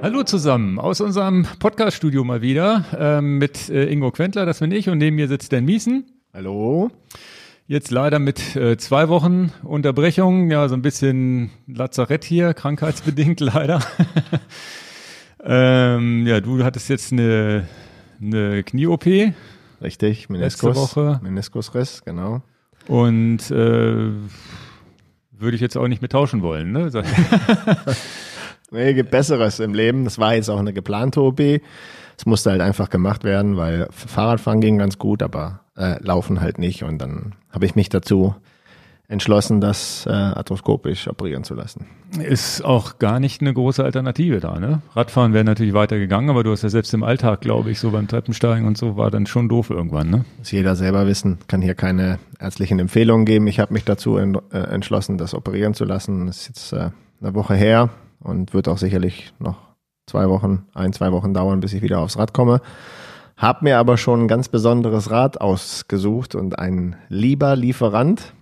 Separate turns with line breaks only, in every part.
Hallo zusammen aus unserem Podcast-Studio mal wieder ähm, mit äh, Ingo Quentler, das bin ich, und neben mir sitzt Dan Miesen.
Hallo.
Jetzt leider mit äh, zwei Wochen Unterbrechung, ja, so ein bisschen Lazarett hier, krankheitsbedingt leider. ähm, ja, du hattest jetzt eine, eine Knie-OP.
Richtig,
Meniskus. Letzte Woche.
Meniskusriss, genau.
Und äh, würde ich jetzt auch nicht mehr tauschen wollen, ne?
nee, gibt Besseres im Leben. Das war jetzt auch eine geplante OP. Es musste halt einfach gemacht werden, weil Fahrradfahren ging ganz gut, aber äh, Laufen halt nicht. Und dann habe ich mich dazu entschlossen, das äh, arthroskopisch operieren zu lassen.
Ist auch gar nicht eine große Alternative da, ne? Radfahren wäre natürlich weitergegangen, aber du hast ja selbst im Alltag, glaube ich, so beim Treppensteigen und so war dann schon doof irgendwann, ne?
Muss jeder selber wissen, kann hier keine ärztlichen Empfehlungen geben. Ich habe mich dazu en äh, entschlossen, das operieren zu lassen. Das ist jetzt äh, eine Woche her und wird auch sicherlich noch zwei Wochen, ein, zwei Wochen dauern, bis ich wieder aufs Rad komme. Hab mir aber schon ein ganz besonderes Rad ausgesucht und ein lieber Lieferant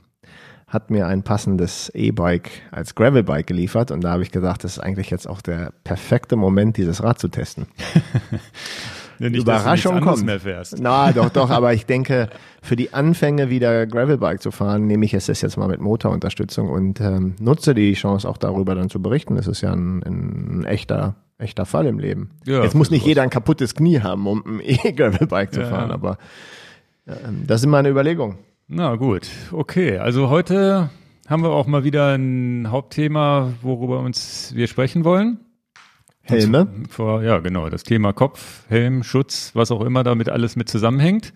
hat mir ein passendes E-Bike als Gravelbike geliefert und da habe ich gedacht, das ist eigentlich jetzt auch der perfekte Moment, dieses Rad zu testen.
ja, nicht, Überraschung kommt. Mehr fährst.
Na, doch, doch, aber ich denke, für die Anfänge wieder Gravelbike zu fahren, nehme ich es jetzt mal mit Motorunterstützung und ähm, nutze die Chance auch darüber dann zu berichten. Das ist ja ein, ein echter echter Fall im Leben. Ja, Jetzt muss nicht jeder ein kaputtes Knie haben, um ein E-Gravelbike zu fahren, ja. aber ähm, das ist meine Überlegung.
Na gut, okay. Also heute haben wir auch mal wieder ein Hauptthema, worüber uns wir sprechen wollen.
Helme?
Vor, ja, genau. Das Thema Kopf, Helm, Schutz, was auch immer damit alles mit zusammenhängt.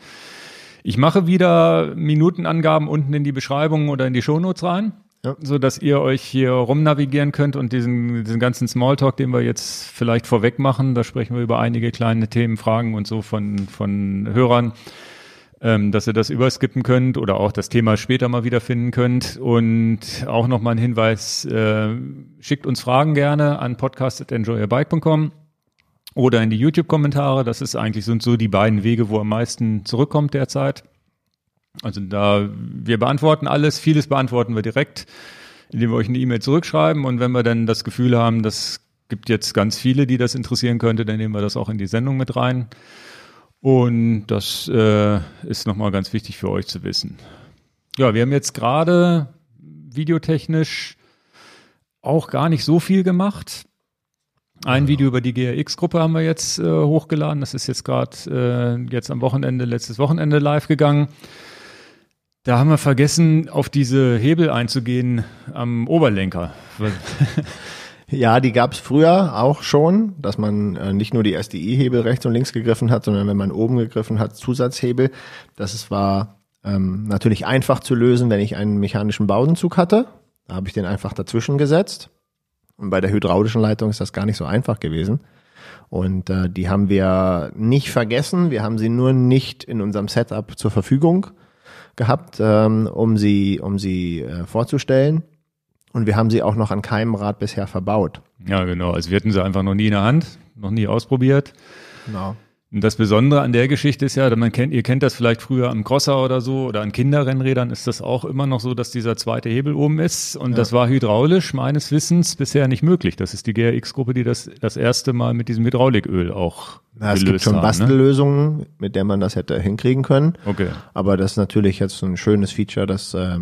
Ich mache wieder Minutenangaben unten in die Beschreibung oder in die Shownotes rein. Ja. So dass ihr euch hier rumnavigieren könnt und diesen, diesen ganzen Smalltalk, den wir jetzt vielleicht vorweg machen, da sprechen wir über einige kleine Themen, Fragen und so von, von Hörern, ähm, dass ihr das überskippen könnt oder auch das Thema später mal wiederfinden könnt. Und auch nochmal ein Hinweis, äh, schickt uns Fragen gerne an podcast.enjoyyourbike.com oder in die YouTube-Kommentare. Das ist eigentlich sind so die beiden Wege, wo am meisten zurückkommt derzeit. Also da, wir beantworten alles, vieles beantworten wir direkt, indem wir euch eine E-Mail zurückschreiben und wenn wir dann das Gefühl haben, das gibt jetzt ganz viele, die das interessieren könnte, dann nehmen wir das auch in die Sendung mit rein. Und das äh, ist nochmal ganz wichtig für euch zu wissen. Ja, wir haben jetzt gerade videotechnisch auch gar nicht so viel gemacht. Ein Video über die GRX-Gruppe haben wir jetzt äh, hochgeladen. Das ist jetzt gerade äh, jetzt am Wochenende, letztes Wochenende live gegangen. Da haben wir vergessen, auf diese Hebel einzugehen am Oberlenker.
Ja, die gab es früher auch schon, dass man äh, nicht nur die SDI-Hebel rechts und links gegriffen hat, sondern wenn man oben gegriffen hat, Zusatzhebel. Das war ähm, natürlich einfach zu lösen, wenn ich einen mechanischen Baudenzug hatte. Da habe ich den einfach dazwischen gesetzt. Und bei der hydraulischen Leitung ist das gar nicht so einfach gewesen. Und äh, die haben wir nicht vergessen. Wir haben sie nur nicht in unserem Setup zur Verfügung gehabt, ähm, um sie, um sie äh, vorzustellen. Und wir haben sie auch noch an keinem Rad bisher verbaut.
Ja, genau. Also wir hatten sie einfach noch nie in der Hand, noch nie ausprobiert.
Genau.
Und das Besondere an der Geschichte ist ja, man kennt, ihr kennt das vielleicht früher am Crosser oder so oder an Kinderrennrädern ist das auch immer noch so, dass dieser zweite Hebel oben ist. Und ja. das war hydraulisch meines Wissens bisher nicht möglich. Das ist die GRX-Gruppe, die das das erste Mal mit diesem Hydrauliköl auch
Na, Es gibt schon haben, ne? Bastellösungen, ne? mit der man das hätte hinkriegen können.
Okay.
Aber das ist natürlich jetzt ein schönes Feature, dass äh,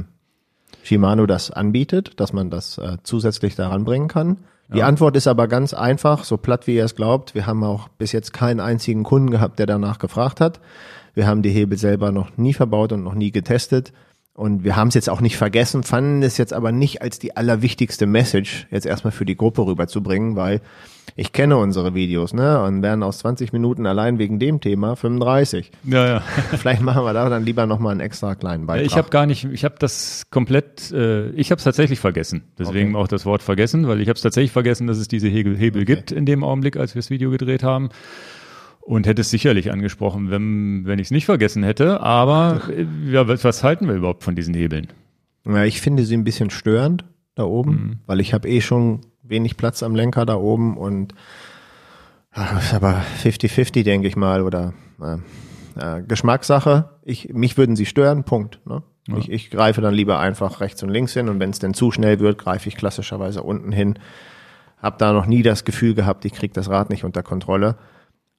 Shimano das anbietet, dass man das äh, zusätzlich daran bringen kann. Die ja. Antwort ist aber ganz einfach, so platt wie ihr es glaubt. Wir haben auch bis jetzt keinen einzigen Kunden gehabt, der danach gefragt hat. Wir haben die Hebel selber noch nie verbaut und noch nie getestet. Und wir haben es jetzt auch nicht vergessen, fanden es jetzt aber nicht als die allerwichtigste Message jetzt erstmal für die Gruppe rüberzubringen, weil ich kenne unsere Videos, ne? Und werden aus 20 Minuten allein wegen dem Thema 35.
Ja, ja.
Vielleicht machen wir da dann lieber nochmal einen extra kleinen Beitrag.
Ich habe gar nicht, ich habe das komplett, äh, ich habe es tatsächlich vergessen. Deswegen okay. auch das Wort vergessen, weil ich habe es tatsächlich vergessen, dass es diese Hebel, Hebel okay. gibt in dem Augenblick, als wir das Video gedreht haben und hätte es sicherlich angesprochen, wenn, wenn ich es nicht vergessen hätte. Aber ja, was halten wir überhaupt von diesen Hebeln?
Ja, ich finde sie ein bisschen störend da oben, mhm. weil ich habe eh schon wenig Platz am Lenker da oben und ach, aber 50-50 denke ich mal oder äh, äh, Geschmackssache. Ich, mich würden sie stören, Punkt. Ne? Ja. Ich, ich greife dann lieber einfach rechts und links hin und wenn es denn zu schnell wird, greife ich klassischerweise unten hin. Habe da noch nie das Gefühl gehabt, ich kriege das Rad nicht unter Kontrolle.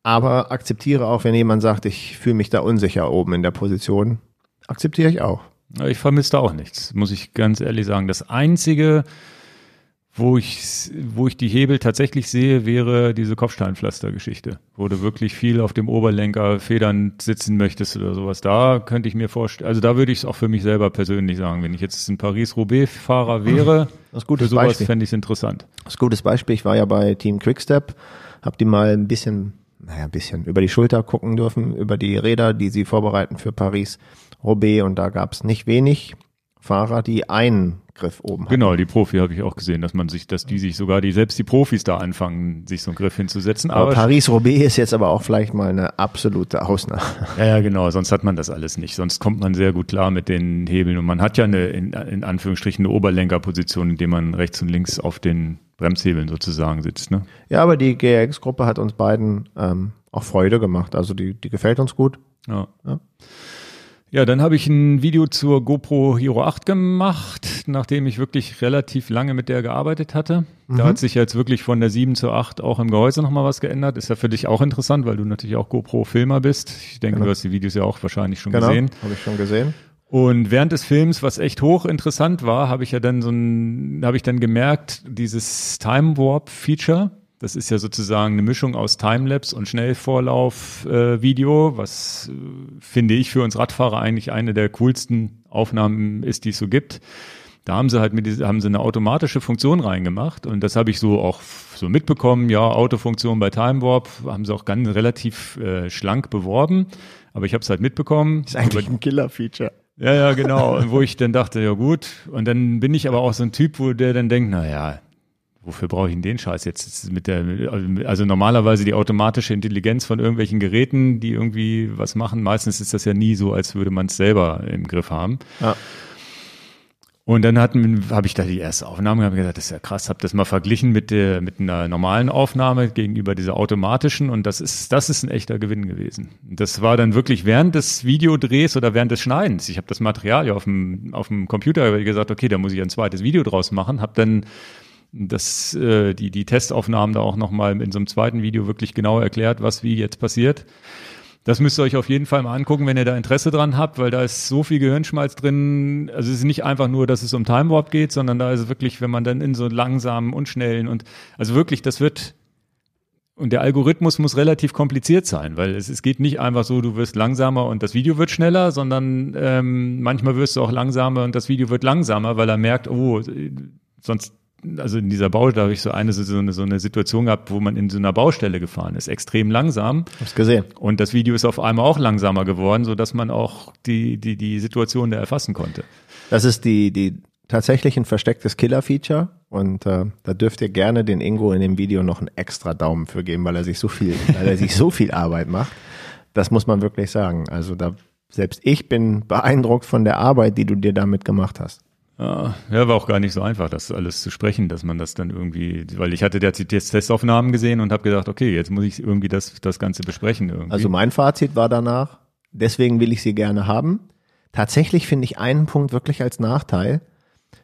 Aber akzeptiere auch, wenn jemand sagt, ich fühle mich da unsicher oben in der Position, akzeptiere ich auch.
Ich vermisse da auch nichts, muss ich ganz ehrlich sagen. Das Einzige, wo ich, wo ich die Hebel tatsächlich sehe, wäre diese Kopfsteinpflaster-Geschichte, wo du wirklich viel auf dem Oberlenker federn sitzen möchtest oder sowas. Da könnte ich mir vorstellen, also da würde ich es auch für mich selber persönlich sagen, wenn ich jetzt ein Paris-Roubaix-Fahrer wäre,
das
für sowas
Beispiel.
fände ich es interessant.
Das ist ein gutes Beispiel. Ich war ja bei Team Quickstep, hab die mal ein bisschen, naja, ein bisschen über die Schulter gucken dürfen, über die Räder, die sie vorbereiten für Paris-Roubaix und da gab es nicht wenig Fahrer, die einen Griff oben hatten.
Genau, die Profi habe ich auch gesehen, dass man sich, dass die sich sogar, die selbst die Profis da anfangen, sich so einen Griff hinzusetzen.
Aber, Paris-Roubaix ist jetzt aber auch vielleicht mal eine absolute Ausnahme.
Ja, ja, genau, sonst hat man das alles nicht. Sonst kommt man sehr gut klar mit den Hebeln und man hat ja eine, in, in Anführungsstrichen, eine Oberlenkerposition, in der man rechts und links auf den Bremshebeln sozusagen sitzt. Ne?
Ja, aber die GRX-Gruppe hat uns beiden ähm, auch Freude gemacht. Also die, die gefällt uns gut.
Ja. ja. Ja, dann habe ich ein Video zur GoPro Hero 8 gemacht, nachdem ich wirklich relativ lange mit der gearbeitet hatte. Mhm. Da hat sich jetzt wirklich von der 7 zur 8 auch im Gehäuse nochmal was geändert. Ist ja für dich auch interessant, weil du natürlich auch GoPro-Filmer bist. Ich denke, genau. du hast die Videos ja auch wahrscheinlich schon
genau,
gesehen.
habe ich schon gesehen.
Und während des Films, was echt hoch interessant war, habe ich ja dann so ein, habe ich dann gemerkt, dieses Time Warp Feature, das ist ja sozusagen eine Mischung aus Timelapse und Schnellvorlauf-Video, äh, was äh, finde ich für uns Radfahrer eigentlich eine der coolsten Aufnahmen ist, die es so gibt. Da haben sie halt mit haben sie eine automatische Funktion reingemacht und das habe ich so auch so mitbekommen. Ja, Autofunktion bei Time Warp haben sie auch ganz relativ äh, schlank beworben, aber ich habe es halt mitbekommen.
Das ist eigentlich aber, ein Killer-Feature.
Ja, ja, genau. Und wo ich dann dachte, ja gut. Und dann bin ich aber auch so ein Typ, wo der dann denkt, na ja, wofür brauche ich denn den Scheiß jetzt mit der, also normalerweise die automatische Intelligenz von irgendwelchen Geräten, die irgendwie was machen. Meistens ist das ja nie so, als würde man es selber im Griff haben. Ja. Und dann hatten, habe ich da die erste Aufnahme habe gesagt, das ist ja krass, habe das mal verglichen mit der mit einer normalen Aufnahme gegenüber dieser automatischen und das ist das ist ein echter Gewinn gewesen. Das war dann wirklich während des Videodrehs oder während des Schneidens. Ich habe das Material ja auf dem auf dem Computer gesagt, okay, da muss ich ein zweites Video draus machen, habe dann das, äh, die, die Testaufnahmen da auch nochmal in so einem zweiten Video wirklich genau erklärt, was wie jetzt passiert. Das müsst ihr euch auf jeden Fall mal angucken, wenn ihr da Interesse dran habt, weil da ist so viel Gehirnschmalz drin. Also es ist nicht einfach nur, dass es um Time Warp geht, sondern da ist wirklich, wenn man dann in so langsamen und schnellen und also wirklich, das wird und der Algorithmus muss relativ kompliziert sein, weil es, es geht nicht einfach so, du wirst langsamer und das Video wird schneller, sondern ähm, manchmal wirst du auch langsamer und das Video wird langsamer, weil er merkt, oh, sonst also in dieser Baustelle habe ich so eine, so eine, so eine Situation gehabt, wo man in so einer Baustelle gefahren ist, extrem langsam.
Hab's gesehen.
Und das Video ist auf einmal auch langsamer geworden, so dass man auch die, die, die Situation da erfassen konnte.
Das ist die, die tatsächlich ein verstecktes Killer-Feature und äh, da dürft ihr gerne den Ingo in dem Video noch einen extra Daumen für geben, weil er sich so viel, weil er sich so viel Arbeit macht. Das muss man wirklich sagen. Also da, selbst ich bin beeindruckt von der Arbeit, die du dir damit gemacht hast.
Ja, war auch gar nicht so einfach, das alles zu sprechen, dass man das dann irgendwie, weil ich hatte die Testaufnahmen gesehen und habe gedacht, okay, jetzt muss ich irgendwie das, das Ganze besprechen. Irgendwie.
Also mein Fazit war danach, deswegen will ich sie gerne haben. Tatsächlich finde ich einen Punkt wirklich als Nachteil,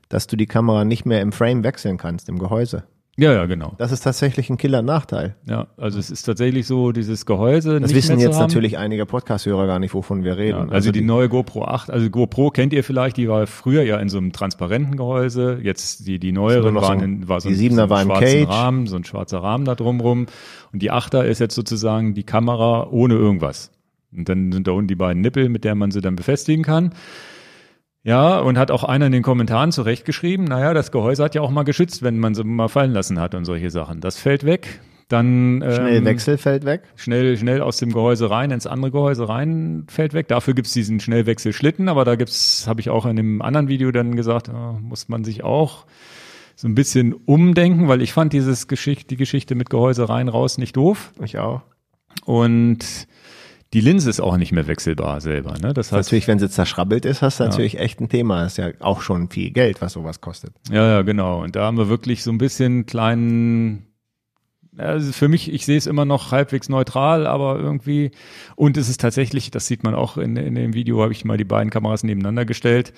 dass du die Kamera nicht mehr im Frame wechseln kannst, im Gehäuse.
Ja, ja, genau.
Das ist tatsächlich ein Killer-Nachteil.
Ja, also es ist tatsächlich so, dieses Gehäuse.
Das wissen jetzt natürlich einige Podcast-Hörer gar nicht, wovon wir reden.
Ja, also, also die, die, neue GoPro 8, also GoPro kennt ihr vielleicht, die war früher ja in so einem transparenten Gehäuse. Jetzt die, die neueren waren
so,
in, war so
die ein, so ein
war
im Cage.
Rahmen, so ein schwarzer Rahmen da drumrum. Und die 8er ist jetzt sozusagen die Kamera ohne irgendwas. Und dann sind da unten die beiden Nippel, mit der man sie dann befestigen kann. Ja, und hat auch einer in den Kommentaren zurechtgeschrieben, naja, das Gehäuse hat ja auch mal geschützt, wenn man sie mal fallen lassen hat und solche Sachen. Das fällt weg. Dann ähm,
schnell Wechsel fällt weg.
Schnell, schnell aus dem Gehäuse rein, ins andere Gehäuse rein, fällt weg. Dafür gibt's diesen Schnellwechselschlitten, aber da gibt's, habe ich auch in einem anderen Video dann gesagt, oh, muss man sich auch so ein bisschen umdenken, weil ich fand dieses Geschichte, die Geschichte mit Gehäuse rein, raus nicht doof.
Ich auch.
Und die Linse ist auch nicht mehr wechselbar selber. Ne? Das heißt,
natürlich, wenn sie zerschrabbelt ist, hast du ja. natürlich echt ein Thema. Das ist ja auch schon viel Geld, was sowas kostet.
Ja, ja, genau. Und da haben wir wirklich so ein bisschen kleinen also für mich, ich sehe es immer noch halbwegs neutral, aber irgendwie, und es ist tatsächlich, das sieht man auch in, in dem Video, habe ich mal die beiden Kameras nebeneinander gestellt.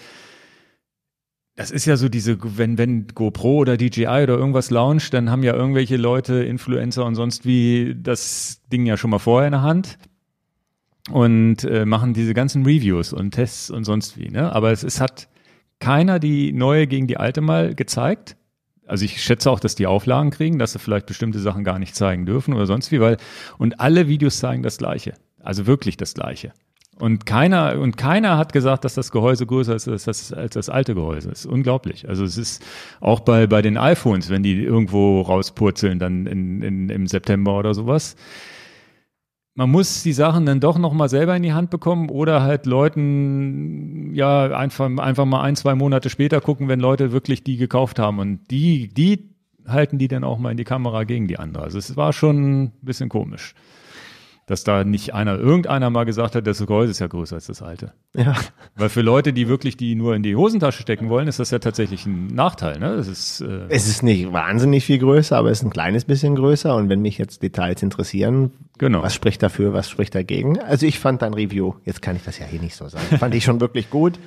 das ist ja so diese, wenn, wenn GoPro oder DJI oder irgendwas launcht, dann haben ja irgendwelche Leute, Influencer und sonst wie das Ding ja schon mal vorher in der Hand und äh, machen diese ganzen Reviews und Tests und sonst wie. Ne? Aber es, es hat keiner die neue gegen die alte mal gezeigt. Also ich schätze auch, dass die Auflagen kriegen, dass sie vielleicht bestimmte Sachen gar nicht zeigen dürfen oder sonst wie, weil und alle Videos zeigen das Gleiche. Also wirklich das Gleiche. Und keiner, und keiner hat gesagt, dass das Gehäuse größer ist als das, als das alte Gehäuse. Ist unglaublich. Also es ist auch bei, bei den iPhones, wenn die irgendwo rauspurzeln, dann in, in, im September oder sowas. Man muss die Sachen dann doch nochmal selber in die Hand bekommen oder halt Leuten, ja, einfach, einfach mal ein, zwei Monate später gucken, wenn Leute wirklich die gekauft haben. Und die, die halten die dann auch mal in die Kamera gegen die andere. Also es war schon ein bisschen komisch dass da nicht einer, irgendeiner mal gesagt hat, das Gehäuse ist ja größer als das alte. Ja. Weil für Leute, die wirklich die nur in die Hosentasche stecken wollen, ist das ja tatsächlich ein Nachteil. Ne? Das ist,
äh es ist nicht wahnsinnig viel größer, aber es ist ein kleines bisschen größer. Und wenn mich jetzt Details interessieren, genau. was spricht dafür, was spricht dagegen? Also ich fand dein Review, jetzt kann ich das ja hier nicht so sagen, fand ich schon wirklich gut.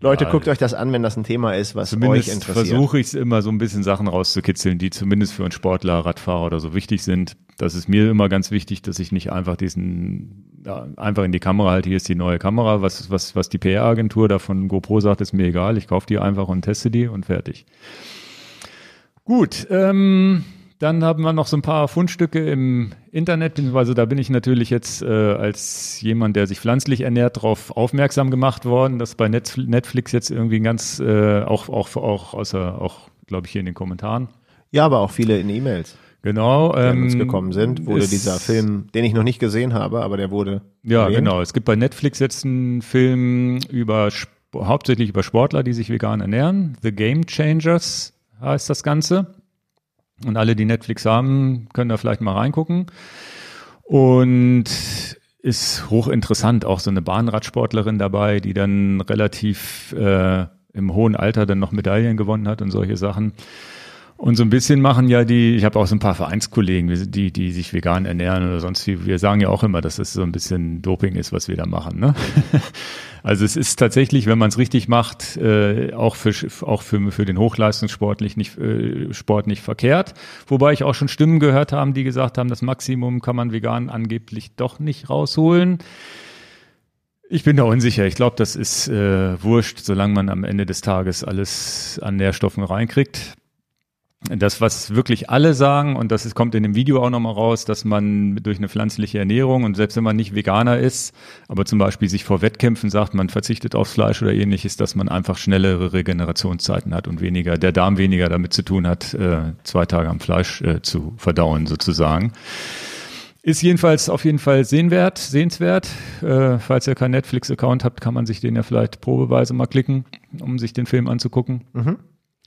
Leute, ja, guckt euch das an, wenn das ein Thema ist, was euch interessiert.
versuche ich es immer so ein bisschen Sachen rauszukitzeln, die zumindest für einen Sportler, Radfahrer oder so wichtig sind. Das ist mir immer ganz wichtig, dass ich nicht einfach diesen, ja, einfach in die Kamera halte, hier ist die neue Kamera, was, was, was die PR-Agentur da von GoPro sagt, ist mir egal, ich kaufe die einfach und teste die und fertig. Gut, ähm, dann haben wir noch so ein paar Fundstücke im Internet, beziehungsweise da bin ich natürlich jetzt äh, als jemand, der sich pflanzlich ernährt, darauf aufmerksam gemacht worden, dass bei Netflix jetzt irgendwie ganz, äh, auch, auch, auch außer, auch, glaube ich, hier in den Kommentaren.
Ja, aber auch viele in E-Mails.
Genau.
Die ähm, uns gekommen sind, wurde dieser Film, den ich noch nicht gesehen habe, aber der wurde.
Ja, erwähnt. genau. Es gibt bei Netflix jetzt einen Film über hauptsächlich über Sportler, die sich vegan ernähren. The Game Changers heißt das Ganze. Und alle, die Netflix haben, können da vielleicht mal reingucken. Und ist hochinteressant, auch so eine Bahnradsportlerin dabei, die dann relativ äh, im hohen Alter dann noch Medaillen gewonnen hat und solche Sachen. Und so ein bisschen machen ja die, ich habe auch so ein paar Vereinskollegen, die, die sich vegan ernähren oder sonst wie. Wir sagen ja auch immer, dass es so ein bisschen Doping ist, was wir da machen. Ne? Also es ist tatsächlich, wenn man es richtig macht, äh, auch für auch für, für den Hochleistungssport nicht, äh, Sport nicht verkehrt. Wobei ich auch schon Stimmen gehört haben, die gesagt haben, das Maximum kann man vegan angeblich doch nicht rausholen. Ich bin da unsicher. Ich glaube, das ist äh, wurscht, solange man am Ende des Tages alles an Nährstoffen reinkriegt das, was wirklich alle sagen, und das kommt in dem Video auch nochmal raus, dass man durch eine pflanzliche Ernährung und selbst wenn man nicht Veganer ist, aber zum Beispiel sich vor Wettkämpfen sagt, man verzichtet aufs Fleisch oder ähnliches, dass man einfach schnellere Regenerationszeiten hat und weniger, der Darm weniger damit zu tun hat, äh, zwei Tage am Fleisch äh, zu verdauen sozusagen. Ist jedenfalls auf jeden Fall sehenswert, sehenswert. Äh, falls ihr keinen Netflix-Account habt, kann man sich den ja vielleicht probeweise mal klicken, um sich den Film anzugucken.
Mhm.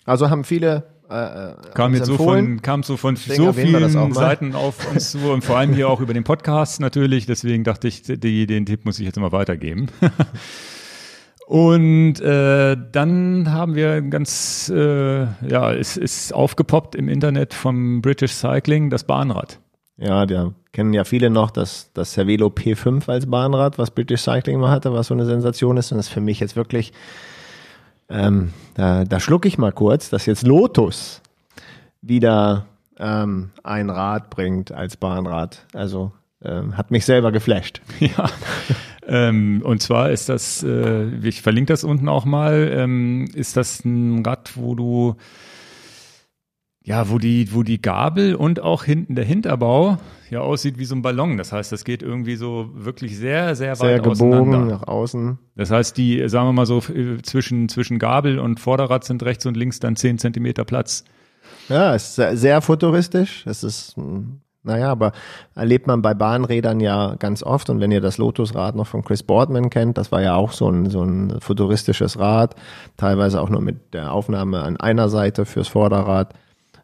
Also haben viele
äh, äh, kam jetzt so von, kam so von deswegen so vielen Seiten auf uns zu und vor allem hier auch über den Podcast natürlich. Deswegen dachte ich, die, den Tipp muss ich jetzt mal weitergeben. und äh, dann haben wir ganz, äh, ja, es ist aufgepoppt im Internet vom British Cycling das Bahnrad.
Ja, da kennen ja viele noch das, das Cervelo P5 als Bahnrad, was British Cycling mal hatte, was so eine Sensation ist. Und das ist für mich jetzt wirklich ähm, da, da schlucke ich mal kurz, dass jetzt Lotus wieder ähm, ein Rad bringt als Bahnrad. Also ähm, hat mich selber geflasht.
Ja. ähm, und zwar ist das, äh, ich verlinke das unten auch mal, ähm, ist das ein Rad, wo du ja, wo die, wo die Gabel und auch hinten der Hinterbau ja aussieht wie so ein Ballon. Das heißt, das geht irgendwie so wirklich sehr, sehr,
sehr weit gebogen auseinander. nach außen.
Das heißt, die, sagen wir mal so, zwischen, zwischen Gabel und Vorderrad sind rechts und links dann zehn Zentimeter Platz.
Ja, es ist sehr futuristisch. Es ist, naja, aber erlebt man bei Bahnrädern ja ganz oft. Und wenn ihr das Lotusrad noch von Chris Boardman kennt, das war ja auch so ein, so ein futuristisches Rad, teilweise auch nur mit der Aufnahme an einer Seite fürs Vorderrad.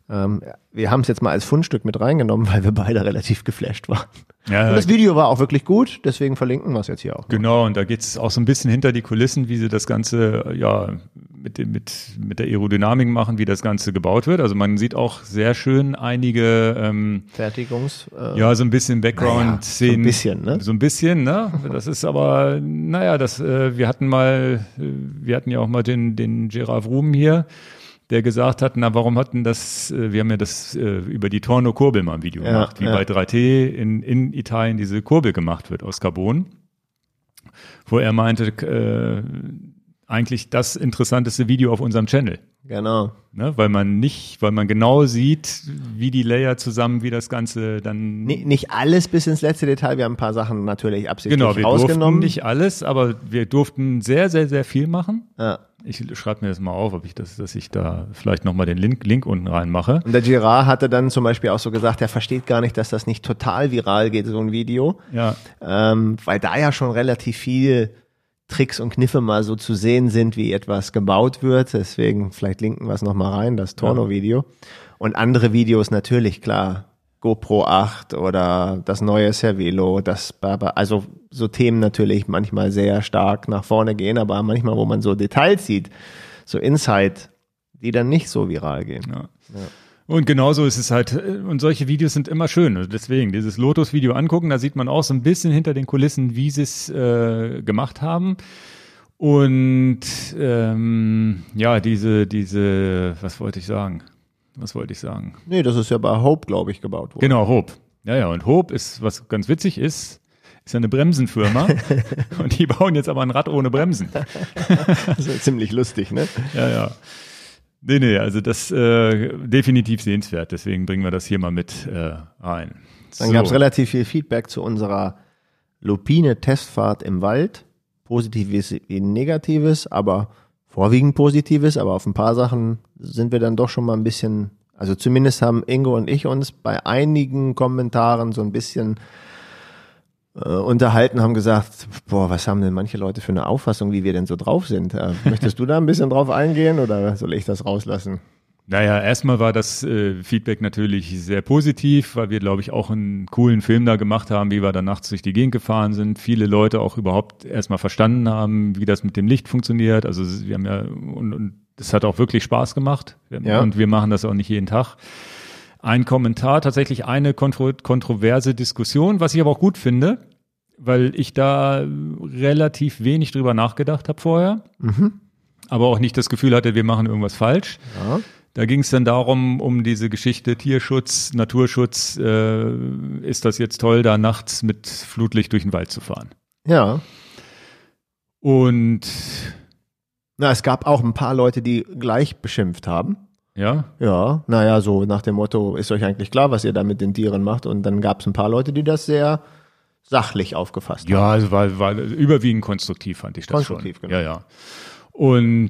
Ähm, wir haben es jetzt mal als Fundstück mit reingenommen, weil wir beide relativ geflasht waren. Ja, und das Video war auch wirklich gut, deswegen verlinken wir es jetzt hier auch.
Genau, und da geht es auch so ein bisschen hinter die Kulissen, wie sie das Ganze ja mit, mit, mit der Aerodynamik machen, wie das Ganze gebaut wird. Also man sieht auch sehr schön einige ähm,
Fertigungs.
Äh, ja, so ein bisschen Background-Szenen.
Naja, so ein bisschen, ne?
So ein bisschen, ne? Das ist aber, naja, das, äh, wir hatten mal, äh, wir hatten ja auch mal den, den Gerard Vroom hier, der gesagt hat, na, warum hatten das, äh, wir haben ja das äh, über die Torno-Kurbel mal ein Video ja, gemacht, wie ja. bei 3T in, in Italien diese Kurbel gemacht wird aus Carbon. Wo er meinte, äh, eigentlich das interessanteste Video auf unserem Channel.
Genau.
Ne, weil man nicht, weil man genau sieht, wie die Layer zusammen, wie das Ganze dann.
Nicht, nicht alles bis ins letzte Detail. Wir haben ein paar Sachen natürlich absichtlich
genau, wir
rausgenommen.
Durften nicht alles, aber wir durften sehr, sehr, sehr viel machen. Ja. Ich schreibe mir das mal auf, ob ich das, dass ich da vielleicht nochmal den Link, Link unten reinmache.
Und der Girard hatte dann zum Beispiel auch so gesagt, er versteht gar nicht, dass das nicht total viral geht, so ein Video.
Ja.
Ähm, weil da ja schon relativ viel Tricks und Kniffe mal so zu sehen sind, wie etwas gebaut wird. Deswegen vielleicht linken wir es nochmal rein, das Torno-Video. Und andere Videos natürlich, klar. GoPro 8 oder das neue Cervelo, das also so Themen natürlich manchmal sehr stark nach vorne gehen, aber manchmal, wo man so Details sieht, so Insight, die dann nicht so viral gehen. Ja.
Ja. Und genauso ist es halt, äh, und solche Videos sind immer schön. Also deswegen, dieses Lotus-Video angucken, da sieht man auch so ein bisschen hinter den Kulissen, wie sie es äh, gemacht haben. Und ähm, ja, diese, diese, was wollte ich sagen? Was wollte ich sagen?
Nee, das ist ja bei Hope, glaube ich, gebaut worden.
Genau, Hope. Ja, ja, und Hope ist, was ganz witzig ist, ist ja eine Bremsenfirma und die bauen jetzt aber ein Rad ohne Bremsen.
das ist ja ziemlich lustig, ne?
Ja, ja. Nee, nee, also das äh, definitiv sehenswert, deswegen bringen wir das hier mal mit äh, ein.
Dann so. gab es relativ viel Feedback zu unserer Lupine-Testfahrt im Wald. Positives wie Negatives, aber vorwiegend Positives, aber auf ein paar Sachen sind wir dann doch schon mal ein bisschen, also zumindest haben Ingo und ich uns bei einigen Kommentaren so ein bisschen äh, unterhalten, haben gesagt, boah, was haben denn manche Leute für eine Auffassung, wie wir denn so drauf sind? Äh, möchtest du da ein bisschen drauf eingehen oder soll ich das rauslassen?
Naja, erstmal war das äh, Feedback natürlich sehr positiv, weil wir, glaube ich, auch einen coolen Film da gemacht haben, wie wir da nachts durch die Gegend gefahren sind. Viele Leute auch überhaupt erstmal verstanden haben, wie das mit dem Licht funktioniert. Also wir haben ja, und, und das hat auch wirklich Spaß gemacht. Ja. Und wir machen das auch nicht jeden Tag ein Kommentar, tatsächlich eine kontro kontroverse Diskussion, was ich aber auch gut finde, weil ich da relativ wenig drüber nachgedacht habe vorher, mhm. aber auch nicht das Gefühl hatte, wir machen irgendwas falsch. Ja. Da ging es dann darum, um diese Geschichte Tierschutz, Naturschutz, äh, ist das jetzt toll, da nachts mit Flutlicht durch den Wald zu fahren.
Ja.
Und
na, es gab auch ein paar Leute, die gleich beschimpft haben.
Ja?
Ja, naja, so nach dem Motto, ist euch eigentlich klar, was ihr da mit den Tieren macht? Und dann gab es ein paar Leute, die das sehr sachlich aufgefasst
ja, haben. Ja, also war, war überwiegend konstruktiv, fand ich das konstruktiv, schon. Genau. Ja, ja. Und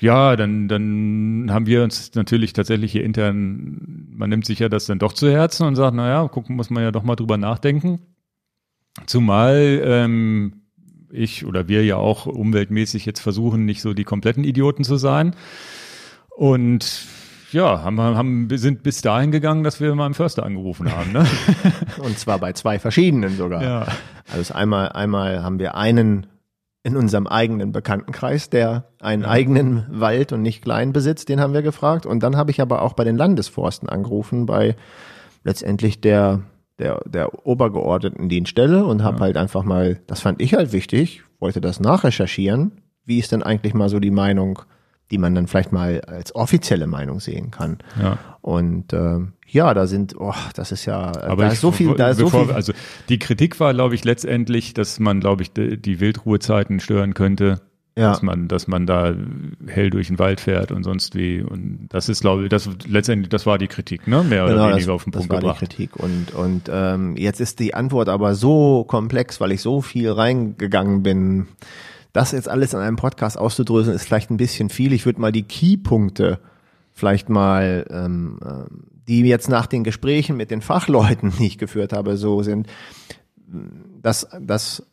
ja, dann, dann haben wir uns natürlich tatsächlich hier intern, man nimmt sich ja das dann doch zu Herzen und sagt, naja, gucken muss man ja doch mal drüber nachdenken. Zumal ähm, ich oder wir ja auch umweltmäßig jetzt versuchen, nicht so die kompletten Idioten zu sein. Und ja, haben, haben, sind bis dahin gegangen, dass wir mal einen Förster angerufen haben. Ne?
Und zwar bei zwei verschiedenen sogar. Ja. Also einmal, einmal haben wir einen in unserem eigenen Bekanntenkreis, der einen ja. eigenen Wald und nicht klein besitzt, den haben wir gefragt. Und dann habe ich aber auch bei den Landesforsten angerufen, bei letztendlich der, der, der obergeordneten Dienststelle und habe ja. halt einfach mal, das fand ich halt wichtig, wollte das nachrecherchieren. Wie ist denn eigentlich mal so die Meinung die man dann vielleicht mal als offizielle Meinung sehen kann.
Ja.
Und äh, ja, da sind, oh, das ist ja,
Aber da ich, ist so viel, da ist bevor, so viel. Also die Kritik war, glaube ich, letztendlich, dass man, glaube ich, die, die Wildruhezeiten stören könnte. Ja. Dass man, dass man da hell durch den Wald fährt und sonst wie. Und das ist, glaube ich, das letztendlich, das war die Kritik, ne? Mehr genau, oder weniger das, auf den Punkt gebracht. Das war
die Kritik. Und, und ähm, jetzt ist die Antwort aber so komplex, weil ich so viel reingegangen bin das jetzt alles in einem Podcast auszudröseln, ist vielleicht ein bisschen viel. Ich würde mal die Keypunkte vielleicht mal, ähm, äh, die jetzt nach den Gesprächen mit den Fachleuten, die ich geführt habe, so sind, dass das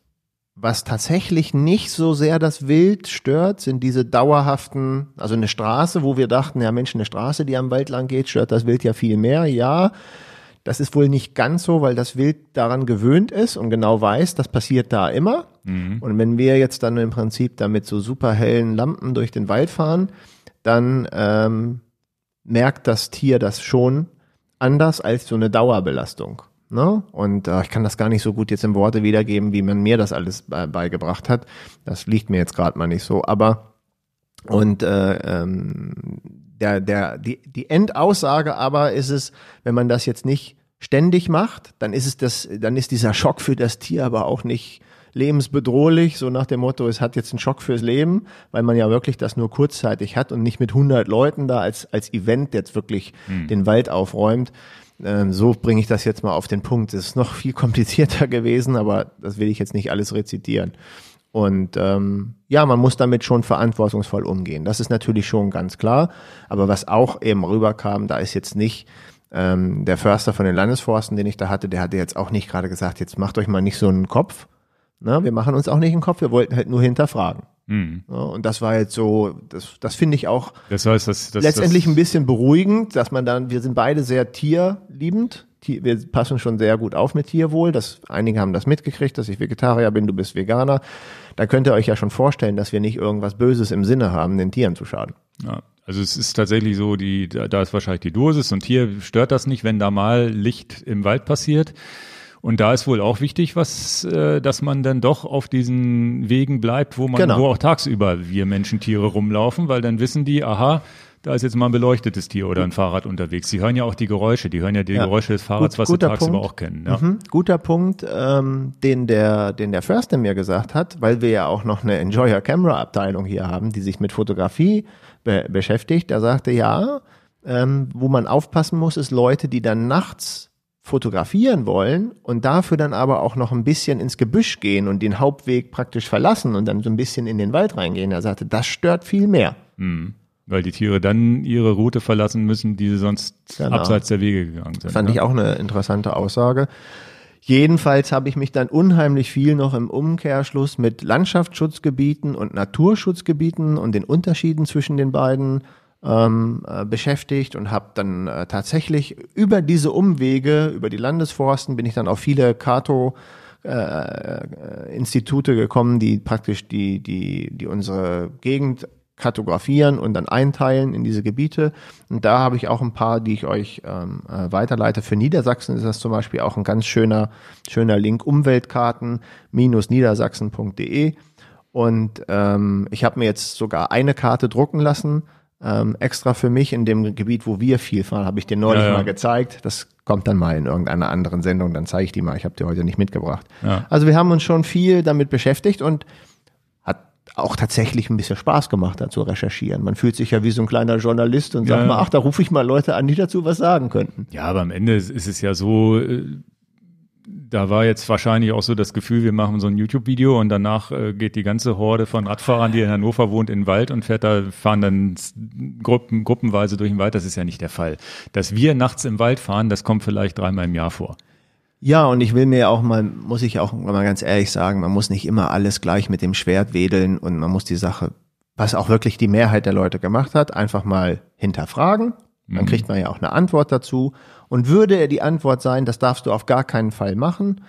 was tatsächlich nicht so sehr das Wild stört, sind diese dauerhaften, also eine Straße, wo wir dachten, ja Mensch, eine Straße, die am Wald lang geht, stört das Wild ja viel mehr. Ja, das ist wohl nicht ganz so, weil das Wild daran gewöhnt ist und genau weiß, das passiert da immer. Mhm. Und wenn wir jetzt dann im Prinzip damit so super hellen Lampen durch den Wald fahren, dann ähm, merkt das Tier das schon anders als so eine Dauerbelastung. Ne? Und äh, ich kann das gar nicht so gut jetzt in Worte wiedergeben, wie man mir das alles be beigebracht hat. Das liegt mir jetzt gerade mal nicht so. Aber und äh, ähm, der, der, die, die Endaussage aber ist es, wenn man das jetzt nicht ständig macht, dann ist es das, dann ist dieser Schock für das Tier aber auch nicht lebensbedrohlich, so nach dem Motto, es hat jetzt einen Schock fürs Leben, weil man ja wirklich das nur kurzzeitig hat und nicht mit 100 Leuten da als, als Event jetzt wirklich hm. den Wald aufräumt. Ähm, so bringe ich das jetzt mal auf den Punkt. Es ist noch viel komplizierter gewesen, aber das will ich jetzt nicht alles rezitieren. Und ähm, ja, man muss damit schon verantwortungsvoll umgehen. Das ist natürlich schon ganz klar. Aber was auch eben rüberkam, da ist jetzt nicht ähm, der Förster von den Landesforsten, den ich da hatte, der hatte jetzt auch nicht gerade gesagt, jetzt macht euch mal nicht so einen Kopf. Na, wir machen uns auch nicht einen Kopf, wir wollten halt nur hinterfragen. Mhm. Ja, und das war jetzt so, das, das finde ich auch
das heißt, das, das,
letztendlich ein bisschen beruhigend, dass man dann, wir sind beide sehr tierliebend, wir passen schon sehr gut auf mit Tierwohl. Das, einige haben das mitgekriegt, dass ich Vegetarier bin, du bist Veganer. Da könnt ihr euch ja schon vorstellen, dass wir nicht irgendwas Böses im Sinne haben, den Tieren zu schaden.
Ja. Also es ist tatsächlich so, die, da ist wahrscheinlich die Dosis und hier stört das nicht, wenn da mal Licht im Wald passiert. Und da ist wohl auch wichtig, was, äh, dass man dann doch auf diesen Wegen bleibt, wo man, genau. wo auch tagsüber wir Menschen, Tiere rumlaufen, weil dann wissen die, aha, da ist jetzt mal ein beleuchtetes Tier oder ein Fahrrad unterwegs. Sie hören ja auch die Geräusche, die hören ja die ja. Geräusche des Fahrrads, Gut, was sie tagsüber Punkt. auch kennen. Ja. Mhm.
Guter Punkt, ähm, den der, den der Förster mir gesagt hat, weil wir ja auch noch eine Enjoy Your Camera Abteilung hier haben, die sich mit Fotografie be beschäftigt. Er sagte, ja, ähm, wo man aufpassen muss, ist Leute, die dann nachts fotografieren wollen und dafür dann aber auch noch ein bisschen ins Gebüsch gehen und den Hauptweg praktisch verlassen und dann so ein bisschen in den Wald reingehen. Er sagte, das stört viel mehr.
Mhm. Weil die Tiere dann ihre Route verlassen müssen, die sie sonst genau. abseits der Wege gegangen sind.
Fand ja? ich auch eine interessante Aussage. Jedenfalls habe ich mich dann unheimlich viel noch im Umkehrschluss mit Landschaftsschutzgebieten und Naturschutzgebieten und den Unterschieden zwischen den beiden ähm, äh, beschäftigt und habe dann äh, tatsächlich über diese Umwege, über die Landesforsten, bin ich dann auf viele Kato äh, äh, Institute gekommen, die praktisch die, die, die unsere Gegend kartografieren und dann einteilen in diese Gebiete. Und da habe ich auch ein paar, die ich euch ähm, äh, weiterleite. Für Niedersachsen ist das zum Beispiel auch ein ganz schöner, schöner Link, Umweltkarten-niedersachsen.de. Und ähm, ich habe mir jetzt sogar eine Karte drucken lassen, ähm, extra für mich in dem Gebiet, wo wir viel fahren, habe ich dir neulich ja, ja. mal gezeigt. Das kommt dann mal in irgendeiner anderen Sendung, dann zeige ich die mal. Ich habe dir heute nicht mitgebracht. Ja. Also wir haben uns schon viel damit beschäftigt und auch tatsächlich ein bisschen Spaß gemacht hat zu recherchieren. Man fühlt sich ja wie so ein kleiner Journalist und sagt mal, ach, da rufe ich mal Leute an, die dazu was sagen könnten.
Ja, aber am Ende ist es ja so, äh, da war jetzt wahrscheinlich auch so das Gefühl, wir machen so ein YouTube-Video und danach äh, geht die ganze Horde von Radfahrern, die in Hannover wohnt, in den Wald und fährt da, fahren dann Gruppen, gruppenweise durch den Wald. Das ist ja nicht der Fall. Dass wir nachts im Wald fahren, das kommt vielleicht dreimal im Jahr vor.
Ja, und ich will mir auch mal, muss ich auch mal ganz ehrlich sagen, man muss nicht immer alles gleich mit dem Schwert wedeln und man muss die Sache, was auch wirklich die Mehrheit der Leute gemacht hat, einfach mal hinterfragen. Dann mhm. kriegt man ja auch eine Antwort dazu. Und würde die Antwort sein, das darfst du auf gar keinen Fall machen,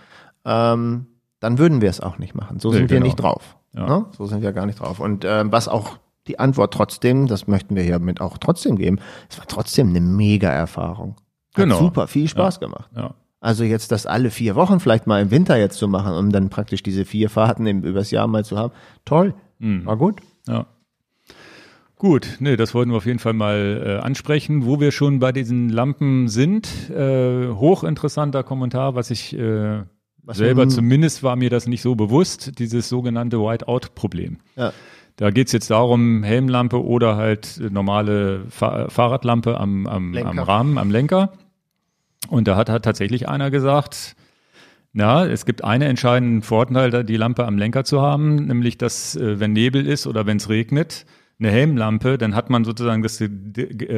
ähm, dann würden wir es auch nicht machen. So sind nee, wir genau. nicht drauf. Ja. Ne? So sind wir gar nicht drauf. Und äh, was auch die Antwort trotzdem, das möchten wir hiermit auch trotzdem geben, es war trotzdem eine mega Erfahrung. Hat genau. super viel Spaß ja. gemacht. Ja. Also jetzt das alle vier Wochen vielleicht mal im Winter jetzt zu machen, um dann praktisch diese vier Fahrten im, übers Jahr mal zu haben. Toll. Mhm. War gut.
Ja. Gut, nee, das wollten wir auf jeden Fall mal äh, ansprechen. Wo wir schon bei diesen Lampen sind, äh, hochinteressanter Kommentar, was ich äh, was selber zumindest war mir das nicht so bewusst, dieses sogenannte Whiteout-Problem. Ja. Da geht's jetzt darum, Helmlampe oder halt normale Fa Fahrradlampe am, am, am Rahmen, am Lenker. Und da hat, hat tatsächlich einer gesagt, ja, es gibt einen entscheidenden Vorteil, die Lampe am Lenker zu haben, nämlich dass, äh, wenn Nebel ist oder wenn es regnet, eine Helmlampe, dann hat man sozusagen das äh,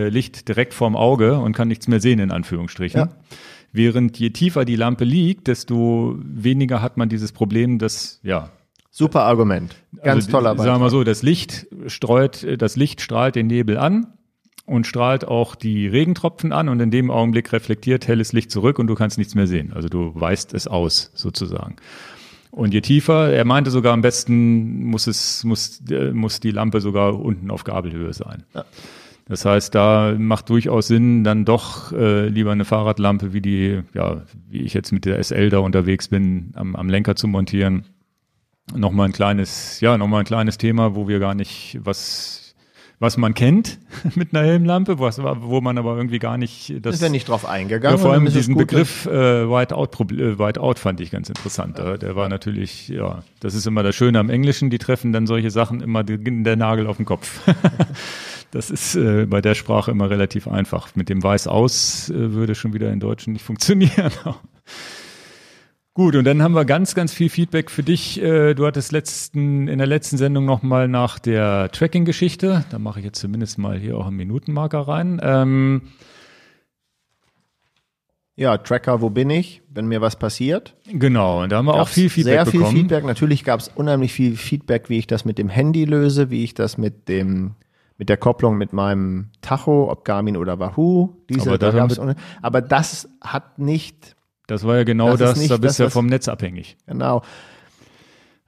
Licht direkt vorm Auge und kann nichts mehr sehen, in Anführungsstrichen. Ja. Während je tiefer die Lampe liegt, desto weniger hat man dieses Problem, dass, ja.
Super Argument. Ganz also, toller
Beispiel. Sagen wir mal so, das Licht streut, das Licht strahlt den Nebel an und strahlt auch die Regentropfen an und in dem Augenblick reflektiert helles Licht zurück und du kannst nichts mehr sehen. Also du weißt es aus sozusagen. Und je tiefer, er meinte sogar am besten muss es, muss, äh, muss die Lampe sogar unten auf Gabelhöhe sein. Ja. Das heißt, da macht durchaus Sinn, dann doch äh, lieber eine Fahrradlampe, wie die, ja, wie ich jetzt mit der SL da unterwegs bin, am, am Lenker zu montieren. Nochmal ein kleines, ja, nochmal ein kleines Thema, wo wir gar nicht was was man kennt mit einer Helmlampe, was, wo man aber irgendwie gar nicht
das. Ist ja nicht drauf eingegangen.
Ja, vor allem diesen Begriff äh, Whiteout, äh, Whiteout fand ich ganz interessant. Ja. Der war natürlich, ja, das ist immer das Schöne am Englischen, die treffen dann solche Sachen immer der Nagel auf den Kopf. das ist äh, bei der Sprache immer relativ einfach. Mit dem Weiß aus äh, würde schon wieder in Deutschen nicht funktionieren. Gut, und dann haben wir ganz, ganz viel Feedback für dich. Äh, du hattest letzten, in der letzten Sendung nochmal nach der Tracking-Geschichte. Da mache ich jetzt zumindest mal hier auch einen Minutenmarker rein. Ähm,
ja, Tracker, wo bin ich, wenn mir was passiert?
Genau, und da haben wir auch viel Feedback
sehr
bekommen.
Sehr viel Feedback. Natürlich gab es unheimlich viel Feedback, wie ich das mit dem Handy löse, wie ich das mit dem mit der Kopplung mit meinem Tacho, ob Garmin oder Wahoo. Diese, aber, da aber das hat nicht
das war ja genau das, das da bist du ja vom Netz abhängig.
Genau.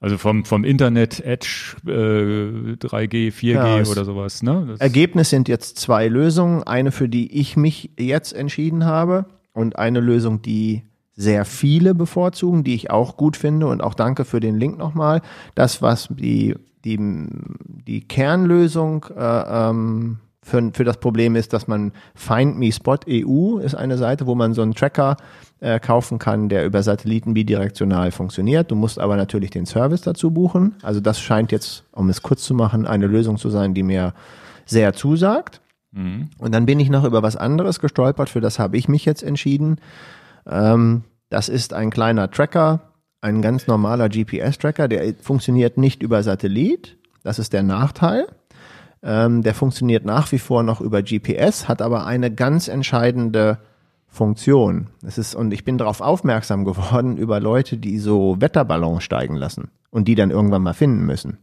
Also vom, vom Internet, Edge, äh, 3G, 4G ja, oder sowas. Ne?
Das Ergebnis sind jetzt zwei Lösungen. Eine, für die ich mich jetzt entschieden habe und eine Lösung, die sehr viele bevorzugen, die ich auch gut finde und auch danke für den Link nochmal. Das, was die, die, die Kernlösung äh, ähm, für, für das Problem ist, dass man Find Me Spot EU ist eine Seite, wo man so einen Tracker äh, kaufen kann, der über Satelliten bidirektional funktioniert. Du musst aber natürlich den Service dazu buchen. Also das scheint jetzt, um es kurz zu machen, eine Lösung zu sein, die mir sehr zusagt. Mhm. Und dann bin ich noch über was anderes gestolpert, für das habe ich mich jetzt entschieden. Ähm, das ist ein kleiner Tracker, ein ganz normaler GPS-Tracker, der funktioniert nicht über Satellit. Das ist der Nachteil. Ähm, der funktioniert nach wie vor noch über GPS, hat aber eine ganz entscheidende Funktion. Es ist, und ich bin darauf aufmerksam geworden über Leute, die so Wetterballons steigen lassen und die dann irgendwann mal finden müssen.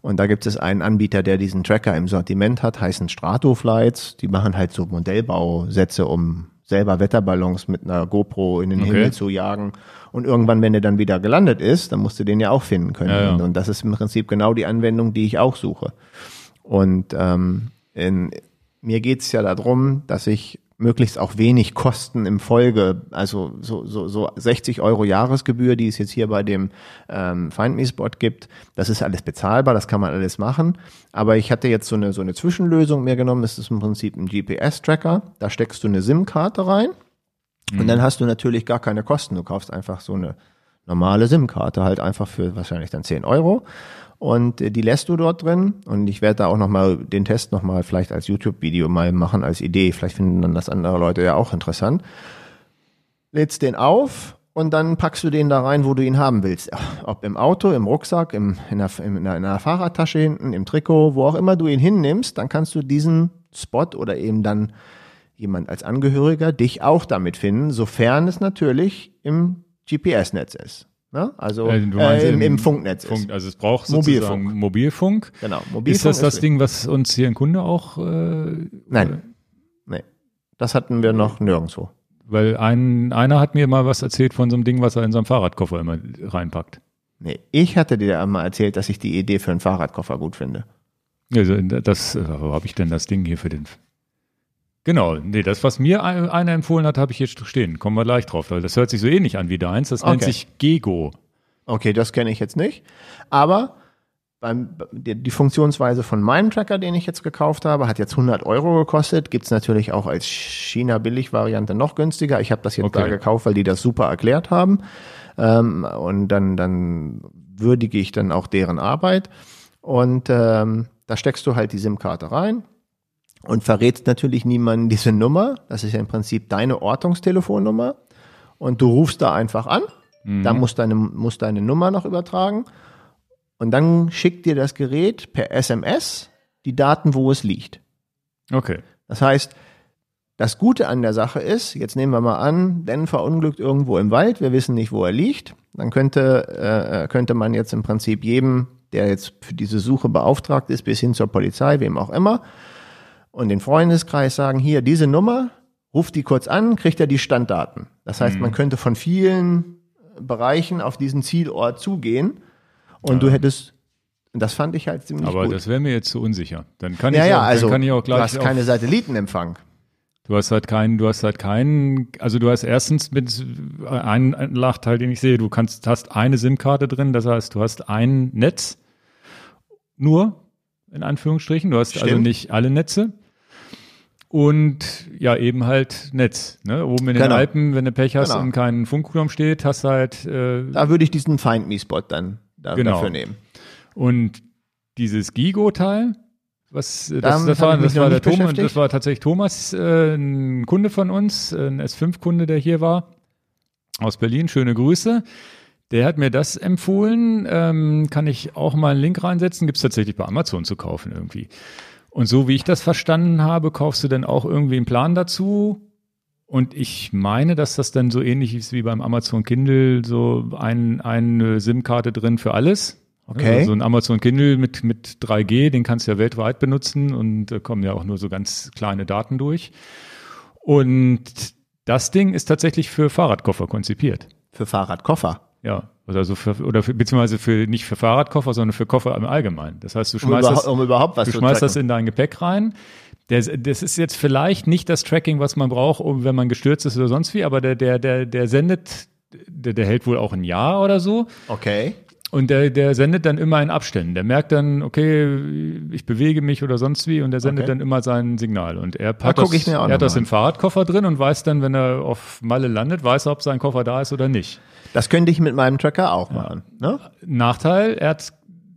Und da gibt es einen Anbieter, der diesen Tracker im Sortiment hat, heißen Stratoflights. Die machen halt so Modellbausätze, um selber Wetterballons mit einer GoPro in den okay. Himmel zu jagen. Und irgendwann, wenn der dann wieder gelandet ist, dann musst du den ja auch finden können. Ja, ja. Und das ist im Prinzip genau die Anwendung, die ich auch suche. Und ähm, in, mir geht's ja darum, dass ich möglichst auch wenig Kosten im Folge, also so, so, so 60 Euro Jahresgebühr, die es jetzt hier bei dem ähm, Find Me Spot gibt, das ist alles bezahlbar, das kann man alles machen. Aber ich hatte jetzt so eine, so eine Zwischenlösung mir genommen, das ist im Prinzip ein GPS-Tracker, da steckst du eine SIM-Karte rein mhm. und dann hast du natürlich gar keine Kosten. Du kaufst einfach so eine normale SIM-Karte, halt einfach für wahrscheinlich dann 10 Euro und äh, die lässt du dort drin und ich werde da auch nochmal den Test nochmal vielleicht als YouTube-Video mal machen als Idee. Vielleicht finden dann das andere Leute ja auch interessant. Lädst den auf und dann packst du den da rein, wo du ihn haben willst. Ob im Auto, im Rucksack, im, in, der, in, der, in der Fahrradtasche hinten, im Trikot, wo auch immer du ihn hinnimmst, dann kannst du diesen Spot oder eben dann jemand als Angehöriger dich auch damit finden, sofern es natürlich im GPS-Netz ist. Ne? Also äh, äh, im, im, Funknetz
Funk, ist. Also es braucht sozusagen Mobilfunk. Mobilfunk.
Genau.
Mobilfunk ist das das Ding, was uns hier ein Kunde auch?
Äh, Nein. Nee. Das hatten wir noch nirgendwo.
Weil ein, einer hat mir mal was erzählt von so einem Ding, was er in seinem Fahrradkoffer immer reinpackt.
Nee, ich hatte dir einmal erzählt, dass ich die Idee für einen Fahrradkoffer gut finde.
Also das, äh, wo habe ich denn das Ding hier für den Genau, nee, das, was mir einer empfohlen hat, habe ich jetzt stehen. Kommen wir gleich drauf, weil das hört sich so ähnlich an wie deins. Das okay. nennt sich Gego.
Okay, das kenne ich jetzt nicht. Aber beim, die, die, Funktionsweise von meinem Tracker, den ich jetzt gekauft habe, hat jetzt 100 Euro gekostet. Gibt's natürlich auch als China-Billig-Variante noch günstiger. Ich habe das jetzt okay. da gekauft, weil die das super erklärt haben. Ähm, und dann, dann würdige ich dann auch deren Arbeit. Und ähm, da steckst du halt die SIM-Karte rein und verrätst natürlich niemanden diese Nummer. Das ist ja im Prinzip deine Ortungstelefonnummer. Und du rufst da einfach an. Mhm. Dann musst deine, musst deine Nummer noch übertragen. Und dann schickt dir das Gerät per SMS die Daten, wo es liegt.
Okay.
Das heißt, das Gute an der Sache ist, jetzt nehmen wir mal an, denn verunglückt irgendwo im Wald, wir wissen nicht, wo er liegt, dann könnte, äh, könnte man jetzt im Prinzip jedem, der jetzt für diese Suche beauftragt ist, bis hin zur Polizei, wem auch immer, und den Freundeskreis sagen, hier, diese Nummer, ruft die kurz an, kriegt er die Standdaten. Das heißt, mhm. man könnte von vielen Bereichen auf diesen Zielort zugehen und ja. du hättest das fand ich halt ziemlich
Aber
gut.
das wäre mir jetzt zu unsicher. Dann kann
ja,
ich
ja,
auch,
also
kann ich auch gleich
du hast keine Satellitenempfang.
Du hast halt keinen, du hast halt keinen, also du hast erstens mit einen, einen Nachteil, den ich sehe, du kannst, hast eine SIM-Karte drin, das heißt, du hast ein Netz nur, in Anführungsstrichen, du hast also Stimmt. also nicht alle Netze. Und ja, eben halt Netz. Ne? Oben in den genau. Alpen, wenn du Pech hast genau. und kein Funkturm steht, hast du halt. Äh,
da würde ich diesen Find Me-Spot dann da, genau. dafür nehmen.
Und dieses Gigo-Teil, was das, das, das war, das war der Thomas, das war tatsächlich Thomas, äh, ein Kunde von uns, ein S5-Kunde, der hier war, aus Berlin. Schöne Grüße. Der hat mir das empfohlen. Ähm, kann ich auch mal einen Link reinsetzen? Gibt es tatsächlich bei Amazon zu kaufen irgendwie. Und so wie ich das verstanden habe, kaufst du dann auch irgendwie einen Plan dazu. Und ich meine, dass das dann so ähnlich ist wie beim Amazon Kindle, so ein, eine SIM-Karte drin für alles. Okay. Also so ein Amazon Kindle mit, mit 3G, den kannst du ja weltweit benutzen und da kommen ja auch nur so ganz kleine Daten durch. Und das Ding ist tatsächlich für Fahrradkoffer konzipiert.
Für Fahrradkoffer?
Ja, also für, oder für, beziehungsweise für, nicht für Fahrradkoffer, sondern für Koffer im Allgemeinen. Das heißt, du schmeißt, um das, um überhaupt was du schmeißt das in dein Gepäck rein. Der, das ist jetzt vielleicht nicht das Tracking, was man braucht, um, wenn man gestürzt ist oder sonst wie, aber der, der, der, der sendet, der, der hält wohl auch ein Jahr oder so.
Okay.
Und der, der sendet dann immer in Abständen. Der merkt dann, okay, ich bewege mich oder sonst wie und der sendet okay. dann immer sein Signal. Und er hat, das, er hat das im Fahrradkoffer drin und weiß dann, wenn er auf Malle landet, weiß er, ob sein Koffer da ist oder nicht.
Das könnte ich mit meinem Tracker auch machen. Ne?
Nachteil, er hat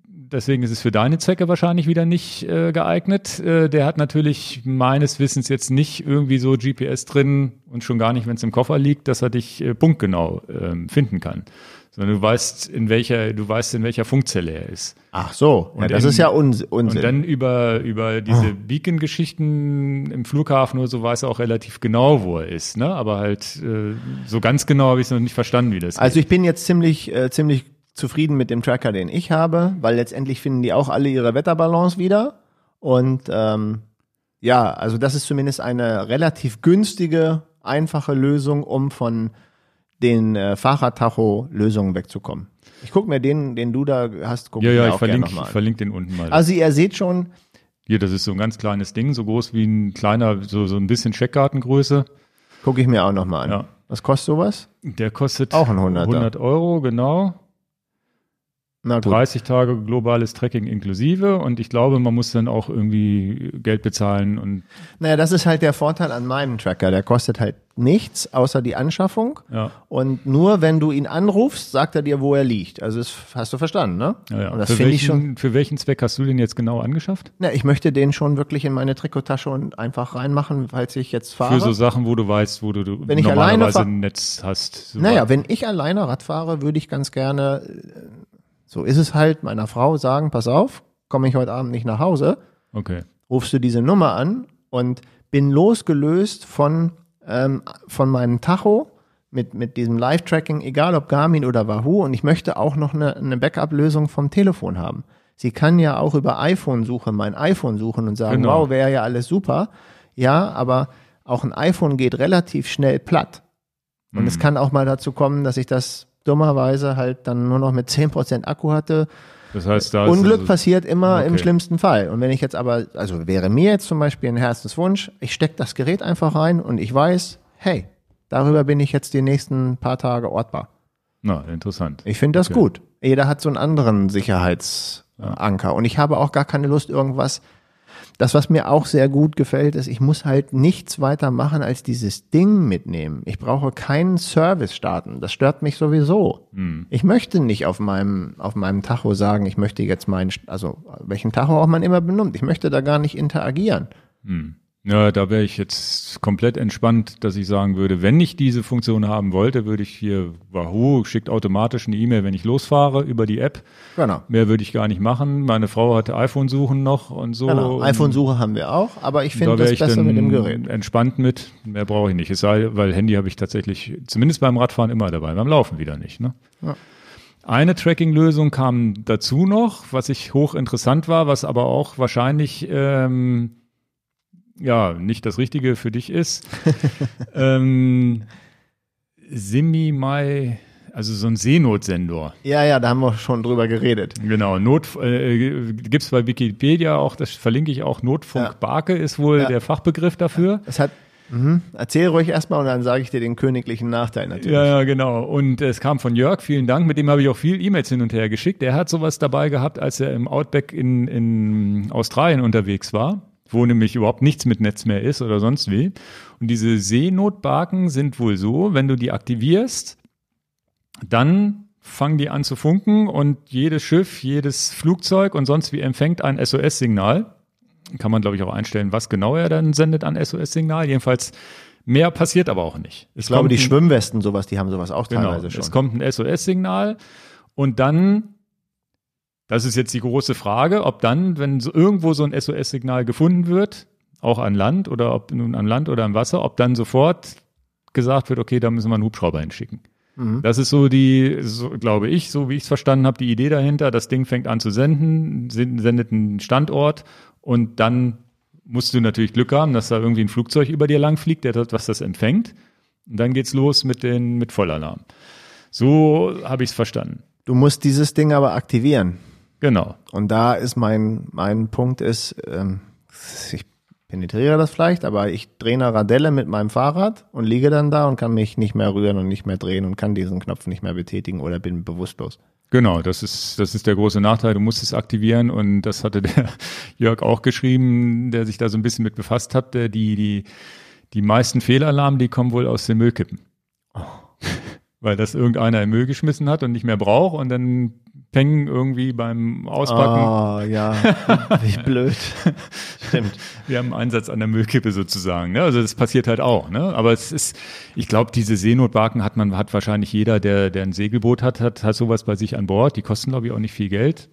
deswegen ist es für deine Zwecke wahrscheinlich wieder nicht äh, geeignet. Äh, der hat natürlich meines Wissens jetzt nicht irgendwie so GPS drin und schon gar nicht, wenn es im Koffer liegt, dass er dich äh, punktgenau äh, finden kann sondern du weißt, in welcher, du weißt, in welcher Funkzelle er ist.
Ach so, ja, das in, ist ja Unsinn.
Und dann über, über diese oh. Beacon-Geschichten im Flughafen oder so weiß er auch relativ genau, wo er ist, ne? Aber halt, äh, so ganz genau habe ich es noch nicht verstanden, wie das
Also geht. ich bin jetzt ziemlich, äh, ziemlich zufrieden mit dem Tracker, den ich habe, weil letztendlich finden die auch alle ihre Wetterbalance wieder. Und ähm, ja, also das ist zumindest eine relativ günstige, einfache Lösung, um von den äh, Fahrradtacho-Lösungen wegzukommen. Ich gucke mir den, den du da hast, guck
ja,
ja,
ich verlinke, ich verlinke den unten mal.
Also ihr seht schon.
Hier, das ist so ein ganz kleines Ding, so groß wie ein kleiner, so, so ein bisschen Checkkartengröße.
Gucke ich mir auch nochmal an. Ja. Was kostet sowas?
Der kostet
auch ein 100,
100 Euro, genau. 30 Tage globales Tracking inklusive und ich glaube, man muss dann auch irgendwie Geld bezahlen und.
Naja, das ist halt der Vorteil an meinem Tracker. Der kostet halt nichts außer die Anschaffung.
Ja.
Und nur wenn du ihn anrufst, sagt er dir, wo er liegt. Also das hast du verstanden, ne?
Ja, ja.
Und
das finde ich schon. Für welchen Zweck hast du den jetzt genau angeschafft?
Na, ich möchte den schon wirklich in meine Trikottasche und einfach reinmachen, falls ich jetzt fahre. Für
so Sachen, wo du weißt, wo du, du
wenn normalerweise
ein Netz hast.
So naja, wenn ich alleine Rad fahre, würde ich ganz gerne so ist es halt, meiner Frau sagen, pass auf, komme ich heute Abend nicht nach Hause.
Okay.
Rufst du diese Nummer an und bin losgelöst von, ähm, von meinem Tacho mit, mit diesem Live-Tracking, egal ob Garmin oder Wahoo. Und ich möchte auch noch eine, eine Backup-Lösung vom Telefon haben. Sie kann ja auch über iPhone-Suche mein iPhone suchen und sagen, genau. wow, wäre ja alles super. Ja, aber auch ein iPhone geht relativ schnell platt. Und mhm. es kann auch mal dazu kommen, dass ich das dummerweise halt dann nur noch mit 10% Akku hatte.
Das heißt, da
Unglück also, passiert immer okay. im schlimmsten Fall. Und wenn ich jetzt aber, also wäre mir jetzt zum Beispiel ein Herzenswunsch, ich stecke das Gerät einfach rein und ich weiß, hey, darüber bin ich jetzt die nächsten paar Tage ortbar.
Na, interessant.
Ich finde das okay. gut. Jeder hat so einen anderen Sicherheitsanker. Und ich habe auch gar keine Lust, irgendwas das, was mir auch sehr gut gefällt, ist, ich muss halt nichts weiter machen, als dieses Ding mitnehmen. Ich brauche keinen Service starten. Das stört mich sowieso. Hm. Ich möchte nicht auf meinem, auf meinem Tacho sagen, ich möchte jetzt meinen, also welchen Tacho auch man immer benutzt. Ich möchte da gar nicht interagieren.
Hm. Ja, da wäre ich jetzt komplett entspannt, dass ich sagen würde, wenn ich diese Funktion haben wollte, würde ich hier, Wahoo schickt automatisch eine E-Mail, wenn ich losfahre über die App.
Genau.
Mehr würde ich gar nicht machen. Meine Frau hatte iPhone-Suchen noch und so. Genau.
iPhone-Suche haben wir auch, aber ich finde da das besser mit dem Gerät.
Entspannt mit, mehr brauche ich nicht. Es sei, weil Handy habe ich tatsächlich, zumindest beim Radfahren immer dabei, beim Laufen wieder nicht. Ne? Ja. Eine Tracking-Lösung kam dazu noch, was ich hochinteressant war, was aber auch wahrscheinlich ähm, ja nicht das Richtige für dich ist. ähm, Simi Mai, also so ein Seenotsensor.
Ja, ja, da haben wir schon drüber geredet.
Genau, Not äh, gibt's bei Wikipedia auch, das verlinke ich auch, Notfunk ja. Barke ist wohl ja. der Fachbegriff dafür.
Es hat Mhm. Erzähl ruhig erstmal und dann sage ich dir den königlichen Nachteil natürlich.
Ja, ja, genau. Und es kam von Jörg, vielen Dank. Mit dem habe ich auch viel E-Mails hin und her geschickt. Er hat sowas dabei gehabt, als er im Outback in, in Australien unterwegs war, wo nämlich überhaupt nichts mit Netz mehr ist oder sonst wie. Und diese Seenotbarken sind wohl so, wenn du die aktivierst, dann fangen die an zu funken und jedes Schiff, jedes Flugzeug und sonst wie empfängt ein SOS-Signal. Kann man, glaube ich, auch einstellen, was genau er dann sendet an SOS-Signal. Jedenfalls mehr passiert aber auch nicht.
Es ich glaube, die ein, Schwimmwesten, sowas, die haben sowas auch
genau,
teilweise schon.
Es kommt ein SOS-Signal und dann, das ist jetzt die große Frage, ob dann, wenn so irgendwo so ein SOS-Signal gefunden wird, auch an Land oder ob nun an Land oder am Wasser, ob dann sofort gesagt wird, okay, da müssen wir einen Hubschrauber hinschicken. Mhm. Das ist so die, so, glaube ich, so wie ich es verstanden habe, die Idee dahinter. Das Ding fängt an zu senden, sendet einen Standort und dann musst du natürlich Glück haben, dass da irgendwie ein Flugzeug über dir lang fliegt, der dort was das empfängt. Und dann geht's los mit den mit Vollalarm. So habe ich es verstanden.
Du musst dieses Ding aber aktivieren.
Genau.
Und da ist mein mein Punkt ist, ähm, ich penetriere das vielleicht, aber ich drehe eine Radelle mit meinem Fahrrad und liege dann da und kann mich nicht mehr rühren und nicht mehr drehen und kann diesen Knopf nicht mehr betätigen oder bin bewusstlos.
Genau, das ist, das ist der große Nachteil. Du musst es aktivieren und das hatte der Jörg auch geschrieben, der sich da so ein bisschen mit befasst hat. Die, die, die meisten Fehlalarme, die kommen wohl aus den Müllkippen. Weil das irgendeiner im Müll geschmissen hat und nicht mehr braucht und dann Peng irgendwie beim Auspacken.
Oh, ja, wie blöd.
Stimmt. Wir haben einen Einsatz an der Müllkippe sozusagen. Ne? Also das passiert halt auch. Ne? Aber es ist, ich glaube, diese Seenotbarken hat man, hat wahrscheinlich jeder, der, der ein Segelboot hat, hat, hat sowas bei sich an Bord. Die kosten, glaube ich, auch nicht viel Geld.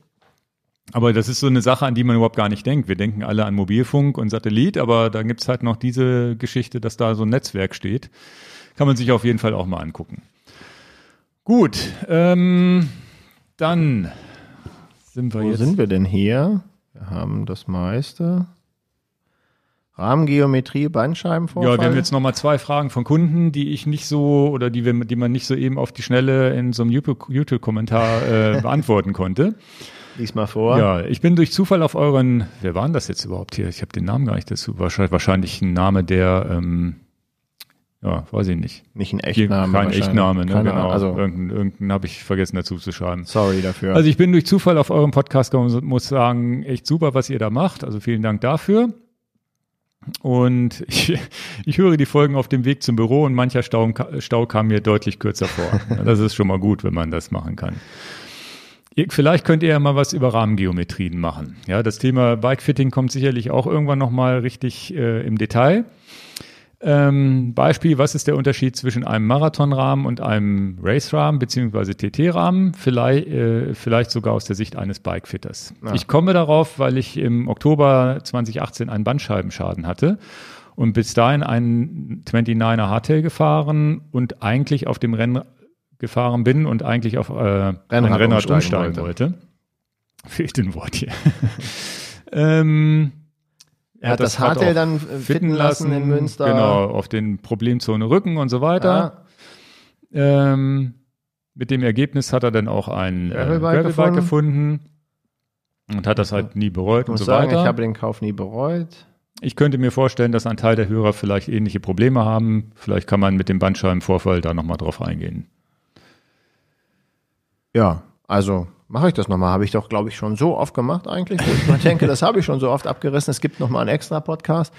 Aber das ist so eine Sache, an die man überhaupt gar nicht denkt. Wir denken alle an Mobilfunk und Satellit, aber da gibt's halt noch diese Geschichte, dass da so ein Netzwerk steht. Kann man sich auf jeden Fall auch mal angucken. Gut, ähm, dann sind wir
Wo
jetzt.
Wo sind wir denn hier? Wir haben das meiste. Rahmengeometrie, Bandscheibenvorfall.
Ja, wir haben jetzt nochmal zwei Fragen von Kunden, die ich nicht so oder die, wir, die man nicht so eben auf die Schnelle in so einem YouTube-Kommentar äh, beantworten konnte.
Lies mal vor.
Ja, ich bin durch Zufall auf euren, wer war denn das jetzt überhaupt hier? Ich habe den Namen gar nicht dazu. Wahrscheinlich, wahrscheinlich ein Name, der ähm, ja, weiß ich nicht.
Nicht ein Echtname.
Kein Echtname, ne?
Keine
genau.
Also,
irgendeinen irgendeinen habe ich vergessen dazu zu schreiben.
Sorry dafür.
Also ich bin durch Zufall auf eurem Podcast gekommen und muss sagen, echt super, was ihr da macht. Also vielen Dank dafür. Und ich, ich höre die Folgen auf dem Weg zum Büro und mancher Stau, Stau kam mir deutlich kürzer vor. Das ist schon mal gut, wenn man das machen kann. Vielleicht könnt ihr ja mal was über Rahmengeometrien machen. Ja, das Thema Bikefitting kommt sicherlich auch irgendwann nochmal richtig äh, im Detail. Ähm, Beispiel, was ist der Unterschied zwischen einem Marathonrahmen und einem Race-Rahmen beziehungsweise TT-Rahmen? Vielleicht, äh, vielleicht sogar aus der Sicht eines Bikefitters. Ja. Ich komme darauf, weil ich im Oktober 2018 einen Bandscheibenschaden hatte und bis dahin einen 29er Hardtail gefahren und eigentlich auf dem Rennen gefahren bin und eigentlich auf äh, Rennrad ein Rennrad umsteigen, wollte. wollte. Fehlt ein Wort hier. ähm,
er hat das, das Hardtail dann fitten lassen in Münster.
Genau, auf den Problemzone Rücken und so weiter. Ja. Ähm, mit dem Ergebnis hat er dann auch ein
äh, Gravelbike gefunden.
und hat das halt nie bereut und so
sagen,
weiter.
Ich habe den Kauf nie bereut.
Ich könnte mir vorstellen, dass ein Teil der Hörer vielleicht ähnliche Probleme haben. Vielleicht kann man mit dem Bandscheibenvorfall da nochmal drauf eingehen.
Ja, also mache ich das nochmal. Habe ich doch, glaube ich, schon so oft gemacht eigentlich. Ich denke, das habe ich schon so oft abgerissen. Es gibt nochmal einen extra Podcast.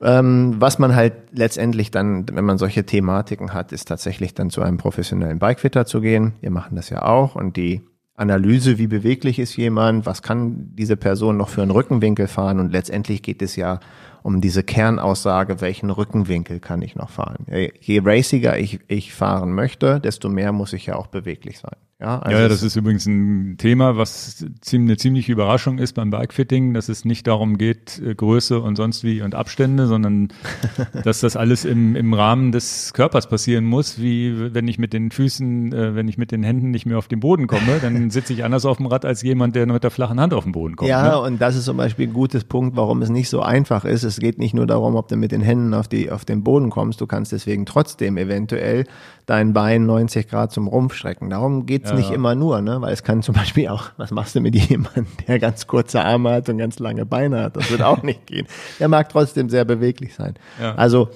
Ähm, was man halt letztendlich dann, wenn man solche Thematiken hat, ist tatsächlich dann zu einem professionellen Bikefitter zu gehen. Wir machen das ja auch und die Analyse, wie beweglich ist jemand, was kann diese Person noch für einen Rückenwinkel fahren und letztendlich geht es ja um diese Kernaussage, welchen Rückenwinkel kann ich noch fahren. Je raciger ich, ich fahren möchte, desto mehr muss ich ja auch beweglich sein.
Ja, also ja, das ist übrigens ein Thema, was eine ziemliche Überraschung ist beim Bikefitting, dass es nicht darum geht, äh, Größe und sonst wie und Abstände, sondern dass das alles im, im Rahmen des Körpers passieren muss, wie wenn ich mit den Füßen, äh, wenn ich mit den Händen nicht mehr auf den Boden komme, dann sitze ich anders auf dem Rad als jemand, der mit der flachen Hand auf den Boden kommt.
Ja, ne? und das ist zum Beispiel ein gutes Punkt, warum es nicht so einfach ist. Es geht nicht nur darum, ob du mit den Händen auf, die, auf den Boden kommst, du kannst deswegen trotzdem eventuell dein Bein 90 Grad zum Rumpf strecken. Darum geht's ja, nicht immer nur, ne? Weil es kann zum Beispiel auch, was machst du mit jemandem, der ganz kurze Arme hat und ganz lange Beine hat? Das wird auch nicht gehen. Der mag trotzdem sehr beweglich sein. Ja. Also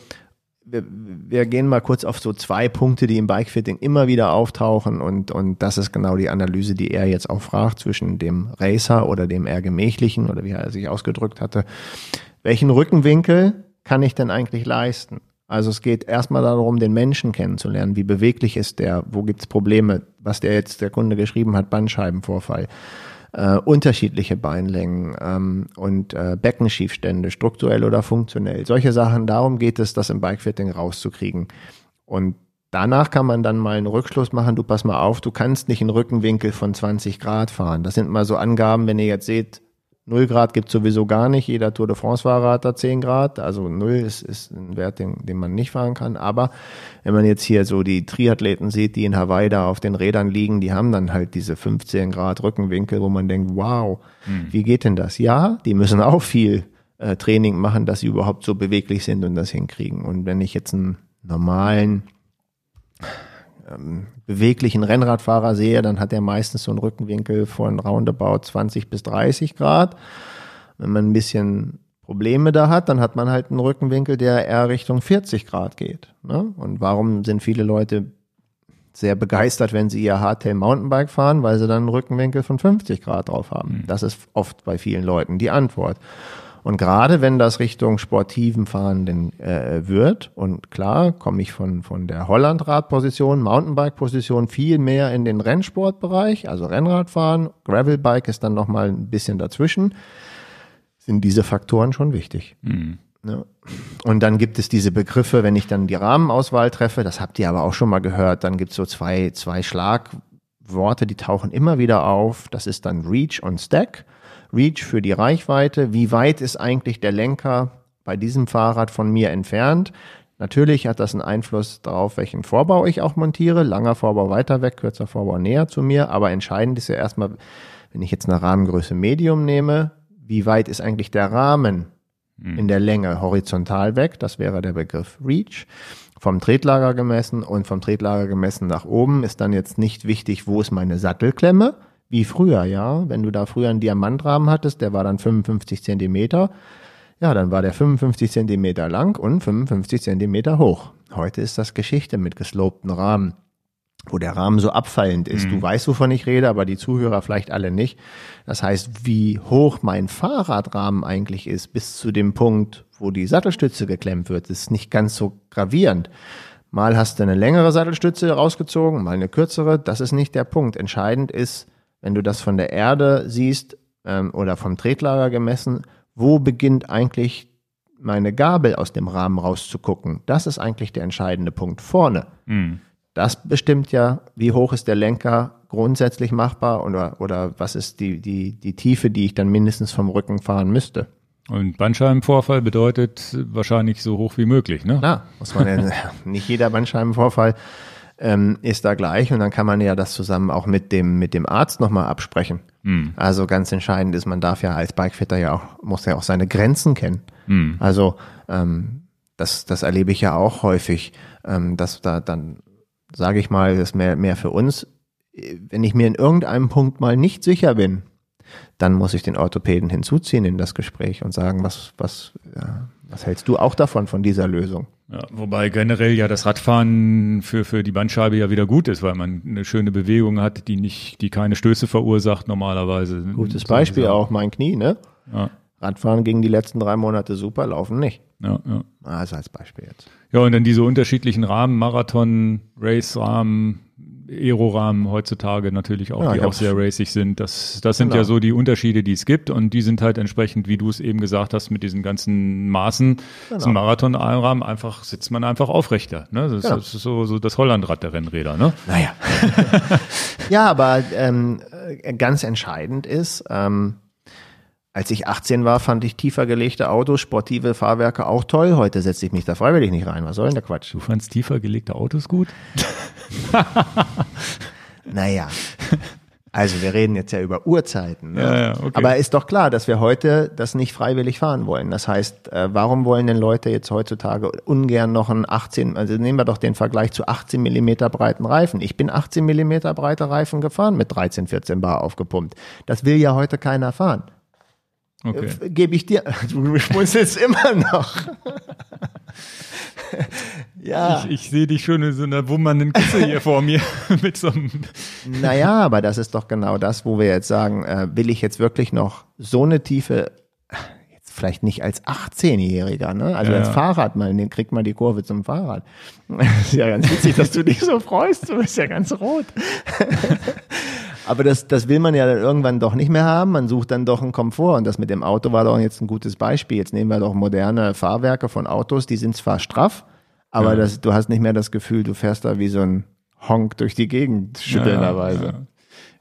wir, wir gehen mal kurz auf so zwei Punkte, die im Bikefitting immer wieder auftauchen und, und das ist genau die Analyse, die er jetzt auch fragt zwischen dem Racer oder dem eher gemächlichen oder wie er sich ausgedrückt hatte. Welchen Rückenwinkel kann ich denn eigentlich leisten? Also es geht erstmal darum, den Menschen kennenzulernen. Wie beweglich ist der? Wo gibt's Probleme? Was der jetzt der Kunde geschrieben hat, Bandscheibenvorfall. Äh, unterschiedliche Beinlängen ähm, und äh, Beckenschiefstände, strukturell oder funktionell. Solche Sachen, darum geht es, das im Bikefitting rauszukriegen. Und danach kann man dann mal einen Rückschluss machen, du pass mal auf, du kannst nicht einen Rückenwinkel von 20 Grad fahren. Das sind mal so Angaben, wenn ihr jetzt seht, 0 Grad gibt sowieso gar nicht. Jeder Tour de France-Fahrer hat da 10 Grad. Also 0 ist, ist ein Wert, den, den man nicht fahren kann. Aber wenn man jetzt hier so die Triathleten sieht, die in Hawaii da auf den Rädern liegen, die haben dann halt diese 15 Grad Rückenwinkel, wo man denkt, wow, hm. wie geht denn das? Ja, die müssen auch viel äh, Training machen, dass sie überhaupt so beweglich sind und das hinkriegen. Und wenn ich jetzt einen normalen ähm, beweglichen Rennradfahrer sehe, dann hat er meistens so einen Rückenwinkel von roundabout 20 bis 30 Grad. Wenn man ein bisschen Probleme da hat, dann hat man halt einen Rückenwinkel, der eher Richtung 40 Grad geht. Ne? Und warum sind viele Leute sehr begeistert, wenn sie ihr Hardtail Mountainbike fahren, weil sie dann einen Rückenwinkel von 50 Grad drauf haben. Mhm. Das ist oft bei vielen Leuten die Antwort. Und gerade wenn das Richtung sportiven Fahrenden äh, wird, und klar komme ich von, von der Hollandradposition, Mountainbike-Position viel mehr in den Rennsportbereich, also Rennradfahren, Gravelbike ist dann nochmal ein bisschen dazwischen, sind diese Faktoren schon wichtig. Mhm. Ja. Und dann gibt es diese Begriffe, wenn ich dann die Rahmenauswahl treffe, das habt ihr aber auch schon mal gehört, dann gibt es so zwei, zwei Schlagworte, die tauchen immer wieder auf. Das ist dann Reach und Stack. Reach für die Reichweite. Wie weit ist eigentlich der Lenker bei diesem Fahrrad von mir entfernt? Natürlich hat das einen Einfluss darauf, welchen Vorbau ich auch montiere. Langer Vorbau weiter weg, kürzer Vorbau näher zu mir. Aber entscheidend ist ja erstmal, wenn ich jetzt eine Rahmengröße Medium nehme, wie weit ist eigentlich der Rahmen hm. in der Länge horizontal weg? Das wäre der Begriff Reach. Vom Tretlager gemessen und vom Tretlager gemessen nach oben ist dann jetzt nicht wichtig, wo ist meine Sattelklemme, wie früher, ja. Wenn du da früher einen Diamantrahmen hattest, der war dann 55 Zentimeter, ja, dann war der 55 Zentimeter lang und 55 Zentimeter hoch. Heute ist das Geschichte mit geslopten Rahmen, wo der Rahmen so abfallend ist. Mhm. Du weißt, wovon ich rede, aber die Zuhörer vielleicht alle nicht. Das heißt, wie hoch mein Fahrradrahmen eigentlich ist, bis zu dem Punkt, wo die Sattelstütze geklemmt wird, ist nicht ganz so gravierend. Mal hast du eine längere Sattelstütze rausgezogen, mal eine kürzere. Das ist nicht der Punkt. Entscheidend ist, wenn du das von der Erde siehst ähm, oder vom Tretlager gemessen, wo beginnt eigentlich meine Gabel aus dem Rahmen rauszugucken? Das ist eigentlich der entscheidende Punkt vorne. Mhm. Das bestimmt ja, wie hoch ist der Lenker grundsätzlich machbar oder, oder was ist die, die, die Tiefe, die ich dann mindestens vom Rücken fahren müsste.
Und Bandscheibenvorfall bedeutet wahrscheinlich so hoch wie möglich, ne?
Na, muss man ja, nicht jeder Bandscheibenvorfall ähm, ist da gleich und dann kann man ja das zusammen auch mit dem, mit dem Arzt nochmal absprechen. Mhm. Also ganz entscheidend ist, man darf ja als Bikefitter ja auch, muss ja auch seine Grenzen kennen. Mhm. Also ähm, das, das erlebe ich ja auch häufig, ähm, dass da dann, sage ich mal, das mehr, mehr für uns, wenn ich mir in irgendeinem Punkt mal nicht sicher bin, dann muss ich den Orthopäden hinzuziehen in das Gespräch und sagen, was, was, ja, was hältst du auch davon, von dieser Lösung?
Ja, wobei generell ja das Radfahren für, für die Bandscheibe ja wieder gut ist, weil man eine schöne Bewegung hat, die nicht, die keine Stöße verursacht normalerweise.
Gutes Beispiel auch mein Knie, ne? Ja. Radfahren ging die letzten drei Monate super, laufen nicht. Ja, ja. Also als Beispiel jetzt.
Ja, und dann diese unterschiedlichen Rahmen, Marathon, Race-Rahmen, Aerorahmen heutzutage natürlich auch, ja, die auch sehr racing sind. Das, das sind genau. ja so die Unterschiede, die es gibt und die sind halt entsprechend, wie du es eben gesagt hast, mit diesen ganzen Maßen genau. zum Marathon-Rahmen einfach sitzt man einfach aufrechter. Ne? Das, genau. ist so, so das Hollandrad der Rennräder. Ne?
Naja. ja, aber ähm, ganz entscheidend ist, ähm, als ich 18 war, fand ich tiefer gelegte Autos, sportive Fahrwerke auch toll. Heute setze ich mich da freiwillig nicht rein. Was soll denn der Quatsch?
Du fandst tiefer gelegte Autos gut?
naja. Also wir reden jetzt ja über Uhrzeiten. Ne?
Ja, ja, okay.
Aber ist doch klar, dass wir heute das nicht freiwillig fahren wollen. Das heißt, äh, warum wollen denn Leute jetzt heutzutage ungern noch einen 18, also nehmen wir doch den Vergleich zu 18 Millimeter breiten Reifen. Ich bin 18 Millimeter breite Reifen gefahren mit 13, 14 Bar aufgepumpt. Das will ja heute keiner fahren. Okay. Äh, Gebe ich dir. Du schmunzelst immer noch.
ja. Ich, ich sehe dich schon in so einer wummernden Kiste hier vor mir mit so einem.
Naja, aber das ist doch genau das, wo wir jetzt sagen, äh, will ich jetzt wirklich noch so eine tiefe, jetzt vielleicht nicht als 18-Jähriger, ne? Also ja, als Fahrrad mal, den kriegt man die Kurve zum Fahrrad. ist ja ganz witzig, dass du dich so freust, du bist ja ganz rot. Aber das, das will man ja dann irgendwann doch nicht mehr haben. Man sucht dann doch einen Komfort. Und das mit dem Auto war doch jetzt ein gutes Beispiel. Jetzt nehmen wir doch moderne Fahrwerke von Autos, die sind zwar straff, aber ja. das, du hast nicht mehr das Gefühl, du fährst da wie so ein Honk durch die Gegend schüttelnderweise.
Ja, ja.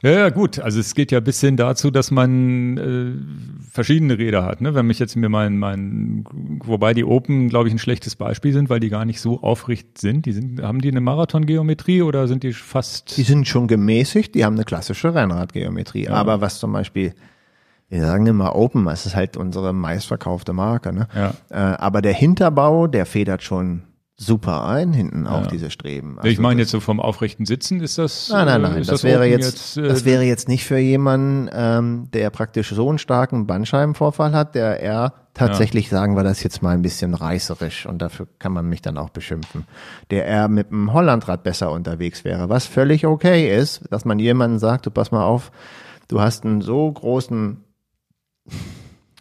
Ja, ja, gut. Also es geht ja bis hin dazu, dass man äh, verschiedene Räder hat. Ne? Wenn mich jetzt mir mein, mein, wobei die Open, glaube ich, ein schlechtes Beispiel sind, weil die gar nicht so aufricht sind. Die sind, haben die eine Marathongeometrie oder sind die fast?
Die sind schon gemäßigt. Die haben eine klassische Rennradgeometrie. Ja. Aber was zum Beispiel wir sagen immer Open, es ist halt unsere meistverkaufte Marke. Ne?
Ja.
Äh, aber der Hinterbau, der federt schon super ein, hinten ja. auch diese Streben.
Also ich meine jetzt so vom aufrechten Sitzen ist das.
Nein, nein, nein. Das, das, wäre jetzt, jetzt äh, das wäre jetzt nicht für jemanden, ähm, der praktisch so einen starken Bandscheibenvorfall hat, der eher tatsächlich, ja. sagen wir das jetzt mal ein bisschen reißerisch und dafür kann man mich dann auch beschimpfen, der eher mit dem Hollandrad besser unterwegs wäre, was völlig okay ist, dass man jemanden sagt, du pass mal auf, du hast einen so großen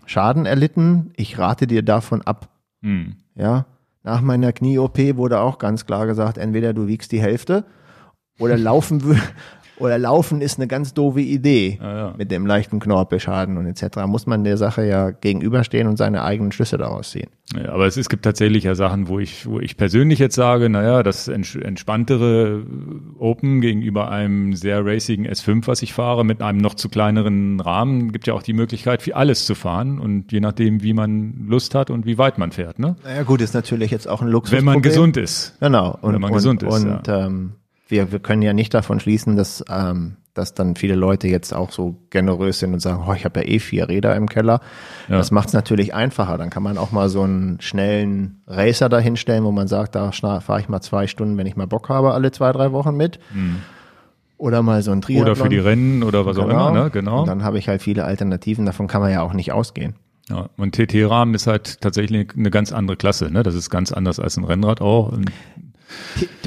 Schaden erlitten, ich rate dir davon ab. Hm. Ja, nach meiner Knie-OP wurde auch ganz klar gesagt, entweder du wiegst die Hälfte oder laufen, oder laufen ist eine ganz doofe Idee ja, ja. mit dem leichten Knorpelschaden und etc. Muss man der Sache ja gegenüberstehen und seine eigenen Schlüsse daraus ziehen.
Ja, aber es, es gibt tatsächlich ja Sachen, wo ich, wo ich persönlich jetzt sage, naja, das entspanntere Open gegenüber einem sehr racigen S5, was ich fahre, mit einem noch zu kleineren Rahmen, gibt ja auch die Möglichkeit, für alles zu fahren und je nachdem, wie man Lust hat und wie weit man fährt. Ne?
Naja gut, ist natürlich jetzt auch ein Luxus.
Wenn man gesund ist.
Genau.
Und, Wenn man und, gesund ist.
Und ja. ähm, wir, wir können ja nicht davon schließen, dass, ähm, dass dann viele Leute jetzt auch so generös sind und sagen, oh, ich habe ja eh vier Räder im Keller. Ja. Das macht es natürlich einfacher. Dann kann man auch mal so einen schnellen Racer dahinstellen, wo man sagt, da fahre ich mal zwei Stunden, wenn ich mal Bock habe, alle zwei, drei Wochen mit. Mhm. Oder mal so ein Triathlon.
Oder für die Rennen oder was genau. auch immer, ne? Genau.
Und dann habe ich halt viele Alternativen, davon kann man ja auch nicht ausgehen.
Ja, und TT-Rahmen ist halt tatsächlich eine ganz andere Klasse, ne? Das ist ganz anders als ein Rennrad auch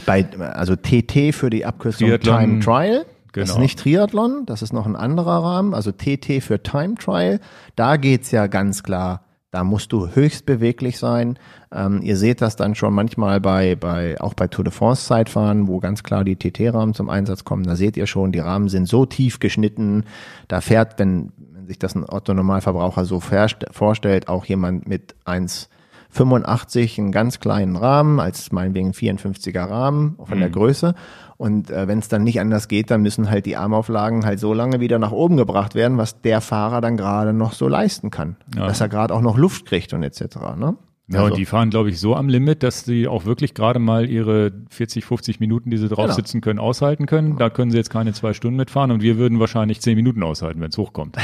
bei, also TT für die Abkürzung Triathlon, Time Trial. Genau. Das ist nicht Triathlon, das ist noch ein anderer Rahmen. Also TT für Time Trial. Da geht's ja ganz klar. Da musst du höchst beweglich sein. Ähm, ihr seht das dann schon manchmal bei, bei, auch bei Tour de France Zeitfahren, wo ganz klar die TT-Rahmen zum Einsatz kommen. Da seht ihr schon, die Rahmen sind so tief geschnitten. Da fährt, wenn, wenn sich das ein Otto Normalverbraucher so vorstellt, auch jemand mit 1 85 einen ganz kleinen Rahmen, als meinetwegen 54er Rahmen von mhm. der Größe. Und äh, wenn es dann nicht anders geht, dann müssen halt die Armauflagen halt so lange wieder nach oben gebracht werden, was der Fahrer dann gerade noch so leisten kann. Ja. Dass er gerade auch noch Luft kriegt und etc. Ne?
Ja, also. und die fahren, glaube ich, so am Limit, dass sie auch wirklich gerade mal ihre 40, 50 Minuten, die sie drauf genau. sitzen können, aushalten können. Da können sie jetzt keine zwei Stunden mitfahren und wir würden wahrscheinlich zehn Minuten aushalten, wenn es hochkommt.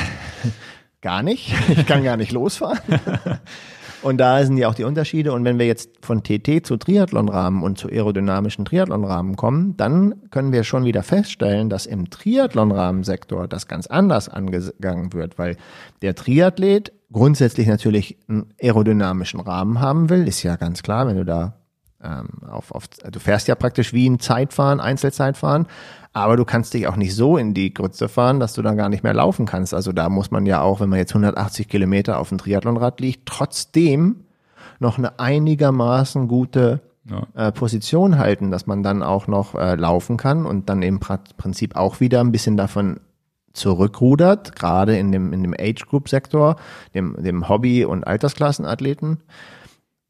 gar nicht. Ich kann gar nicht losfahren. Und da sind ja auch die Unterschiede. Und wenn wir jetzt von TT zu Triathlonrahmen und zu aerodynamischen Triathlonrahmen kommen, dann können wir schon wieder feststellen, dass im Triathlonrahmensektor das ganz anders angegangen wird, weil der Triathlet grundsätzlich natürlich einen aerodynamischen Rahmen haben will, ist ja ganz klar, wenn du da auf, auf, du fährst ja praktisch wie ein Zeitfahren, Einzelzeitfahren, aber du kannst dich auch nicht so in die Grütze fahren, dass du dann gar nicht mehr laufen kannst. Also da muss man ja auch, wenn man jetzt 180 Kilometer auf dem Triathlonrad liegt, trotzdem noch eine einigermaßen gute ja. äh, Position halten, dass man dann auch noch äh, laufen kann und dann im Prinzip auch wieder ein bisschen davon zurückrudert, gerade in dem, in dem Age-Group-Sektor, dem, dem Hobby- und Altersklassenathleten,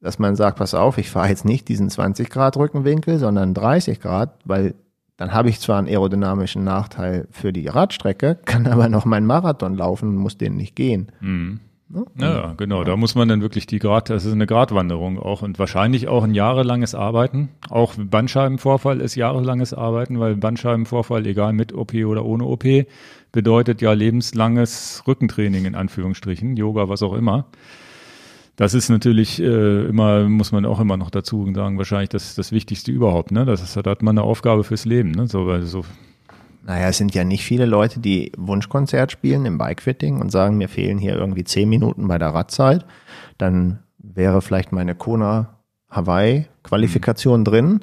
dass man sagt, pass auf, ich fahre jetzt nicht diesen 20 Grad Rückenwinkel, sondern 30 Grad, weil dann habe ich zwar einen aerodynamischen Nachteil für die Radstrecke, kann aber noch meinen Marathon laufen und muss den nicht gehen.
Mhm. Ne? Ja, genau. Da muss man dann wirklich die Grad, das ist eine Gratwanderung auch und wahrscheinlich auch ein jahrelanges Arbeiten. Auch Bandscheibenvorfall ist jahrelanges Arbeiten, weil Bandscheibenvorfall, egal mit OP oder ohne OP, bedeutet ja lebenslanges Rückentraining in Anführungsstrichen, Yoga, was auch immer. Das ist natürlich äh, immer, muss man auch immer noch dazu sagen, wahrscheinlich das, das Wichtigste überhaupt. Ne? Das ist, da hat man eine Aufgabe fürs Leben. Ne? So, weil so
naja, es sind ja nicht viele Leute, die Wunschkonzert spielen im Bikefitting und sagen, mir fehlen hier irgendwie zehn Minuten bei der Radzeit. Dann wäre vielleicht meine Kona Hawaii Qualifikation mhm. drin.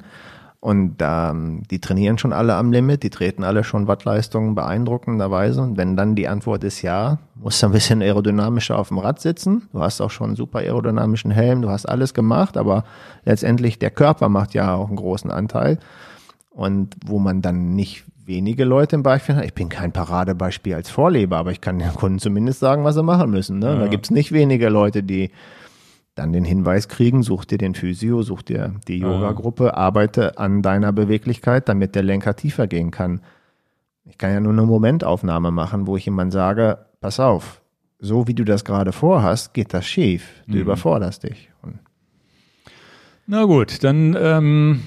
Und ähm, die trainieren schon alle am Limit, die treten alle schon Wattleistungen beeindruckenderweise. Und wenn dann die Antwort ist ja, musst du ein bisschen aerodynamischer auf dem Rad sitzen. Du hast auch schon einen super aerodynamischen Helm, du hast alles gemacht, aber letztendlich der Körper macht ja auch einen großen Anteil. Und wo man dann nicht wenige Leute im Beispiel hat, ich bin kein Paradebeispiel als Vorleber, aber ich kann den Kunden zumindest sagen, was sie machen müssen. Ne? Ja. Da gibt's nicht wenige Leute, die dann den Hinweis kriegen, such dir den Physio, such dir die Yoga-Gruppe, arbeite an deiner Beweglichkeit, damit der Lenker tiefer gehen kann. Ich kann ja nur eine Momentaufnahme machen, wo ich jemand sage, pass auf, so wie du das gerade vorhast, geht das schief. Du mhm. überforderst dich. Und
Na gut, dann ähm,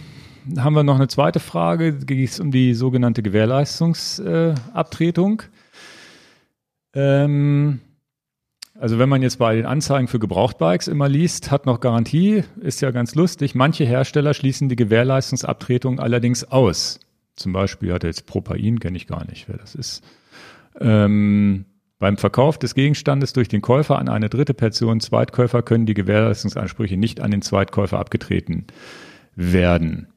haben wir noch eine zweite Frage. Da ging es um die sogenannte Gewährleistungsabtretung. Äh, ähm, also wenn man jetzt bei den Anzeigen für Gebrauchtbikes immer liest, hat noch Garantie, ist ja ganz lustig. Manche Hersteller schließen die Gewährleistungsabtretung allerdings aus. Zum Beispiel hat er jetzt Propain, kenne ich gar nicht, wer das ist. Ähm, beim Verkauf des Gegenstandes durch den Käufer an eine dritte Person, Zweitkäufer, können die Gewährleistungsansprüche nicht an den Zweitkäufer abgetreten werden.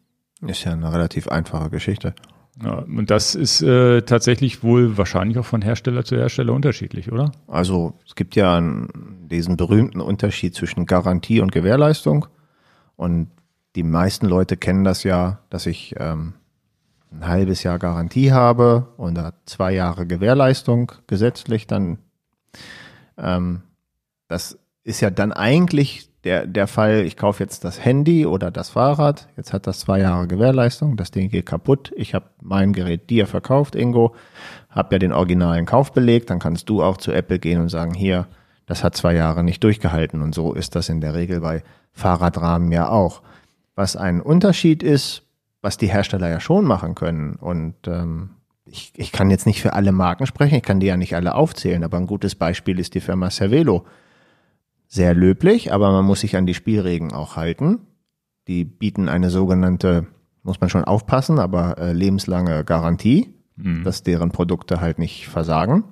Ist ja eine relativ einfache Geschichte.
Ja, und das ist äh, tatsächlich wohl wahrscheinlich auch von Hersteller zu Hersteller unterschiedlich, oder?
Also es gibt ja einen, diesen berühmten Unterschied zwischen Garantie und Gewährleistung. Und die meisten Leute kennen das ja, dass ich ähm, ein halbes Jahr Garantie habe und zwei Jahre Gewährleistung gesetzlich dann. Ähm, das ist ja dann eigentlich der, der Fall, ich kaufe jetzt das Handy oder das Fahrrad, jetzt hat das zwei Jahre Gewährleistung, das Ding geht kaputt, ich habe mein Gerät dir verkauft, Ingo, habe ja den originalen Kaufbeleg, dann kannst du auch zu Apple gehen und sagen, hier, das hat zwei Jahre nicht durchgehalten. Und so ist das in der Regel bei Fahrradrahmen ja auch. Was ein Unterschied ist, was die Hersteller ja schon machen können. Und ähm, ich, ich kann jetzt nicht für alle Marken sprechen, ich kann die ja nicht alle aufzählen, aber ein gutes Beispiel ist die Firma Cervelo sehr löblich, aber man muss sich an die Spielregeln auch halten. Die bieten eine sogenannte, muss man schon aufpassen, aber äh, lebenslange Garantie, mhm. dass deren Produkte halt nicht versagen.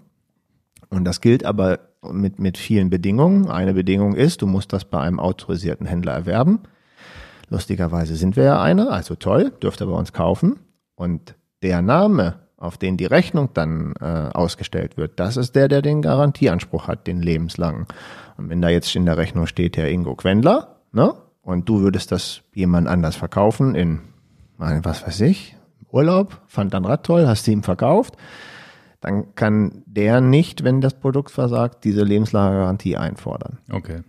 Und das gilt aber mit, mit vielen Bedingungen. Eine Bedingung ist, du musst das bei einem autorisierten Händler erwerben. Lustigerweise sind wir ja eine, also toll, dürft ihr bei uns kaufen. Und der Name, auf den die Rechnung dann äh, ausgestellt wird, das ist der, der den Garantieanspruch hat, den lebenslangen. Und wenn da jetzt in der Rechnung steht, Herr Ingo Quendler, ne? Und du würdest das jemand anders verkaufen in, was weiß ich, Urlaub, fand dein Rad toll, hast du ihm verkauft, dann kann der nicht, wenn das Produkt versagt, diese lebenslange Garantie einfordern.
Okay.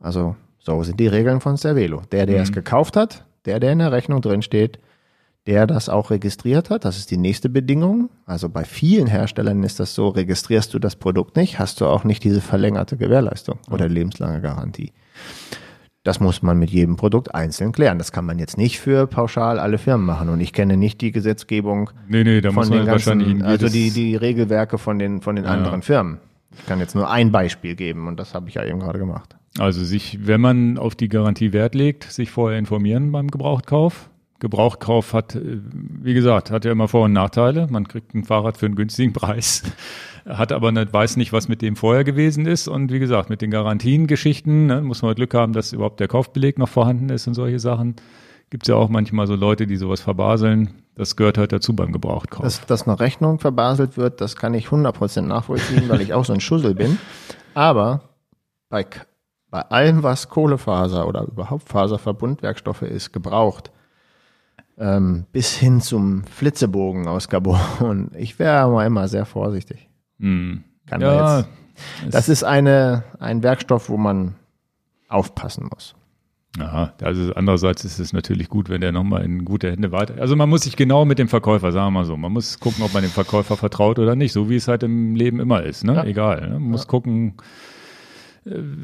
Also, so sind die Regeln von Cervelo. Der, der mhm. es gekauft hat, der, der in der Rechnung drin steht, der das auch registriert hat. Das ist die nächste Bedingung. Also bei vielen Herstellern ist das so, registrierst du das Produkt nicht, hast du auch nicht diese verlängerte Gewährleistung oder lebenslange Garantie. Das muss man mit jedem Produkt einzeln klären. Das kann man jetzt nicht für pauschal alle Firmen machen. Und ich kenne nicht die Gesetzgebung
nee, nee, da
von
muss man den ganzen, wahrscheinlich
also die, die Regelwerke von den, von den ja. anderen Firmen. Ich kann jetzt nur ein Beispiel geben und das habe ich ja eben gerade gemacht.
Also sich, wenn man auf die Garantie Wert legt, sich vorher informieren beim Gebrauchtkauf, Gebrauchtkauf hat, äh, wie gesagt, hat ja immer Vor- und Nachteile. Man kriegt ein Fahrrad für einen günstigen Preis, hat aber nicht, weiß nicht, was mit dem vorher gewesen ist. Und wie gesagt, mit den Garantiengeschichten ne, muss man Glück haben, dass überhaupt der Kaufbeleg noch vorhanden ist und solche Sachen. Gibt es ja auch manchmal so Leute, die sowas verbaseln. Das gehört halt dazu beim Gebrauchtkauf.
Dass, dass eine Rechnung verbaselt wird, das kann ich 100% nachvollziehen, weil ich auch so ein Schussel bin. Aber bei bei allem, was Kohlefaser oder überhaupt Faserverbundwerkstoffe ist, gebraucht. Ähm, bis hin zum Flitzebogen aus Carbon. Ich wäre mal immer sehr vorsichtig.
Hm.
Kann ja, jetzt, das ist eine, ein Werkstoff, wo man aufpassen muss.
Aha, also andererseits ist es natürlich gut, wenn der nochmal in gute Hände weiter. Also man muss sich genau mit dem Verkäufer, sagen wir mal so, man muss gucken, ob man dem Verkäufer vertraut oder nicht, so wie es halt im Leben immer ist, ne? Ja. Egal. Ne? Man muss ja. gucken,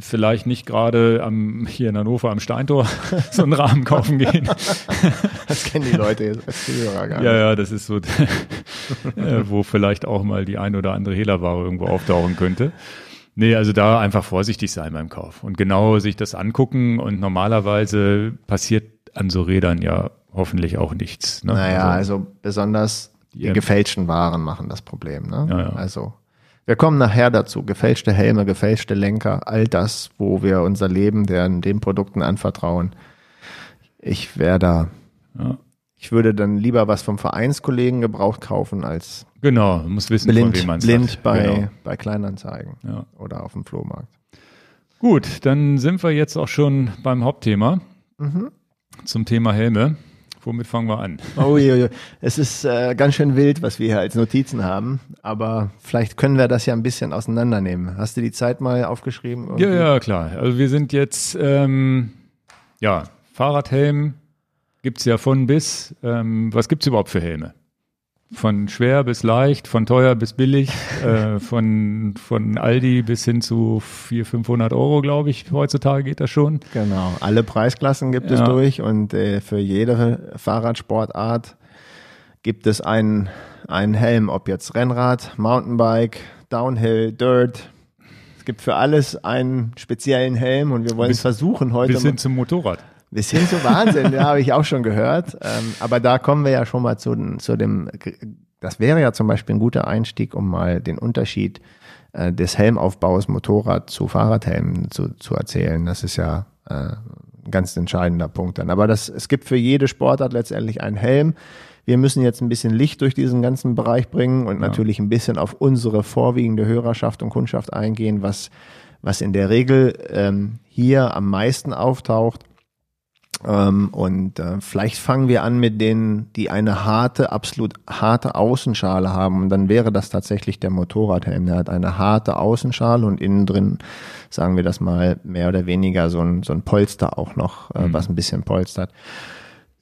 vielleicht nicht gerade am hier in Hannover am Steintor so einen Rahmen kaufen gehen.
Das kennen die Leute jetzt als Zuhörer
gar nicht. Ja, ja, das ist so, äh, wo vielleicht auch mal die ein oder andere Hehlerware irgendwo auftauchen könnte. Nee, also da einfach vorsichtig sein beim Kauf und genau sich das angucken und normalerweise passiert an so Rädern ja hoffentlich auch nichts.
Ne? Naja, also, also besonders die, gefälschten Waren machen das Problem. Ne? Ja, ja. Also wir kommen nachher dazu. Gefälschte Helme, gefälschte Lenker, all das, wo wir unser Leben den, den Produkten anvertrauen. Ich wäre da. Ja. Ich würde dann lieber was vom Vereinskollegen gebraucht kaufen als
genau, muss wissen,
blind, von wem man blind hat. bei, genau. bei Kleinanzeigen ja. oder auf dem Flohmarkt.
Gut, dann sind wir jetzt auch schon beim Hauptthema mhm. zum Thema Helme. Womit fangen wir an?
Oh, je, je. es ist äh, ganz schön wild, was wir hier als Notizen haben, aber vielleicht können wir das ja ein bisschen auseinandernehmen. Hast du die Zeit mal aufgeschrieben?
Irgendwie? Ja, ja, klar. Also wir sind jetzt, ähm, ja, Fahrradhelm, gibt es ja von bis. Ähm, was gibt es überhaupt für Helme? Von schwer bis leicht, von teuer bis billig, äh, von, von Aldi bis hin zu 400, 500 Euro, glaube ich, heutzutage geht das schon.
Genau, alle Preisklassen gibt ja. es durch und äh, für jede Fahrradsportart gibt es einen, einen Helm, ob jetzt Rennrad, Mountainbike, Downhill, Dirt, Es gibt für alles einen speziellen Helm und wir wollen bis, versuchen heute.
Bis hin zum Motorrad.
Bis hin zu Wahnsinn, ja, habe ich auch schon gehört. Ähm, aber da kommen wir ja schon mal zu, zu dem, das wäre ja zum Beispiel ein guter Einstieg, um mal den Unterschied äh, des Helmaufbaus Motorrad zu Fahrradhelmen zu, zu erzählen. Das ist ja äh, ein ganz entscheidender Punkt dann. Aber das, es gibt für jede Sportart letztendlich einen Helm. Wir müssen jetzt ein bisschen Licht durch diesen ganzen Bereich bringen und ja. natürlich ein bisschen auf unsere vorwiegende Hörerschaft und Kundschaft eingehen, was, was in der Regel ähm, hier am meisten auftaucht. Ähm, und äh, vielleicht fangen wir an mit denen, die eine harte, absolut harte Außenschale haben. Und dann wäre das tatsächlich der Motorradhelm. Der hat eine harte Außenschale und innen drin, sagen wir das mal, mehr oder weniger so ein, so ein Polster auch noch, äh, mhm. was ein bisschen polstert.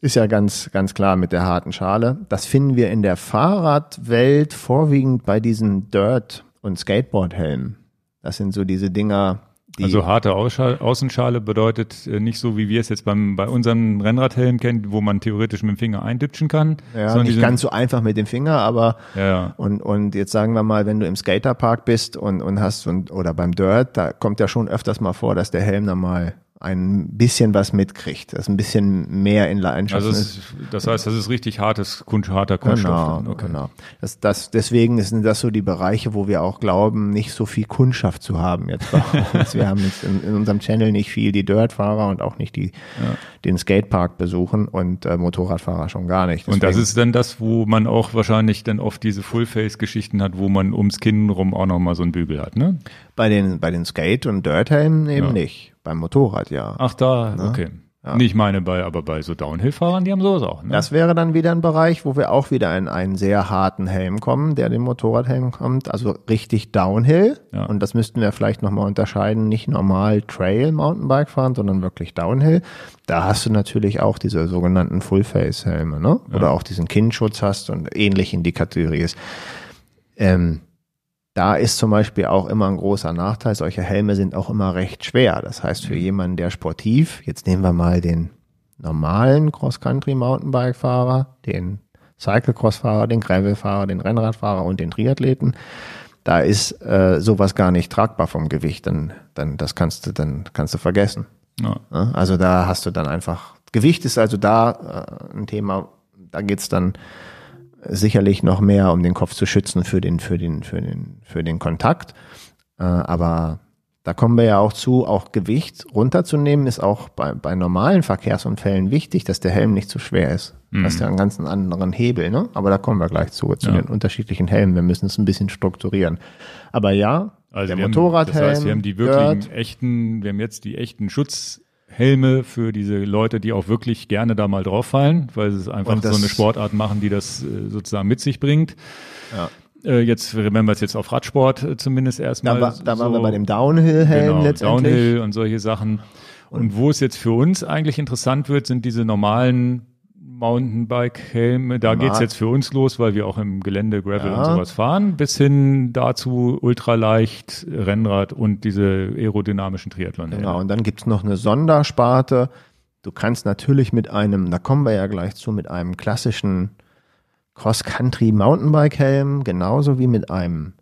Ist ja ganz, ganz klar mit der harten Schale. Das finden wir in der Fahrradwelt vorwiegend bei diesen Dirt- und Skateboardhelmen. Das sind so diese Dinger,
also harte Außenschale bedeutet äh, nicht so, wie wir es jetzt beim, bei unserem Rennradhelm kennen, wo man theoretisch mit dem Finger eindütschen kann.
Ja, nicht ganz so einfach mit dem Finger, aber ja. Und, und jetzt sagen wir mal, wenn du im Skaterpark bist und, und hast und, oder beim Dirt, da kommt ja schon öfters mal vor, dass der Helm dann mal ein bisschen was mitkriegt, das ein bisschen mehr in Leidenschaft also
ist. Das heißt, das ist richtig hartes, harter Kunststoff.
Genau, okay. genau. Das, das, deswegen sind das so die Bereiche, wo wir auch glauben, nicht so viel Kundschaft zu haben jetzt bei uns. wir haben jetzt in, in, unserem Channel nicht viel die Dirtfahrer und auch nicht die, ja. den Skatepark besuchen und äh, Motorradfahrer schon gar nicht.
Deswegen, und das ist dann das, wo man auch wahrscheinlich dann oft diese Fullface-Geschichten hat, wo man ums Kinn rum auch nochmal so einen Bügel hat, ne?
Bei den, bei den Skate- und Dirthelmen eben ja. nicht. Beim Motorrad ja.
Ach da, ne? okay. Ja. Nee, ich meine bei, aber bei so Downhill-Fahrern, die haben sowas auch. Ne?
Das wäre dann wieder ein Bereich, wo wir auch wieder in einen sehr harten Helm kommen, der dem Motorradhelm kommt, also richtig Downhill. Ja. Und das müssten wir vielleicht nochmal unterscheiden, nicht normal Trail Mountainbike fahren, sondern wirklich Downhill. Da hast du natürlich auch diese sogenannten Full-Face-Helme, ne? Oder ja. auch diesen Kindschutz hast und ähnlich in die Kategorie ist. Ähm, da ist zum Beispiel auch immer ein großer Nachteil. Solche Helme sind auch immer recht schwer. Das heißt, für mhm. jemanden, der sportiv, jetzt nehmen wir mal den normalen Cross-Country-Mountainbike-Fahrer, den Cyclecross-Fahrer, den Gravel-Fahrer, den Rennradfahrer und den Triathleten, da ist äh, sowas gar nicht tragbar vom Gewicht. Dann, dann das kannst du, dann kannst du vergessen. Ja. Also da hast du dann einfach Gewicht ist also da äh, ein Thema. Da geht's dann sicherlich noch mehr, um den Kopf zu schützen für den, für den, für den, für den Kontakt. Äh, aber da kommen wir ja auch zu, auch Gewicht runterzunehmen, ist auch bei, bei normalen Verkehrsunfällen wichtig, dass der Helm nicht zu schwer ist. Mhm. Das ist ja einen ganz anderen Hebel, ne? Aber da kommen wir gleich zu, zu ja. den unterschiedlichen Helmen. Wir müssen es ein bisschen strukturieren. Aber ja,
also der Motorradhelm. Das heißt, wir haben die wirklichen echten, wir haben jetzt die echten Schutzhelme für diese Leute, die auch wirklich gerne da mal drauf fallen, weil sie es einfach so eine Sportart machen, die das äh, sozusagen mit sich bringt. Ja. Äh, jetzt, wenn wir es jetzt auf Radsport äh, zumindest erstmal.
Da, war, da so, waren wir bei dem Downhill-Helm genau, letztendlich.
Downhill und solche Sachen. Und, und wo es jetzt für uns eigentlich interessant wird, sind diese normalen Mountainbike-Helme. Da geht's jetzt für uns los, weil wir auch im Gelände Gravel ja. und sowas fahren, bis hin dazu ultraleicht, Rennrad und diese aerodynamischen Triathlon. -Helme.
Genau, und dann gibt's noch eine Sondersparte. Du kannst natürlich mit einem, da kommen wir ja gleich zu, mit einem klassischen Cross-Country Mountainbike-Helm, genauso wie mit einem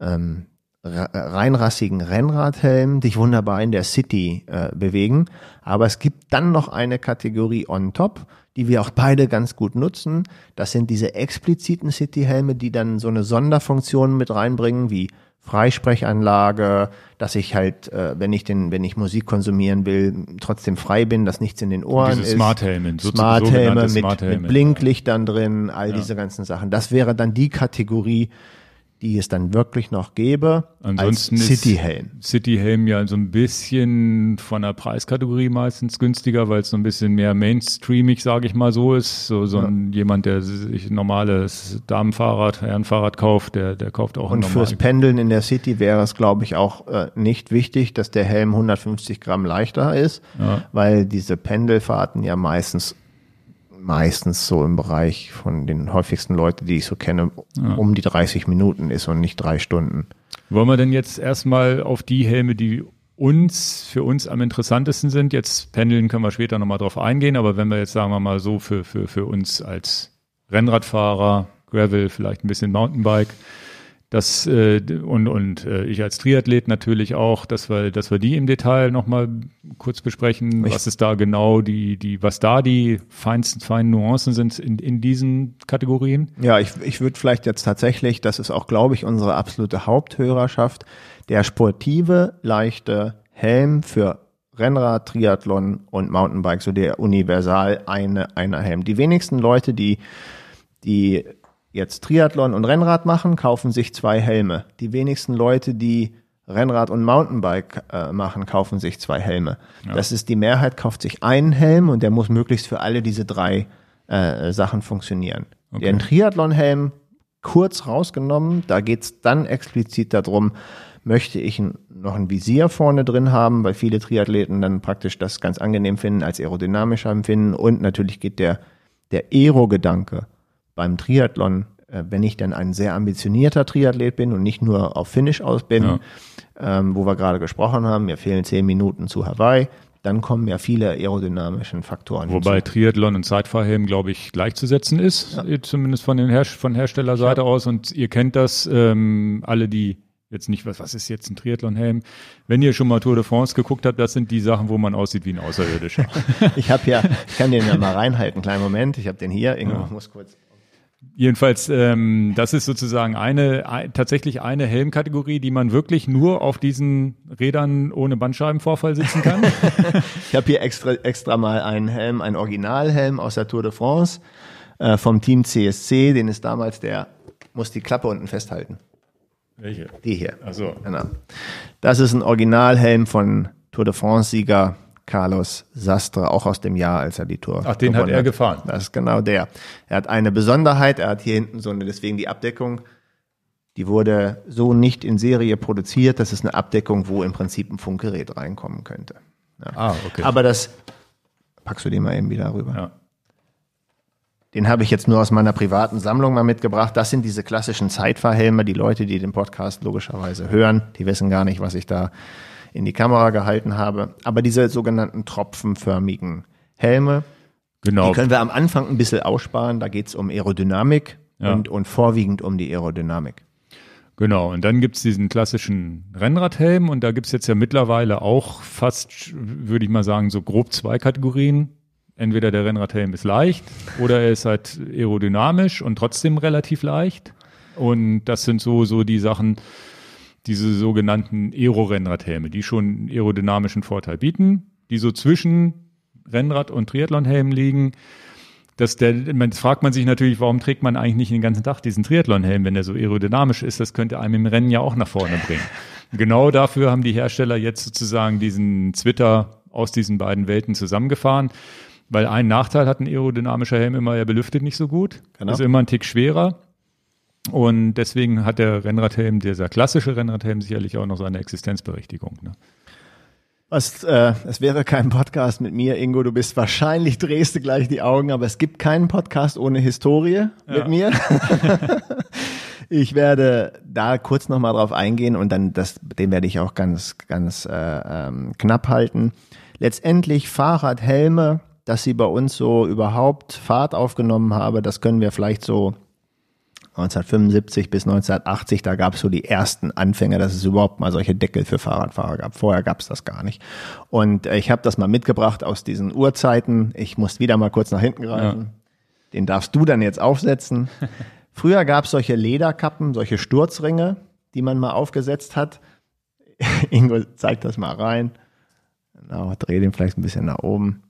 ähm, reinrassigen Rennradhelm dich wunderbar in der City äh, bewegen. Aber es gibt dann noch eine Kategorie on top, die wir auch beide ganz gut nutzen. Das sind diese expliziten City-Helme, die dann so eine Sonderfunktion mit reinbringen, wie Freisprechanlage, dass ich halt, äh, wenn ich den, wenn ich Musik konsumieren will, trotzdem frei bin, dass nichts in den Ohren diese ist.
Smart Helme,
Smart Helme mit, Smart mit Blinklichtern drin, all ja. diese ganzen Sachen. Das wäre dann die Kategorie, die es dann wirklich noch gäbe.
Ansonsten City Helm. City Helm ja so ein bisschen von der Preiskategorie meistens günstiger, weil es so ein bisschen mehr mainstreamig, sage ich mal so ist. So, so ja. ein, jemand, der sich ein normales Damenfahrrad, Herrenfahrrad kauft, der, der kauft auch
Und fürs Pendeln in der City wäre es, glaube ich, auch äh, nicht wichtig, dass der Helm 150 Gramm leichter ist, ja. weil diese Pendelfahrten ja meistens meistens so im Bereich von den häufigsten Leuten, die ich so kenne, ja. um die 30 Minuten ist und nicht drei Stunden.
Wollen wir denn jetzt erstmal auf die Helme, die uns, für uns am interessantesten sind, jetzt pendeln können wir später nochmal drauf eingehen, aber wenn wir jetzt sagen wir mal so für, für, für uns als Rennradfahrer, Gravel, vielleicht ein bisschen Mountainbike, das äh, und und äh, ich als Triathlet natürlich auch, dass wir dass wir die im Detail noch mal kurz besprechen, ich was ist da genau die die was da die feinsten feinen Nuancen sind in in diesen Kategorien?
Ja, ich ich würde vielleicht jetzt tatsächlich, das ist auch glaube ich unsere absolute Haupthörerschaft, der sportive leichte Helm für Rennrad, Triathlon und Mountainbike, so der universal eine einer Helm. Die wenigsten Leute, die die jetzt Triathlon und Rennrad machen, kaufen sich zwei Helme. Die wenigsten Leute, die Rennrad und Mountainbike äh, machen, kaufen sich zwei Helme. Ja. Das ist die Mehrheit, kauft sich einen Helm und der muss möglichst für alle diese drei äh, Sachen funktionieren. Okay. Den Triathlon-Helm kurz rausgenommen, da geht's dann explizit darum, möchte ich noch ein Visier vorne drin haben, weil viele Triathleten dann praktisch das ganz angenehm finden, als aerodynamischer empfinden und natürlich geht der, der Aero-Gedanke beim Triathlon, äh, wenn ich dann ein sehr ambitionierter Triathlet bin und nicht nur auf Finish aus bin, ja. ähm, wo wir gerade gesprochen haben, mir fehlen zehn Minuten zu Hawaii, dann kommen ja viele aerodynamischen Faktoren
Wobei hinzu. Triathlon und Zeitfahrhelm, glaube ich, gleichzusetzen ist, ja. zumindest von, den Her von Herstellerseite aus. Und ihr kennt das, ähm, alle, die jetzt nicht, was, was ist jetzt ein Triathlon-Helm? Wenn ihr schon mal Tour de France geguckt habt, das sind die Sachen, wo man aussieht wie ein Außerirdischer.
ich habe ja, ich kann den ja mal reinhalten, kleinen Moment, ich habe den hier, Ingo ja. muss kurz
Jedenfalls, ähm, das ist sozusagen eine ein, tatsächlich eine Helmkategorie, die man wirklich nur auf diesen Rädern ohne Bandscheibenvorfall sitzen kann.
ich habe hier extra extra mal einen Helm, einen Originalhelm aus der Tour de France äh, vom Team CSC, den ist damals der muss die Klappe unten festhalten.
Welche?
Die hier.
Ach so.
Genau. Das ist ein Originalhelm von Tour de France Sieger Carlos Sastre, auch aus dem Jahr, als er die Tour.
Ach, den hat er gefahren.
Das ist genau der. Er hat eine Besonderheit, er hat hier hinten so eine, deswegen die Abdeckung, die wurde so nicht in Serie produziert. Das ist eine Abdeckung, wo im Prinzip ein Funkgerät reinkommen könnte. Ja. Ah, okay. Aber das packst du den mal eben wieder rüber. Ja. Den habe ich jetzt nur aus meiner privaten Sammlung mal mitgebracht. Das sind diese klassischen Zeitfahrhelme. Die Leute, die den Podcast logischerweise hören, die wissen gar nicht, was ich da in die Kamera gehalten habe. Aber diese sogenannten tropfenförmigen Helme, genau. die können wir am Anfang ein bisschen aussparen. Da geht es um Aerodynamik ja. und, und vorwiegend um die Aerodynamik.
Genau, und dann gibt's diesen klassischen Rennradhelm und da gibt's jetzt ja mittlerweile auch fast, würde ich mal sagen, so grob zwei Kategorien. Entweder der Rennradhelm ist leicht oder er ist halt aerodynamisch und trotzdem relativ leicht. Und das sind so, so die Sachen, diese sogenannten Aero-Rennradhelme, die schon einen aerodynamischen Vorteil bieten, die so zwischen Rennrad- und Triathlonhelm liegen. Das, der, man, das fragt man sich natürlich, warum trägt man eigentlich nicht den ganzen Tag diesen Triathlonhelm, wenn der so aerodynamisch ist? Das könnte einem im Rennen ja auch nach vorne bringen. genau dafür haben die Hersteller jetzt sozusagen diesen Twitter aus diesen beiden Welten zusammengefahren. Weil ein Nachteil hat ein aerodynamischer Helm immer, er belüftet nicht so gut. Genau. Ist immer ein Tick schwerer. Und deswegen hat der Rennradhelm, dieser klassische Rennradhelm, sicherlich auch noch seine Existenzberechtigung. Ne?
Was, äh, es wäre kein Podcast mit mir, Ingo. Du bist wahrscheinlich drehst du gleich die Augen, aber es gibt keinen Podcast ohne Historie ja. mit mir. ich werde da kurz nochmal drauf eingehen und dann das, den werde ich auch ganz, ganz äh, ähm, knapp halten. Letztendlich Fahrradhelme, dass sie bei uns so überhaupt Fahrt aufgenommen habe, das können wir vielleicht so 1975 bis 1980, da gab es so die ersten Anfänge, dass es überhaupt mal solche Deckel für Fahrradfahrer gab. Vorher gab es das gar nicht. Und äh, ich habe das mal mitgebracht aus diesen Uhrzeiten. Ich muss wieder mal kurz nach hinten greifen. Ja. Den darfst du dann jetzt aufsetzen. Früher gab es solche Lederkappen, solche Sturzringe, die man mal aufgesetzt hat. Ingo zeigt das mal rein. Genau, dreh den vielleicht ein bisschen nach oben.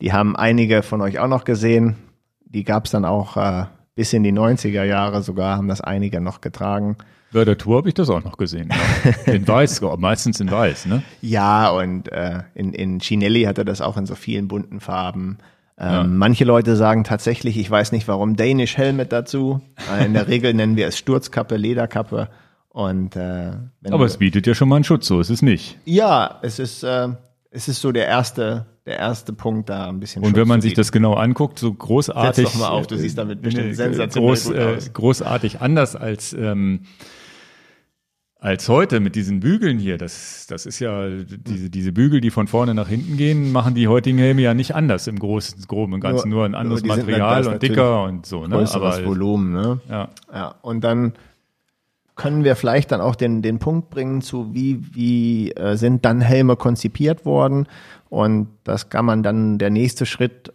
Die haben einige von euch auch noch gesehen. Die gab es dann auch äh, bis in die 90er Jahre sogar haben das einige noch getragen.
Bei der Tour habe ich das auch noch gesehen. Ja. In weiß, meistens in weiß, ne?
Ja, und äh, in, in Chinelli hatte das auch in so vielen bunten Farben. Ähm, ja. Manche Leute sagen tatsächlich, ich weiß nicht warum, Danish Helmet dazu. Äh, in der Regel nennen wir es Sturzkappe, Lederkappe. Und, äh,
Aber es bietet ja schon mal einen Schutz, so ist es nicht.
Ja, es ist, äh, es ist so der erste der erste Punkt da ein bisschen.
Und wenn man sich das genau anguckt, so großartig.
Setz doch mal auf, du siehst damit bestimmt äh, sensationell
groß, äh, großartig anders als ähm, als heute mit diesen Bügeln hier. Das das ist ja diese diese Bügel, die von vorne nach hinten gehen, machen die heutigen Helme ja nicht anders im großen groben und ganzen nur, nur ein anderes Material und dicker und so.
Ne? Aber Volumen. Ne? Ja. Ja. Und dann können wir vielleicht dann auch den, den Punkt bringen zu, wie, wie äh, sind dann Helme konzipiert worden. Und das kann man dann, der nächste Schritt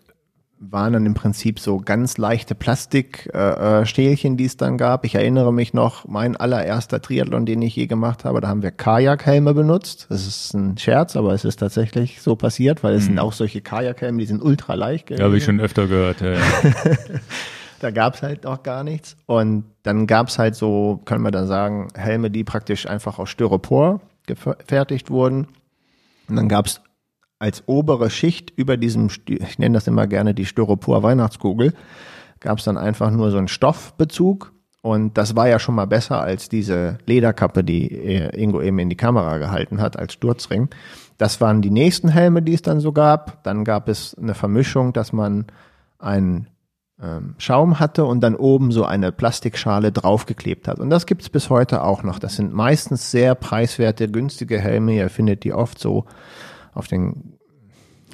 waren dann im Prinzip so ganz leichte Plastikstählchen, äh, äh die es dann gab. Ich erinnere mich noch, mein allererster Triathlon, den ich je gemacht habe, da haben wir Kajakhelme benutzt. Das ist ein Scherz, aber es ist tatsächlich so passiert, weil es mhm. sind auch solche Kajakhelme, die sind ultra leicht.
Ja, habe ich schon öfter gehört. Ja, ja.
Da gab es halt noch gar nichts. Und dann gab es halt so, können wir dann sagen, Helme, die praktisch einfach aus Styropor gefertigt wurden. Und dann gab es als obere Schicht über diesem, ich nenne das immer gerne die Styropor-Weihnachtskugel, gab es dann einfach nur so einen Stoffbezug. Und das war ja schon mal besser als diese Lederkappe, die Ingo eben in die Kamera gehalten hat als Sturzring. Das waren die nächsten Helme, die es dann so gab. Dann gab es eine Vermischung, dass man einen ähm, Schaum hatte und dann oben so eine Plastikschale draufgeklebt hat. Und das gibt's bis heute auch noch. Das sind meistens sehr preiswerte, günstige Helme. Ihr findet die oft so auf den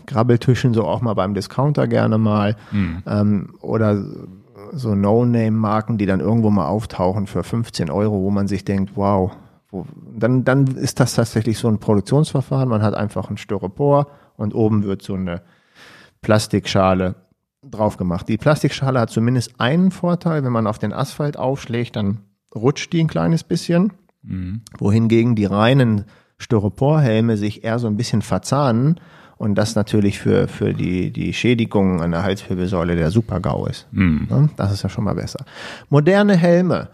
Grabbeltischen, so auch mal beim Discounter gerne mal. Mhm. Ähm, oder so No-Name-Marken, die dann irgendwo mal auftauchen für 15 Euro, wo man sich denkt, wow, wo, dann, dann ist das tatsächlich so ein Produktionsverfahren. Man hat einfach ein Styropor und oben wird so eine Plastikschale drauf gemacht. Die Plastikschale hat zumindest einen Vorteil, wenn man auf den Asphalt aufschlägt, dann rutscht die ein kleines bisschen, mhm. wohingegen die reinen Styroporhelme sich eher so ein bisschen verzahnen und das natürlich für, für die, die Schädigung an der Halswirbelsäule der Super-GAU ist. Mhm. Das ist ja schon mal besser. Moderne Helme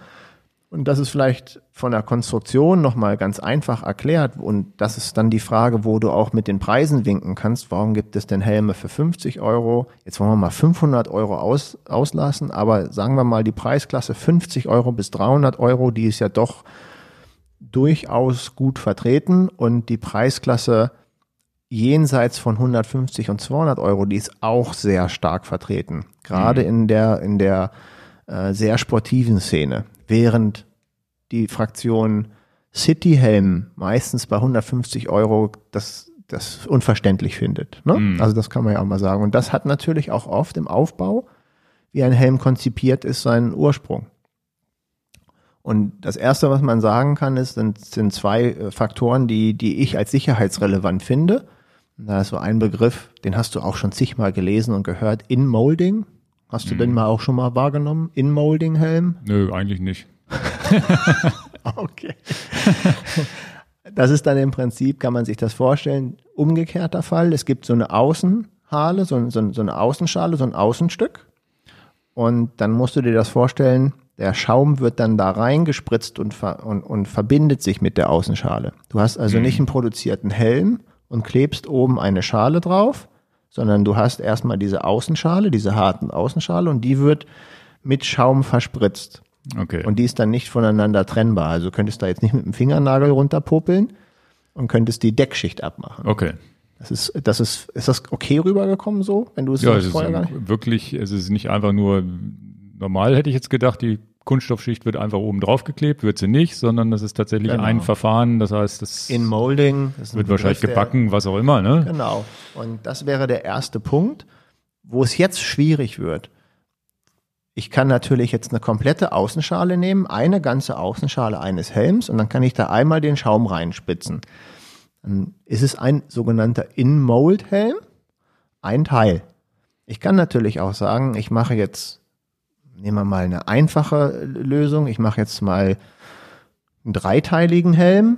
und das ist vielleicht von der Konstruktion nochmal ganz einfach erklärt. Und das ist dann die Frage, wo du auch mit den Preisen winken kannst. Warum gibt es denn Helme für 50 Euro? Jetzt wollen wir mal 500 Euro aus, auslassen. Aber sagen wir mal die Preisklasse 50 Euro bis 300 Euro, die ist ja doch durchaus gut vertreten. Und die Preisklasse jenseits von 150 und 200 Euro, die ist auch sehr stark vertreten. Gerade mhm. in der, in der äh, sehr sportiven Szene während die Fraktion Cityhelm meistens bei 150 Euro das, das unverständlich findet. Ne? Mm. Also das kann man ja auch mal sagen. Und das hat natürlich auch oft im Aufbau, wie ein Helm konzipiert ist, seinen Ursprung. Und das Erste, was man sagen kann, ist, sind, sind zwei äh, Faktoren, die, die ich als sicherheitsrelevant finde. Da ist so ein Begriff, den hast du auch schon zigmal gelesen und gehört, In-Molding. Hast du mhm. den mal auch schon mal wahrgenommen? In-Molding-Helm?
Nö, eigentlich nicht.
okay. Das ist dann im Prinzip, kann man sich das vorstellen, umgekehrter Fall. Es gibt so eine Außenhale, so, so, so eine Außenschale, so ein Außenstück. Und dann musst du dir das vorstellen, der Schaum wird dann da reingespritzt und, ver und, und verbindet sich mit der Außenschale. Du hast also mhm. nicht einen produzierten Helm und klebst oben eine Schale drauf, sondern du hast erstmal diese Außenschale, diese harten Außenschale und die wird mit Schaum verspritzt. Okay. Und die ist dann nicht voneinander trennbar. Also könntest da jetzt nicht mit dem Fingernagel runterpopeln und könntest die Deckschicht abmachen.
Okay.
Das ist, das ist, ist das okay rübergekommen so, wenn du es
ja, es vorher nicht? Wirklich, es ist nicht einfach nur normal, hätte ich jetzt gedacht, die Kunststoffschicht wird einfach oben drauf geklebt, wird sie nicht, sondern das ist tatsächlich genau. ein Verfahren, das heißt, das
in Molding
das wird wahrscheinlich gebacken, was auch immer, ne?
Genau. Und das wäre der erste Punkt, wo es jetzt schwierig wird. Ich kann natürlich jetzt eine komplette Außenschale nehmen, eine ganze Außenschale eines Helms und dann kann ich da einmal den Schaum reinspitzen. Dann ist es ein sogenannter In-Mold-Helm, ein Teil. Ich kann natürlich auch sagen, ich mache jetzt, nehmen wir mal eine einfache Lösung, ich mache jetzt mal einen dreiteiligen Helm,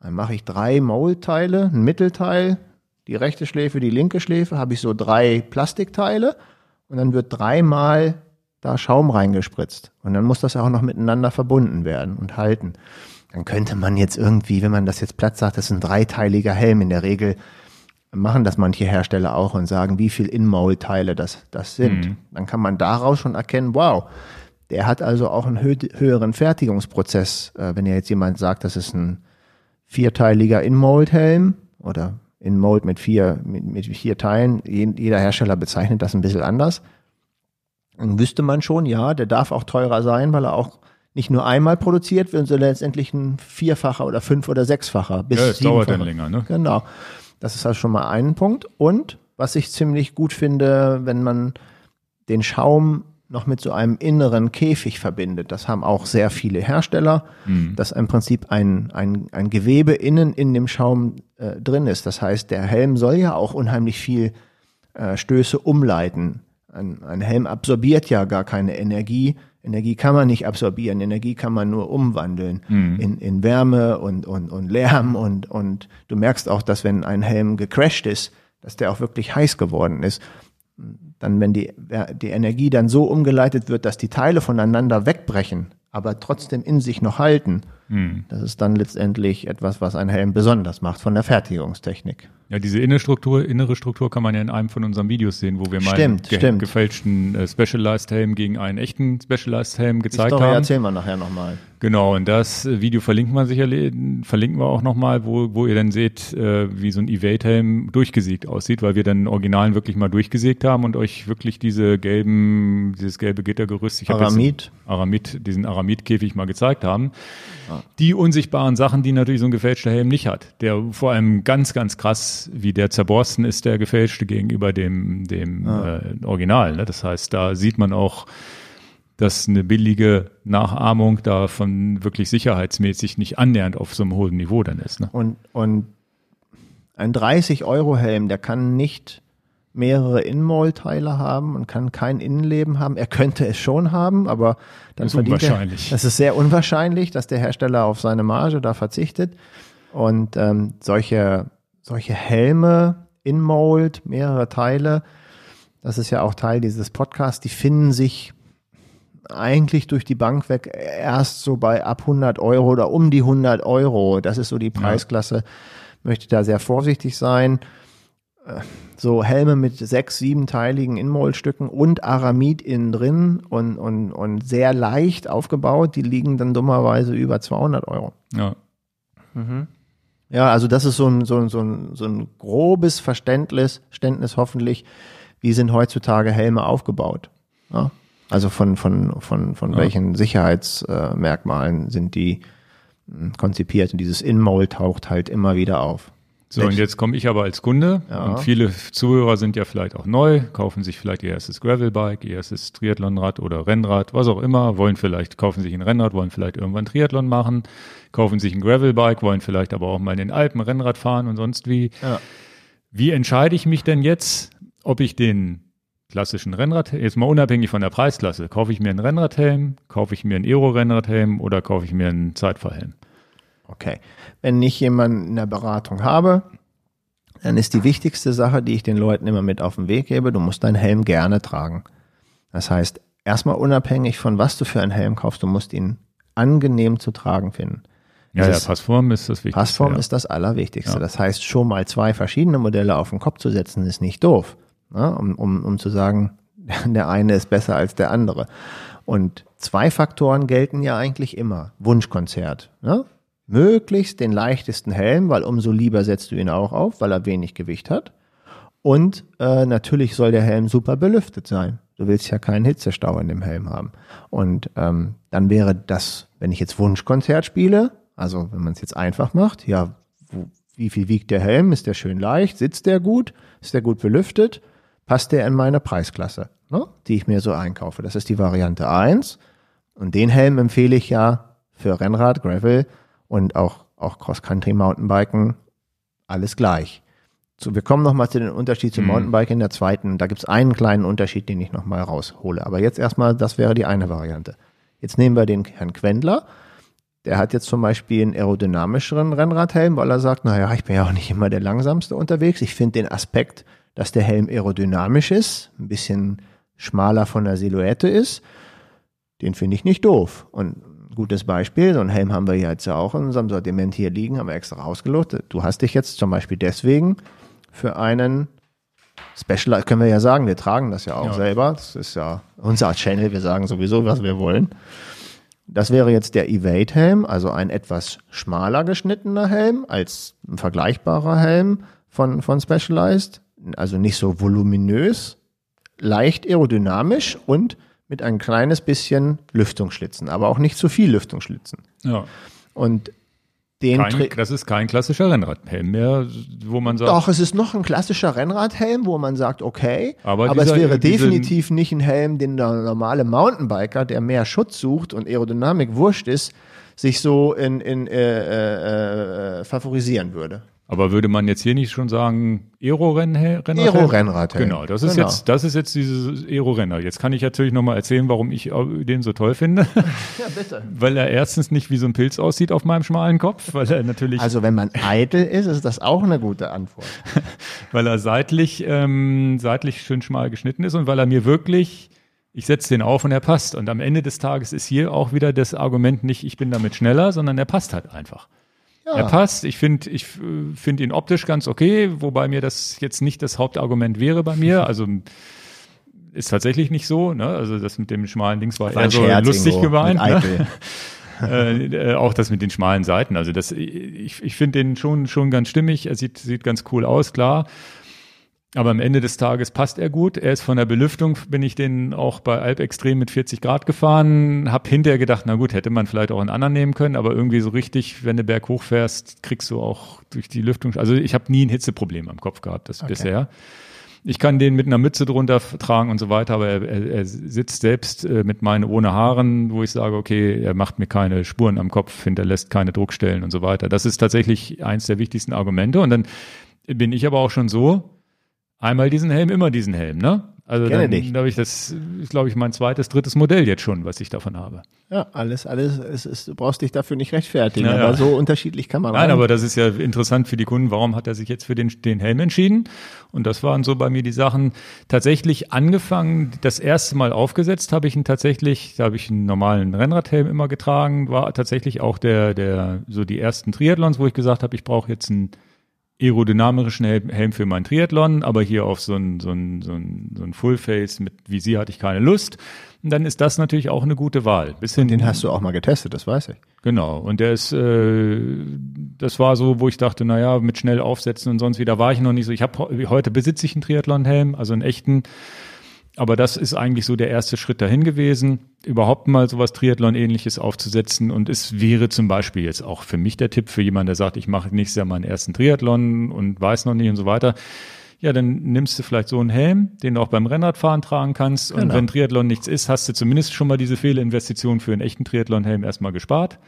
dann mache ich drei Mold-Teile, ein Mittelteil, die rechte Schläfe, die linke Schläfe, habe ich so drei Plastikteile und dann wird dreimal da Schaum reingespritzt. Und dann muss das auch noch miteinander verbunden werden und halten. Dann könnte man jetzt irgendwie, wenn man das jetzt platt sagt, das ist ein dreiteiliger Helm. In der Regel machen das manche Hersteller auch und sagen, wie viel In-Mold-Teile das, das sind. Mhm. Dann kann man daraus schon erkennen, wow, der hat also auch einen hö höheren Fertigungsprozess. Äh, wenn ja jetzt jemand sagt, das ist ein vierteiliger In-Mold-Helm oder In-Mold mit vier, mit, mit vier Teilen, jeder Hersteller bezeichnet das ein bisschen anders dann wüsste man schon, ja, der darf auch teurer sein, weil er auch nicht nur einmal produziert wird, sondern letztendlich ein vierfacher oder fünf oder sechsfacher.
Bis ja, es dauert dann länger, ne?
Genau. Das ist also schon mal ein Punkt. Und was ich ziemlich gut finde, wenn man den Schaum noch mit so einem inneren Käfig verbindet. Das haben auch sehr viele Hersteller, mhm. dass im Prinzip ein, ein, ein Gewebe innen in dem Schaum äh, drin ist. Das heißt, der Helm soll ja auch unheimlich viel äh, Stöße umleiten. Ein, ein Helm absorbiert ja gar keine Energie. Energie kann man nicht absorbieren, Energie kann man nur umwandeln mhm. in, in Wärme und, und, und Lärm und, und du merkst auch, dass wenn ein Helm gecrashed ist, dass der auch wirklich heiß geworden ist. Dann, wenn die, die Energie dann so umgeleitet wird, dass die Teile voneinander wegbrechen, aber trotzdem in sich noch halten, mhm. das ist dann letztendlich etwas, was ein Helm besonders macht von der Fertigungstechnik.
Ja, diese innere Struktur, innere Struktur kann man ja in einem von unseren Videos sehen, wo wir mal
einen ge
gefälschten äh, Specialized Helm gegen einen echten Specialized Helm gezeigt
Story
haben.
erzählen wir nachher nochmal.
Genau, und das äh, Video verlinken wir sicherlich, verlinken wir auch nochmal, wo, wo ihr dann seht, äh, wie so ein Evade-Helm durchgesägt aussieht, weil wir dann Originalen wirklich mal durchgesägt haben und euch wirklich diese gelben, dieses gelbe Gittergerüst,
ich Aramid.
Aramid, diesen Aramid-Käfig mal gezeigt haben. Ah. Die unsichtbaren Sachen, die natürlich so ein gefälschter Helm nicht hat, der vor allem ganz, ganz krass wie der zerborsten ist der gefälschte gegenüber dem, dem ah. äh, Original. Ne? Das heißt, da sieht man auch, dass eine billige Nachahmung davon wirklich sicherheitsmäßig nicht annähernd auf so einem hohen Niveau dann ist. Ne?
Und, und ein 30-Euro-Helm, der kann nicht mehrere Innenmaulteile haben und kann kein Innenleben haben. Er könnte es schon haben, aber dann
das ist verdient unwahrscheinlich.
er. Es ist sehr unwahrscheinlich, dass der Hersteller auf seine Marge da verzichtet. Und ähm, solche solche Helme in Mold, mehrere Teile, das ist ja auch Teil dieses Podcasts, die finden sich eigentlich durch die Bank weg erst so bei ab 100 Euro oder um die 100 Euro. Das ist so die Preisklasse. Ja. Möchte da sehr vorsichtig sein. So Helme mit sechs, siebenteiligen Inmoldstücken und Aramid innen drin und, und, und sehr leicht aufgebaut, die liegen dann dummerweise über 200 Euro.
Ja. Mhm.
Ja, also das ist so ein, so ein, so ein, so ein grobes Verständnis, Verständnis hoffentlich, wie sind heutzutage Helme aufgebaut. Ja? Also von, von, von, von ja. welchen Sicherheitsmerkmalen sind die hm, konzipiert und dieses In-Mold taucht halt immer wieder auf.
So, und jetzt komme ich aber als Kunde ja. und viele Zuhörer sind ja vielleicht auch neu, kaufen sich vielleicht ihr erstes Gravelbike, ihr erstes Triathlonrad oder Rennrad, was auch immer, wollen vielleicht, kaufen sich ein Rennrad, wollen vielleicht irgendwann Triathlon machen, kaufen sich ein Gravelbike, wollen vielleicht aber auch mal in den Alpen Rennrad fahren und sonst wie. Ja. Wie entscheide ich mich denn jetzt, ob ich den klassischen Rennrad, jetzt mal unabhängig von der Preisklasse, kaufe ich mir einen Rennradhelm, kaufe ich mir einen Aero-Rennradhelm oder kaufe ich mir einen Zeitfahrhelm?
Okay. Wenn ich jemanden in der Beratung habe, dann ist die wichtigste Sache, die ich den Leuten immer mit auf den Weg gebe, du musst deinen Helm gerne tragen. Das heißt, erstmal unabhängig von was du für einen Helm kaufst, du musst ihn angenehm zu tragen finden.
Ja, ja, Passform ist das Wichtigste.
Passform
ja.
ist das Allerwichtigste.
Ja.
Das heißt, schon mal zwei verschiedene Modelle auf den Kopf zu setzen, ist nicht doof. Ne? Um, um, um zu sagen, der eine ist besser als der andere. Und zwei Faktoren gelten ja eigentlich immer. Wunschkonzert. Ne? Möglichst den leichtesten Helm, weil umso lieber setzt du ihn auch auf, weil er wenig Gewicht hat. Und äh, natürlich soll der Helm super belüftet sein. Du willst ja keinen Hitzestau in dem Helm haben. Und ähm, dann wäre das, wenn ich jetzt Wunschkonzert spiele, also wenn man es jetzt einfach macht, ja, wo, wie viel wiegt der Helm? Ist der schön leicht? Sitzt der gut? Ist der gut belüftet? Passt der in meine Preisklasse, ne? die ich mir so einkaufe? Das ist die Variante eins. Und den Helm empfehle ich ja für Rennrad, Gravel und auch, auch Cross-Country Mountainbiken alles gleich. So, wir kommen nochmal zu den Unterschied zum
Mhm.
Mountainbike in der zweiten. Da gibt es einen kleinen Unterschied, den ich nochmal raushole. Aber jetzt erstmal, das wäre die eine Variante. Jetzt nehmen wir den Herrn Quendler. Der hat jetzt zum Beispiel einen aerodynamischeren Rennradhelm, weil er sagt, naja, ich bin ja auch nicht immer der langsamste unterwegs. Ich finde den Aspekt, dass der Helm aerodynamisch ist, ein bisschen schmaler von der Silhouette ist, den finde ich nicht doof. Und gutes Beispiel, so ein Helm haben wir ja jetzt ja auch in unserem Sortiment hier liegen, haben wir extra rausgelotet. Du hast dich jetzt zum Beispiel deswegen für einen Special, können wir ja sagen, wir tragen das ja auch
Ja.
selber. Das ist ja unser Channel, wir sagen sowieso, was wir wollen. Das wäre jetzt der Evade-Helm, also ein etwas schmaler geschnittener Helm als ein vergleichbarer Helm von, von Specialized. Also nicht so voluminös, leicht aerodynamisch und mit ein kleines bisschen Lüftungsschlitzen, aber auch nicht zu viel Lüftungsschlitzen.
Ja.
Und den
Kein, das ist kein klassischer Rennradhelm mehr, wo man sagt,
Doch, es ist noch ein klassischer Rennradhelm, wo man sagt, okay,
Aber
aber, es
dieser-
wäre
diese-
definitiv nicht ein Helm, den der normale Mountainbiker, der mehr Schutz sucht und Aerodynamik wurscht ist, sich so in, in äh, äh, äh, favorisieren würde.
Aber würde man jetzt hier nicht schon sagen, Aero-Rennradhelm?
Aero-Rennradhelm.
Genau, das ist
Genau.
jetzt, das ist jetzt dieses Aero-Renner. Jetzt kann ich natürlich nochmal erzählen, warum ich den so toll finde.
Ja, bitte.
weil er erstens nicht wie so ein Pilz aussieht auf meinem schmalen Kopf, weil er natürlich,
Also wenn man eitel ist, ist das auch eine gute Antwort.
weil er seitlich, ähm, seitlich schön schmal geschnitten ist und weil er mir wirklich, ich setze den auf und er passt. Und am Ende des Tages ist hier auch wieder das Argument nicht, ich bin damit schneller, sondern er passt halt einfach. Er passt. Ich finde ich äh, finde ihn optisch ganz okay, wobei mir das jetzt nicht das Hauptargument wäre bei mir. Also ist tatsächlich nicht so. Ne? Also das mit dem schmalen Dings war,
War
eher so
Scherz
lustig
irgendwo,
gemeint. Ne? äh, äh, auch das mit den schmalen Seiten. Also das, ich, ich finde den schon, schon ganz stimmig. Er sieht, sieht ganz cool aus, klar. Aber am Ende des Tages passt er gut. Er ist von der Belüftung, bin ich den auch bei Alpextrem mit 40 Grad gefahren. Hab hinterher gedacht, na gut, hätte man vielleicht auch einen anderen nehmen können, aber irgendwie so richtig, wenn du Berg hochfährst, kriegst du auch durch die Lüftung. Also ich habe nie ein Hitzeproblem am Kopf gehabt, das bisher. Ich kann den mit einer Mütze drunter tragen und so weiter, aber er, er, er sitzt selbst äh, mit meinen ohne Haaren, wo ich sage, okay, er macht mir keine Spuren am Kopf, hinterlässt keine Druckstellen und so weiter. Das ist tatsächlich eins der wichtigsten Argumente. Und dann bin ich aber auch schon so, einmal diesen Helm, immer diesen Helm, ne? Also
Kenne
dann glaube ich, das ist, glaube ich, mein zweites, drittes Modell jetzt schon, was ich davon habe.
Ja, alles, alles, es ist, du brauchst dich dafür nicht rechtfertigen,
Ja,
aber so unterschiedlich kann man
Nein,
rein.
aber das ist ja interessant für die Kunden. Warum hat er sich jetzt für den, den Helm entschieden? Und das waren so bei mir die Sachen. Tatsächlich angefangen, das erste Mal aufgesetzt habe ich ihn tatsächlich, da habe ich einen normalen Rennradhelm immer getragen, war tatsächlich auch der, der, so die ersten Triathlons, wo ich gesagt habe, ich brauche jetzt einen aerodynamischen Helm, Helm für meinen Triathlon, aber hier auf so ein, so ein, so ein, so ein Fullface mit Visier hatte ich keine Lust. Und dann ist das natürlich auch eine gute Wahl. Bis hin,
Den hast du auch mal getestet, das weiß ich.
Genau, und der ist, äh, das war so, wo ich dachte, naja, mit schnell aufsetzen und sonst wie, da war ich noch nicht so. Ich habe heute besitze ich einen Triathlon-Helm, also einen echten, aber das ist eigentlich so der erste Schritt dahin gewesen, überhaupt mal sowas Triathlon-ähnliches aufzusetzen. Und es wäre zum Beispiel jetzt auch für mich der Tipp für jemanden, der sagt, ich mache nächstes Jahr meinen ersten Triathlon und weiß noch nicht und so weiter. Ja, dann nimmst du vielleicht so einen Helm, den du auch beim Rennradfahren tragen kannst. Und
Genau.
wenn Triathlon nichts ist, hast du zumindest schon mal diese Fehlinvestition für einen echten Triathlon-Helm erstmal gespart.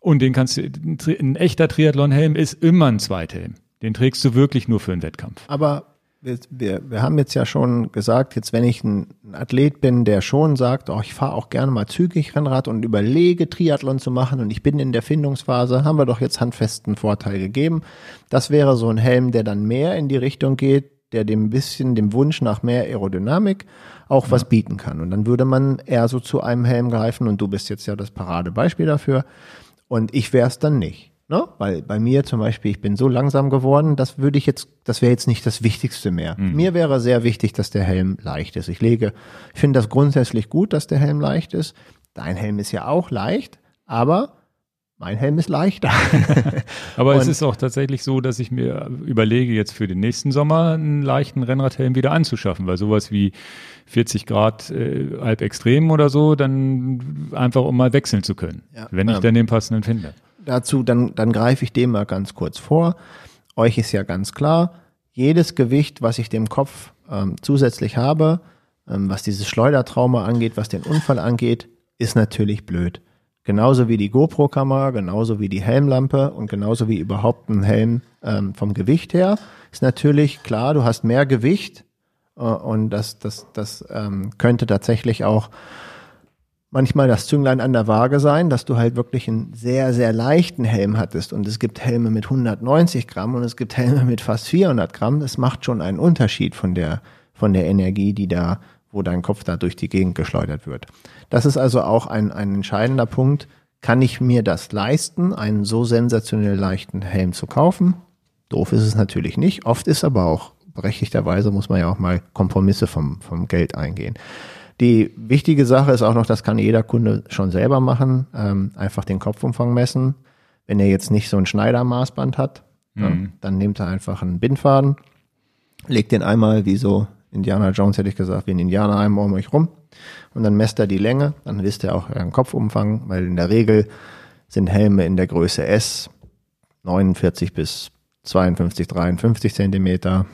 Und den kannst du, ein ein echter Triathlon-Helm ist immer ein Zweithelm. Den trägst du wirklich nur für einen Wettkampf.
Aber wir, wir, wir haben jetzt ja schon gesagt, jetzt wenn ich ein, Athlet bin, der schon sagt, oh, ich fahre auch gerne mal zügig Rennrad und überlege, Triathlon zu machen und ich bin in der Findungsphase, haben wir doch jetzt handfesten Vorteil gegeben. Das wäre so ein Helm, der dann mehr in die Richtung geht, der dem bisschen, dem Wunsch nach mehr Aerodynamik auch ja. was bieten kann. Und dann würde man eher so zu einem Helm greifen und du bist jetzt ja das Paradebeispiel dafür. Und ich wäre es dann nicht. Ne? Weil bei mir zum Beispiel, ich bin so langsam geworden, das würde ich jetzt, das wäre jetzt nicht das Wichtigste mehr. Mhm. Mir wäre sehr wichtig, dass der Helm leicht ist. Ich lege, ich finde das grundsätzlich gut, dass der Helm leicht ist. Dein Helm ist ja auch leicht, aber mein Helm ist leichter.
aber Und es ist auch tatsächlich so, dass ich mir überlege, jetzt für den nächsten Sommer einen leichten Rennradhelm wieder anzuschaffen, weil sowas wie 40 Grad äh, halb extrem oder so, dann einfach um mal wechseln zu können, ja, wenn ich ähm, dann den passenden finde
dazu, dann, dann greife ich dem mal ganz kurz vor. Euch ist ja ganz klar, jedes Gewicht, was ich dem Kopf ähm, zusätzlich habe, ähm, was dieses Schleudertrauma angeht, was den Unfall angeht, ist natürlich blöd. Genauso wie die GoPro-Kamera, genauso wie die Helmlampe und genauso wie überhaupt ein Helm ähm, vom Gewicht her, ist natürlich klar, du hast mehr Gewicht äh, und das, das, das ähm, könnte tatsächlich auch manchmal das Zünglein an der Waage sein, dass du halt wirklich einen sehr, sehr leichten Helm hattest. Und es gibt Helme mit 190 Gramm und es gibt Helme mit fast 400 Gramm. Das macht schon einen Unterschied von der, von der Energie, die da, wo dein Kopf da durch die Gegend geschleudert wird. Das ist also auch ein, ein entscheidender Punkt. Kann ich mir das leisten, einen so sensationell leichten Helm zu kaufen? Doof ist es natürlich nicht. Oft ist aber auch berechtigterweise muss man ja auch mal Kompromisse vom, vom Geld eingehen. Die wichtige Sache ist auch noch, das kann jeder Kunde schon selber machen, ähm, einfach den Kopfumfang messen. Wenn er jetzt nicht so ein Schneidermaßband hat, mhm. ja, dann nimmt er einfach einen Bindfaden, legt den einmal wie so Indiana Jones hätte ich gesagt, wie ein Indianer einmal um euch rum und dann messt er die Länge, dann wisst ihr auch euren Kopfumfang, weil in der Regel sind Helme in der Größe S 49 bis 52, 53 Zentimeter,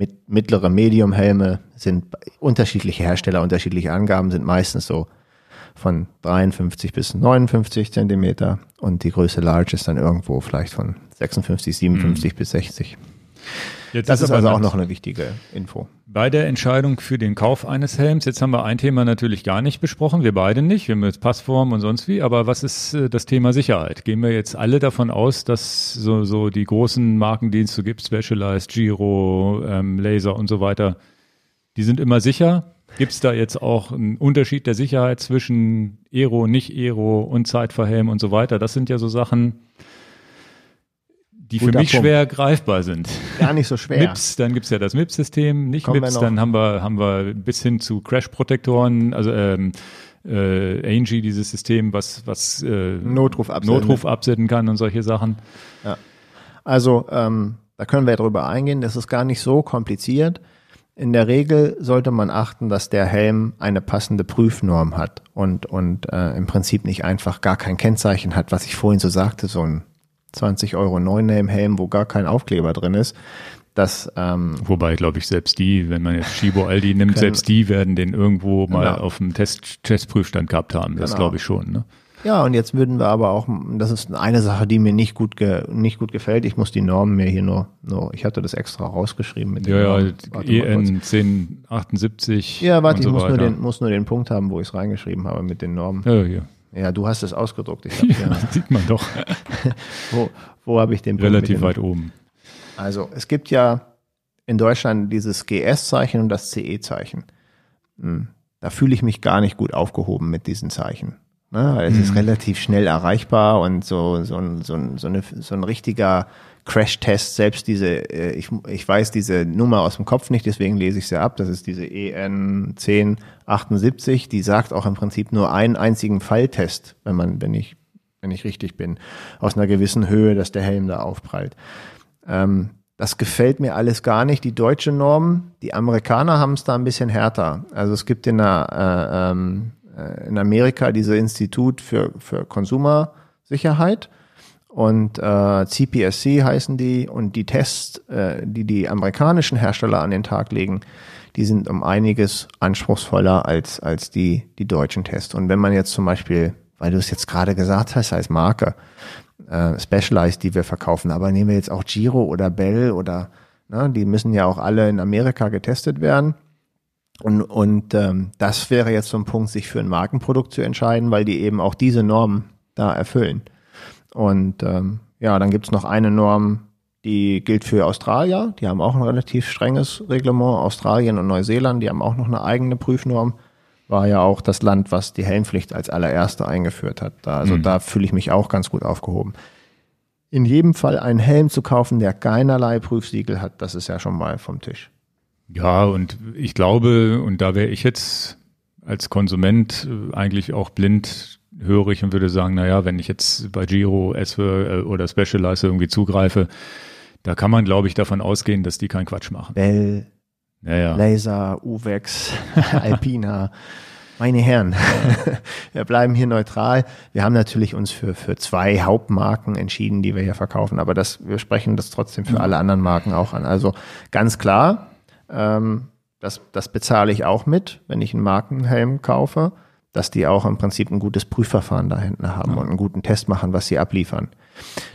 mit, mittlere Medium-Helme sind unterschiedliche Hersteller, unterschiedliche Angaben sind meistens so von 53 bis 59 Zentimeter und die Größe Large ist dann irgendwo vielleicht von 56, 57 mhm. bis 60. Jetzt das ist, also auch noch eine wichtige Info.
Bei der Entscheidung für den Kauf eines Helms, jetzt haben wir ein Thema natürlich gar nicht besprochen, wir beide nicht, wir haben jetzt Passform und sonst wie, aber was ist äh, das Thema Sicherheit? Gehen wir jetzt alle davon aus, dass so, so die großen Markendienste gibt, Specialized, Giro, ähm, Laser und so weiter, die sind immer sicher? Gibt es da jetzt auch einen Unterschied der Sicherheit zwischen Aero, Nicht-Aero und Zeitverhelm und so weiter? Das sind ja so Sachen, die Guter für mich Punkt. schwer greifbar sind.
Gar nicht so schwer.
MIPS, dann gibt's ja das MIPS-System, nicht Kommen MIPS, dann haben wir, haben wir bis hin zu Crash-Protektoren, also ähm, äh, Angie, dieses System, was, was
äh, Notruf, absenden.
Notruf absenden kann und solche Sachen.
Ja. Also ähm, da können wir drüber eingehen, das ist gar nicht so kompliziert. In der Regel sollte man achten, dass der Helm eine passende Prüfnorm hat und, und äh, im Prinzip nicht einfach gar kein Kennzeichen hat, was ich vorhin so sagte, so ein 20 Euro No-Name-Helm, wo gar kein Aufkleber drin ist. Das, ähm,
Wobei, glaube ich, selbst die, wenn man jetzt Shibo Aldi nimmt, können, selbst die werden den irgendwo mal genau. auf dem Test, Testprüfstand gehabt haben. Das genau. glaube ich schon. Ne?
Ja, und jetzt würden wir aber auch, das ist eine Sache, die mir nicht gut, ge, nicht gut gefällt. Ich muss die Normen mir hier nur, nur ich hatte das extra rausgeschrieben. Mit
ja, ja, EN 1078.
Ja, warte, ich so muss, nur den, muss nur den Punkt haben, wo ich es reingeschrieben habe mit den Normen. Ja, ja. Ja, du hast es ausgedruckt. Ich
ja, ja. sieht man doch.
wo wo habe ich den
Punkt Relativ weit oben.
Also, es gibt ja in Deutschland dieses GS-Zeichen und das CE-Zeichen. Hm, da fühle ich mich gar nicht gut aufgehoben mit diesen Zeichen. Ne? Es mhm. ist relativ schnell erreichbar und so, so, so, so, eine, so ein richtiger Crash-Test, selbst diese, äh, ich, ich weiß diese Nummer aus dem Kopf nicht, deswegen lese ich sie ab. Das ist diese EN 1078, die sagt auch im Prinzip nur einen einzigen Falltest, wenn man, wenn ich, wenn ich richtig bin, aus einer gewissen Höhe, dass der Helm da aufprallt. Ähm, das gefällt mir alles gar nicht. Die deutsche Norm, die Amerikaner haben es da ein bisschen härter. Also es gibt in, der, äh, ähm, äh, in Amerika diese Institut für, für Konsumersicherheit und äh, CPSC heißen die und die Tests, äh, die die amerikanischen Hersteller an den Tag legen, die sind um einiges anspruchsvoller als als die die deutschen Tests. Und wenn man jetzt zum Beispiel, weil du es jetzt gerade gesagt hast als Marke, äh, Specialized, die wir verkaufen, aber nehmen wir jetzt auch Giro oder Bell oder Ne? Die müssen ja auch alle in Amerika getestet werden. Und, und ähm, das wäre jetzt so ein Punkt, sich für ein Markenprodukt zu entscheiden, weil die eben auch diese Normen da erfüllen. Und ähm, ja, dann gibt's noch eine Norm, die gilt für Australier. Die haben auch ein relativ strenges Reglement. Australien und Neuseeland, die haben auch noch eine eigene Prüfnorm. War ja auch das Land, was die Helmpflicht als allererste eingeführt hat. Da, also mhm. da fühle ich mich auch ganz gut aufgehoben. In jedem Fall einen Helm zu kaufen, der keinerlei Prüfsiegel hat, das ist ja schon mal vom Tisch.
Ja, und ich glaube, und da wäre ich jetzt als Konsument äh, eigentlich auch blind hörig und würde sagen, naja, wenn ich jetzt bei Giro, Eswe äh, oder Specialize irgendwie zugreife, da kann man, glaube ich, davon ausgehen, dass die keinen Quatsch machen.
Bell, ja, Laser, Uvex, Alpina. Meine Herren, wir bleiben hier neutral. Wir haben natürlich uns für, für zwei Hauptmarken entschieden, die wir hier verkaufen, aber das, wir sprechen das trotzdem für alle anderen Marken auch an. Also ganz klar, ähm, das, das bezahle ich auch mit, wenn ich einen Markenhelm kaufe, dass die auch im Prinzip ein gutes Prüfverfahren da hinten haben ja. und einen guten Test machen, was sie abliefern.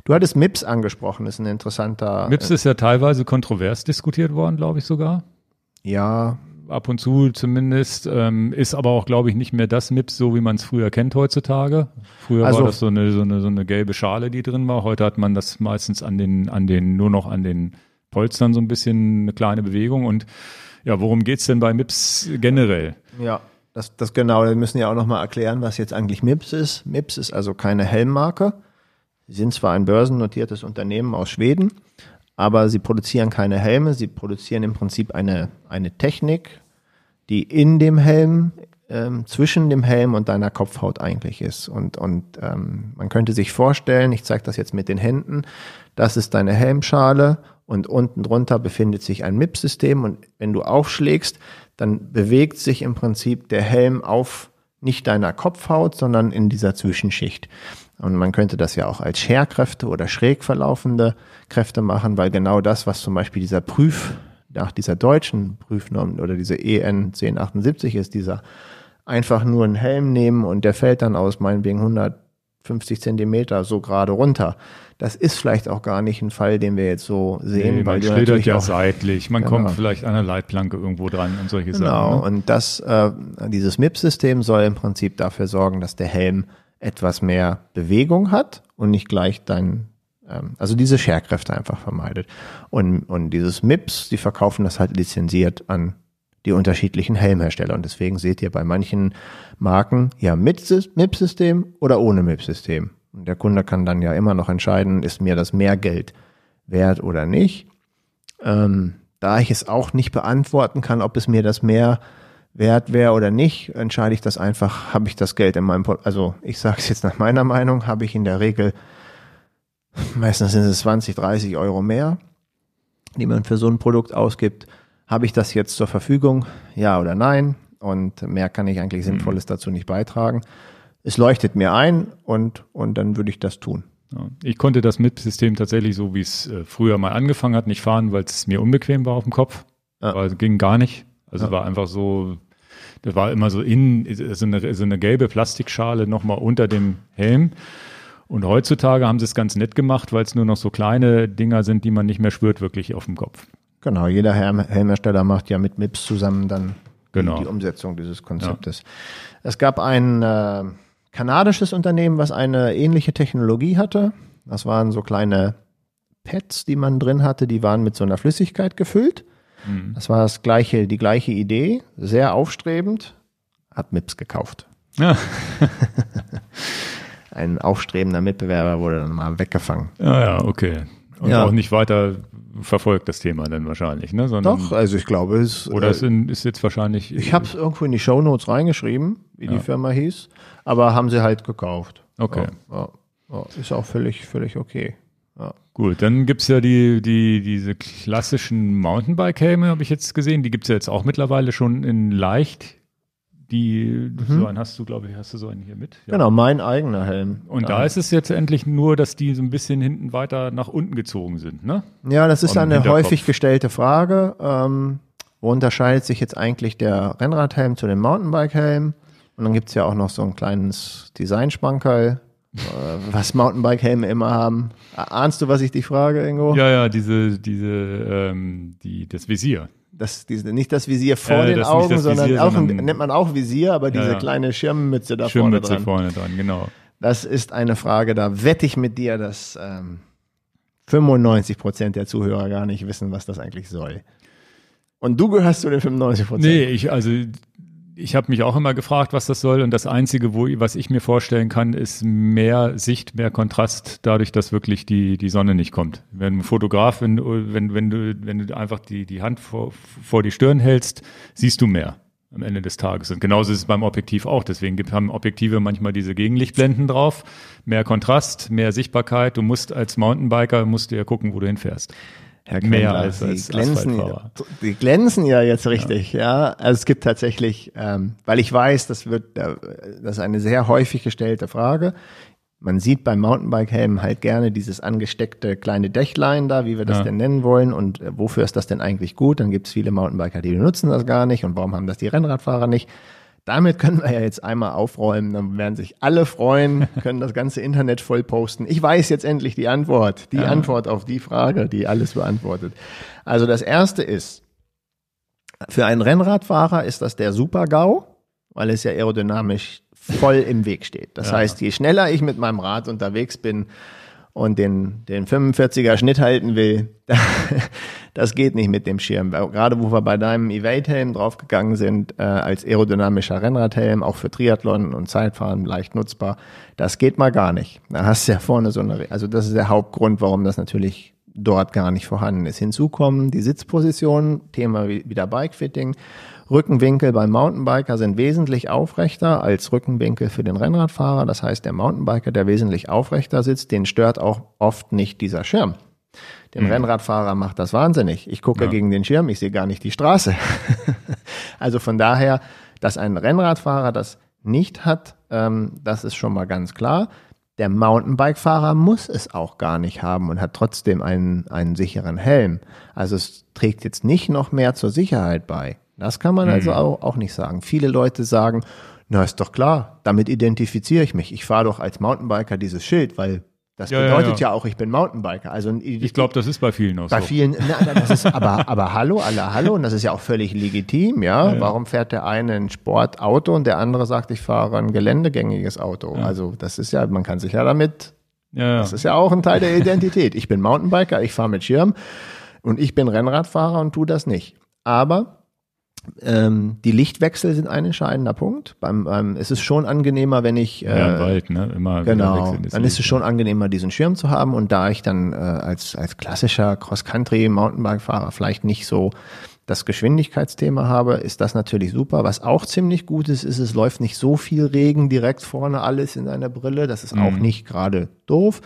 Du hattest MIPS angesprochen, ist ein interessanter.
MIPS ist ja teilweise kontrovers diskutiert worden, glaube ich sogar.
Ja.
Ab und zu zumindest, ähm, ist aber auch, glaube ich, nicht mehr das MIPS, so wie man es früher kennt heutzutage. Früher also, war das so eine, so, eine, so eine gelbe Schale, die drin war. Heute hat man das meistens an den, an den, nur noch an den Polstern so ein bisschen eine kleine Bewegung. Und ja, worum geht's denn bei MIPS generell?
Ja, das, das genau, wir müssen ja auch nochmal erklären, was jetzt eigentlich MIPS ist. MIPS ist also keine Helmmarke. Sie sind zwar ein börsennotiertes Unternehmen aus Schweden, aber sie produzieren keine Helme, sie produzieren im Prinzip eine, eine Technik, die in dem Helm, ähm, zwischen dem Helm und deiner Kopfhaut eigentlich ist. Und, und ähm, man könnte sich vorstellen, ich zeige das jetzt mit den Händen, das ist deine Helmschale und unten drunter befindet sich ein MIP-System und wenn du aufschlägst, dann bewegt sich im Prinzip der Helm auf nicht deiner Kopfhaut, sondern in dieser Zwischenschicht. Und man könnte das ja auch als Scherkräfte oder schräg verlaufende Kräfte machen, weil genau das, was zum Beispiel dieser Prüf, nach dieser deutschen Prüfnorm oder diese EN 1078 ist, dieser einfach nur einen Helm nehmen und der fällt dann aus meinetwegen 150 Zentimeter so gerade runter. Das ist vielleicht auch gar nicht ein Fall, den wir jetzt so sehen. Nee,
weil man schlittert ja auch, seitlich, man genau. kommt vielleicht an einer Leitplanke irgendwo dran und solche
genau.
Sachen. Genau,
ne? und das, äh, dieses MIP-System soll im Prinzip dafür sorgen, dass der Helm etwas mehr Bewegung hat und nicht gleich dein, ähm, also diese Scherkräfte einfach vermeidet. Und, und dieses MIPS, die verkaufen das halt lizenziert an die unterschiedlichen Helmhersteller. Und deswegen seht ihr bei manchen Marken ja mit MIP-System oder ohne MIP-System. Und der Kunde kann dann ja immer noch entscheiden, ist mir das mehr Geld wert oder nicht. Ähm, da ich es auch nicht beantworten kann, ob es mir das mehr wert wäre oder nicht, entscheide ich das einfach, habe ich das Geld in meinem, Port also ich sage es jetzt nach meiner Meinung, habe ich in der Regel, meistens sind es 20, 30 Euro mehr, die man für so ein Produkt ausgibt. Habe ich das jetzt zur Verfügung? Ja oder nein? Und mehr kann ich eigentlich mhm. Sinnvolles dazu nicht beitragen. Es leuchtet mir ein und, und dann würde ich das tun.
Ich konnte das MIP-System tatsächlich so, wie es äh, früher mal angefangen hat, nicht fahren, weil es mir unbequem war auf dem Kopf. Ja. Weil es ging gar nicht. Also ja. war einfach so, das war immer so in, so eine, so eine gelbe Plastikschale nochmal unter dem Helm. Und heutzutage haben sie es ganz nett gemacht, weil es nur noch so kleine Dinger sind, die man nicht mehr spürt wirklich auf dem Kopf.
Genau, jeder Helmhersteller macht ja mit MIPS zusammen dann genau. die Umsetzung dieses Konzeptes. Ja. Es gab ein äh, kanadisches Unternehmen, was eine ähnliche Technologie hatte. Das waren so kleine Pads, die man drin hatte, die waren mit so einer Flüssigkeit gefüllt. Mhm. Das war das gleiche, die gleiche Idee, sehr aufstrebend, hat MIPS gekauft. Ja. Ein aufstrebender Mitbewerber wurde dann mal weggefangen.
Ja, ja, okay. Und ja. auch nicht weiter verfolgt das Thema dann wahrscheinlich, ne?
Sondern, Doch, also ich glaube es.
Oder es äh, ist jetzt wahrscheinlich.
Ich habe es irgendwo in die Show Notes reingeschrieben, wie ja. die Firma hieß, aber haben sie halt gekauft.
Okay.
Ja, ja, ist auch völlig, völlig okay.
Gut, dann gibt's ja die, die, diese klassischen Mountainbike-Helme, habe ich jetzt gesehen. Die gibt's ja jetzt auch mittlerweile schon in leicht. Die, mhm. so einen hast du, glaube ich, hast du so einen hier mit.
Ja. Genau, mein eigener Helm.
Und ja. da ist es jetzt endlich nur, dass die so ein bisschen hinten weiter nach unten gezogen sind, ne?
Ja, das ist eine häufig gestellte Frage. Ähm, wo unterscheidet sich jetzt eigentlich der Rennradhelm zu dem Mountainbike-Helm? Und dann gibt's ja auch noch so ein kleines Designspankerl was Mountainbike-Helme immer haben. Ahnst du, was ich dich frage, Ingo?
Ja, ja, diese, diese, ähm, die, das Visier.
Das, diese, nicht das Visier vor äh, den Augen, sondern Visier, auch, sondern nennt man auch Visier, aber diese ja, kleine Schirmmütze da
Schirmmütze
vorne
dran. vorne dran, genau.
Das ist eine Frage, da wette ich mit dir, dass ähm, 95 Prozent der Zuhörer gar nicht wissen, was das eigentlich soll. Und du gehörst zu den 95 Prozent.
Nee, ich, also ich habe mich auch immer gefragt, was das soll. Und das Einzige, wo, was ich mir vorstellen kann, ist mehr Sicht, mehr Kontrast, dadurch, dass wirklich die, die Sonne nicht kommt. Wenn ein Fotograf, wenn, wenn, wenn, du, wenn du einfach die, die Hand vor, vor die Stirn hältst, siehst du mehr am Ende des Tages. Und genauso ist es beim Objektiv auch. Deswegen gibt, haben Objektive manchmal diese Gegenlichtblenden drauf. Mehr Kontrast, mehr Sichtbarkeit. Du musst als Mountainbiker, musst du ja gucken, wo du hinfährst.
Herr Krendler, Mehr als, als glänzen, die glänzen ja jetzt richtig, ja. ja. Also es gibt tatsächlich, ähm, weil ich weiß, das wird, äh, das ist eine sehr häufig gestellte Frage. Man sieht beim Mountainbike-Helm halt gerne dieses angesteckte kleine Dächlein da, wie wir das ja. denn nennen wollen und äh, wofür ist das denn eigentlich gut? Dann gibt es viele Mountainbiker, die benutzen das gar nicht und warum haben das die Rennradfahrer nicht? Damit können wir ja jetzt einmal aufräumen, dann werden sich alle freuen, können das ganze Internet voll posten. Ich weiß jetzt endlich die Antwort, die ja. Antwort auf die Frage, die alles beantwortet. Also das erste ist, für einen Rennradfahrer ist das der Super-GAU, weil es ja aerodynamisch voll im Weg steht. Das ja. heißt, je schneller ich mit meinem Rad unterwegs bin, und den, den 45er Schnitt halten will, das geht nicht mit dem Schirm. Gerade wo wir bei deinem Evade-Helm draufgegangen sind, äh, als aerodynamischer Rennradhelm, auch für Triathlon und Zeitfahren leicht nutzbar, das geht mal gar nicht. Da hast du ja vorne so eine, also das ist der Hauptgrund, warum das natürlich dort gar nicht vorhanden ist. Hinzu kommen die Sitzpositionen, Thema wieder Bikefitting Rückenwinkel beim Mountainbiker sind wesentlich aufrechter als Rückenwinkel für den Rennradfahrer. Das heißt, der Mountainbiker, der wesentlich aufrechter sitzt, den stört auch oft nicht dieser Schirm. Den mhm. Rennradfahrer macht das wahnsinnig. Ich gucke ja. gegen den Schirm, ich sehe gar nicht die Straße. also von daher, dass ein Rennradfahrer das nicht hat, ähm, das ist schon mal ganz klar. Der Mountainbike-Fahrer muss es auch gar nicht haben und hat trotzdem einen, einen sicheren Helm. Also es trägt jetzt nicht noch mehr zur Sicherheit bei. Das kann man also mhm. auch, auch nicht sagen. Viele Leute sagen, na ist doch klar, damit identifiziere ich mich. Ich fahre doch als Mountainbiker dieses Schild, weil das ja, bedeutet ja, ja. ja, auch, ich bin Mountainbiker. Also
ich glaube, das ist bei vielen auch
bei so. Bei vielen, na, das ist aber, aber hallo, alle hallo, und das ist ja auch völlig legitim, ja. Warum fährt der eine ein Sportauto und der andere sagt, ich fahre ein geländegängiges Auto? Also das ist ja, man kann sich ja damit, das ist ja auch ein Teil der Identität. Ich bin Mountainbiker, ich fahre mit Schirm und ich bin Rennradfahrer und tu das nicht. Aber ähm, die Lichtwechsel sind ein entscheidender Punkt. Beim, beim, es ist schon angenehmer, wenn ich
äh, ja, im Wald, ne? Immer
genau. Dann ist es schon angenehmer, diesen Schirm zu haben. Und da ich dann äh, als als klassischer Cross-Country Mountainbike-Fahrer vielleicht nicht so das Geschwindigkeitsthema habe, ist das natürlich super. Was auch ziemlich gut ist, ist, es läuft nicht so viel Regen direkt vorne alles in einer Brille. Das ist mhm. auch nicht gerade doof.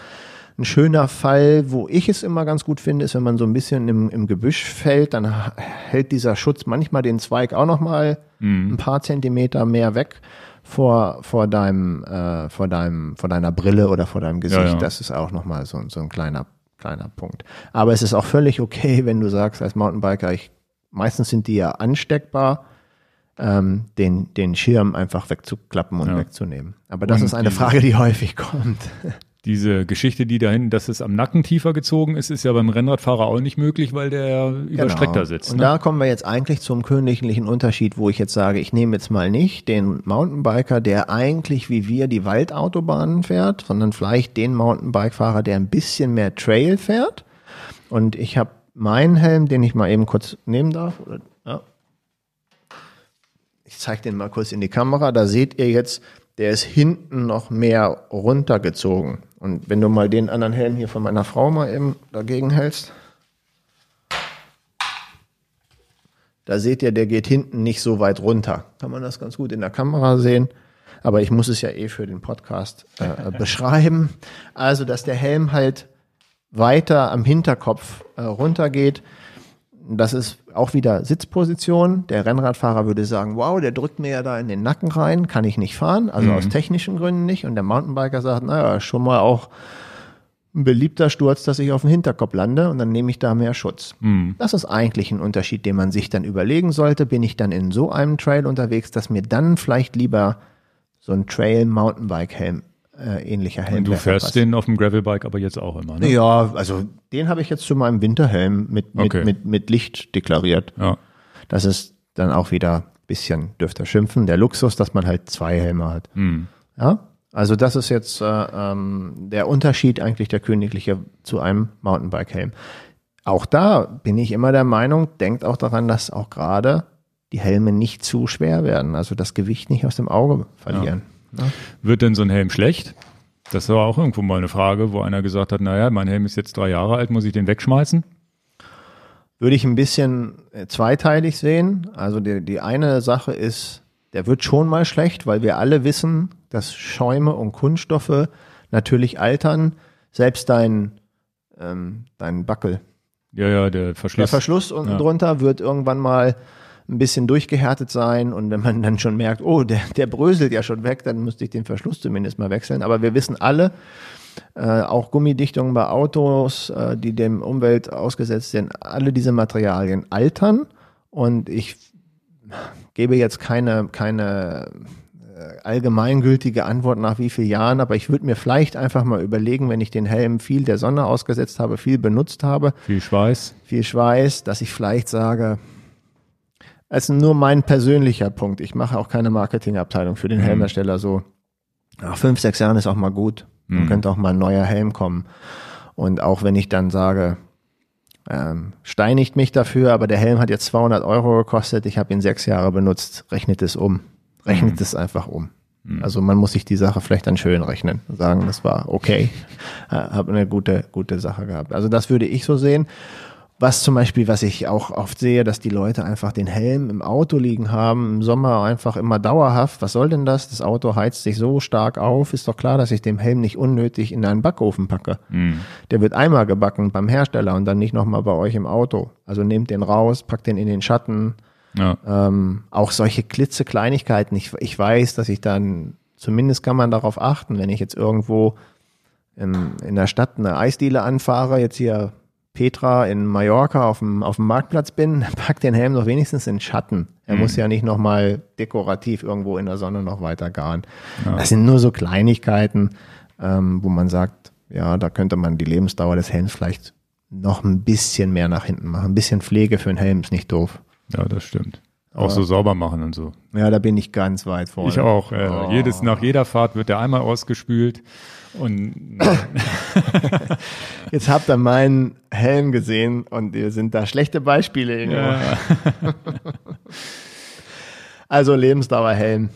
Ein schöner Fall, wo ich es immer ganz gut finde, ist, wenn man so ein bisschen im, im Gebüsch fällt, dann hält dieser Schutz manchmal den Zweig auch noch mal mhm. ein paar Zentimeter mehr weg vor, vor deinem, äh, vor deinem, vor deiner Brille oder vor deinem Gesicht. Ja, ja. Das ist auch noch mal so, so ein kleiner, kleiner Punkt. Aber es ist auch völlig okay, wenn du sagst, als Mountainbiker, ich, meistens sind die ja ansteckbar, ähm, den, den Schirm einfach wegzuklappen und ja. wegzunehmen. Aber das und ist eine Frage, die häufig kommt
diese Geschichte, die dahin, dass es am Nacken tiefer gezogen ist, ist ja beim Rennradfahrer auch nicht möglich, weil der genau. überstreckter sitzt.
Und ne? da kommen wir jetzt eigentlich zum königlichen Unterschied, wo ich jetzt sage, ich nehme jetzt mal nicht den Mountainbiker, der eigentlich wie wir die Waldautobahnen fährt, sondern vielleicht den Mountainbike-Fahrer, der ein bisschen mehr Trail fährt. Und ich habe meinen Helm, den ich mal eben kurz nehmen darf. Ja. Ich zeige den mal kurz in die Kamera. Da seht ihr jetzt, der ist hinten noch mehr runtergezogen. Und wenn du mal den anderen Helm hier von meiner Frau mal eben dagegen hältst, da seht ihr, der geht hinten nicht so weit runter. Kann man das ganz gut in der Kamera sehen. Aber ich muss es ja eh für den Podcast äh, beschreiben. Also, dass der Helm halt weiter am Hinterkopf äh, runtergeht. Das ist auch wieder Sitzposition. Der Rennradfahrer würde sagen, wow, der drückt mir ja da in den Nacken rein, kann ich nicht fahren, also mhm. aus technischen Gründen nicht. Und der Mountainbiker sagt, naja, schon mal auch ein beliebter Sturz, dass ich auf dem Hinterkopf lande und dann nehme ich da mehr Schutz. Mhm. Das ist eigentlich ein Unterschied, den man sich dann überlegen sollte. Bin ich dann in so einem Trail unterwegs, dass mir dann vielleicht lieber so ein Trail-Mountainbike-Helm äh, ähnlicher Helm.
Und du fährst passt. den auf dem Gravelbike aber jetzt auch immer, ne?
Ja, also den habe ich jetzt zu meinem Winterhelm mit, mit, okay. mit, mit Licht deklariert. Ja. Das ist dann auch wieder bisschen, dürfte schimpfen, der Luxus, dass man halt zwei Helme hat. Mhm. Ja, also das ist jetzt äh, ähm, der Unterschied eigentlich der königliche zu einem Mountainbike-Helm. Auch da bin ich immer der Meinung, denkt auch daran, dass auch gerade die Helme nicht zu schwer werden, also das Gewicht nicht aus dem Auge verlieren.
Ja. Ja. Wird denn so ein Helm schlecht? Das war auch irgendwo mal eine Frage, wo einer gesagt hat, naja, mein Helm ist jetzt drei Jahre alt, muss ich den wegschmeißen?
Würde ich ein bisschen äh, zweiteilig sehen. Also die, die eine Sache ist, der wird schon mal schlecht, weil wir alle wissen, dass Schäume und Kunststoffe natürlich altern. Selbst dein, ähm, dein Backel.
Ja, ja, der Verschluss.
Der Verschluss unten ja. drunter wird irgendwann mal ein bisschen durchgehärtet sein und wenn man dann schon merkt, oh, der, der bröselt ja schon weg, dann müsste ich den Verschluss zumindest mal wechseln. Aber wir wissen alle, äh, auch Gummidichtungen bei Autos, äh, die dem Umwelt ausgesetzt sind, alle diese Materialien altern und ich gebe jetzt keine, keine äh, allgemeingültige Antwort nach wie vielen Jahren, aber ich würde mir vielleicht einfach mal überlegen, wenn ich den Helm viel der Sonne ausgesetzt habe, viel benutzt habe.
Viel Schweiß.
Viel Schweiß, dass ich vielleicht sage, es ist nur mein persönlicher Punkt. Ich mache auch keine Marketingabteilung für den mhm. Helmhersteller so. Nach fünf, sechs Jahren ist auch mal gut. Dann mhm. könnte auch mal ein neuer Helm kommen. Und auch wenn ich dann sage, ähm, steinigt mich dafür, aber der Helm hat jetzt 200 Euro gekostet, ich habe ihn sechs Jahre benutzt, rechnet es um. Rechnet mhm. es einfach um. Mhm. Also man muss sich die Sache vielleicht dann schön rechnen sagen, das war okay, habe eine gute, gute Sache gehabt. Also das würde ich so sehen. Was zum Beispiel, was ich auch oft sehe, dass die Leute einfach den Helm im Auto liegen haben, im Sommer einfach immer dauerhaft. Was soll denn das? Das Auto heizt sich so stark auf. Ist doch klar, dass ich den Helm nicht unnötig in einen Backofen packe. Mhm. Der wird einmal gebacken beim Hersteller und dann nicht nochmal bei euch im Auto. Also nehmt den raus, packt den in den Schatten. Ja. Ähm, auch solche klitzekleinigkeiten. Ich, ich weiß, dass ich dann, zumindest kann man darauf achten, wenn ich jetzt irgendwo in, in der Stadt eine Eisdiele anfahre, jetzt hier Petra in Mallorca auf dem, auf dem Marktplatz bin, pack den Helm doch wenigstens in Schatten. Er mhm. muss ja nicht nochmal dekorativ irgendwo in der Sonne noch weiter garen. Ja. Das sind nur so Kleinigkeiten, ähm, wo man sagt, ja, da könnte man die Lebensdauer des Helms vielleicht noch ein bisschen mehr nach hinten machen. Ein bisschen Pflege für einen Helm ist nicht doof.
Ja, das stimmt. Auch so sauber machen und so.
Ja, da bin ich ganz weit vorne.
Ich auch. Äh, oh. Jedes, nach jeder Fahrt wird der einmal ausgespült. Und
jetzt habt ihr meinen Helm gesehen und ihr sind da schlechte Beispiele. Ja. also Lebensdauerhelm.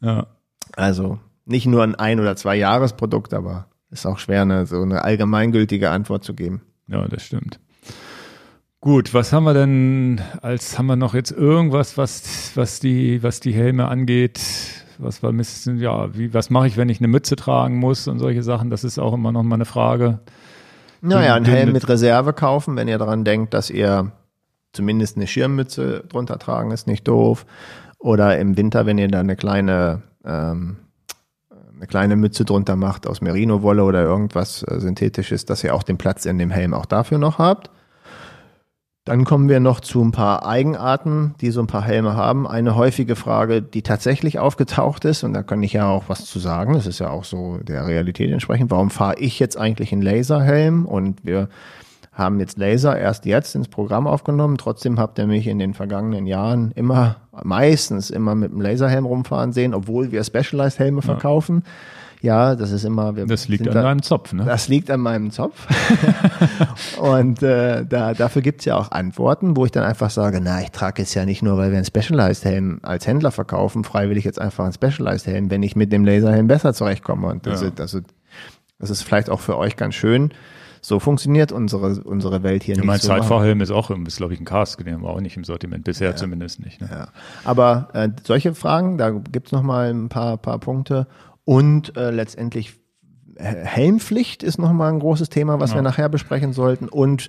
Ja. Also nicht nur ein ein oder zwei Jahresprodukt, aber ist auch schwer, eine, so eine allgemeingültige Antwort zu geben.
Ja, das stimmt. Gut, was haben wir denn als haben wir noch jetzt irgendwas, was was die was die Helme angeht? Was war ja, wie was mache ich, wenn ich eine Mütze tragen muss und solche Sachen? Das ist auch immer noch mal eine Frage.
Naja, einen Helm mit Reserve kaufen, wenn ihr daran denkt, dass ihr zumindest eine Schirmmütze drunter tragen, ist nicht doof. Oder im Winter, wenn ihr da eine kleine ähm, eine kleine Mütze drunter macht aus Merino-Wolle oder irgendwas äh, synthetisches, dass ihr auch den Platz in dem Helm auch dafür noch habt. Dann kommen wir noch zu ein paar Eigenarten, die so ein paar Helme haben. Eine häufige Frage, die tatsächlich aufgetaucht ist, und da kann ich ja auch was zu sagen, das ist ja auch so der Realität entsprechend. Warum fahre ich jetzt eigentlich einen Laserhelm? Und wir haben jetzt Laser erst jetzt ins Programm aufgenommen. Trotzdem habt ihr mich in den vergangenen Jahren immer, meistens immer mit einem Laserhelm rumfahren sehen, obwohl wir Specialized Helme verkaufen. Ja. Das ist immer.
Wir das liegt an da, deinem Zopf, ne?
Das liegt an meinem Zopf. und äh, da, dafür gibt's ja auch Antworten, wo ich dann einfach sage, na, ich trage jetzt ja nicht nur, weil wir einen Specialized Helm als Händler verkaufen, freiwillig jetzt einfach einen Specialized Helm, wenn ich mit dem Laserhelm besser zurechtkomme. Und das, ja. ist, also, das ist vielleicht auch für euch ganz schön. So funktioniert unsere, unsere Welt hier
ja,
nicht.
Mein so Zeitfahrhelm ist auch, ist glaube ich ein Cast, den haben wir auch nicht im Sortiment, bisher ja. zumindest nicht. Ne?
Ja. Aber äh, solche Fragen, da gibt's noch mal ein paar, paar Punkte. Und äh, letztendlich Helmpflicht ist nochmal ein großes Thema, was ja. wir nachher besprechen sollten. Und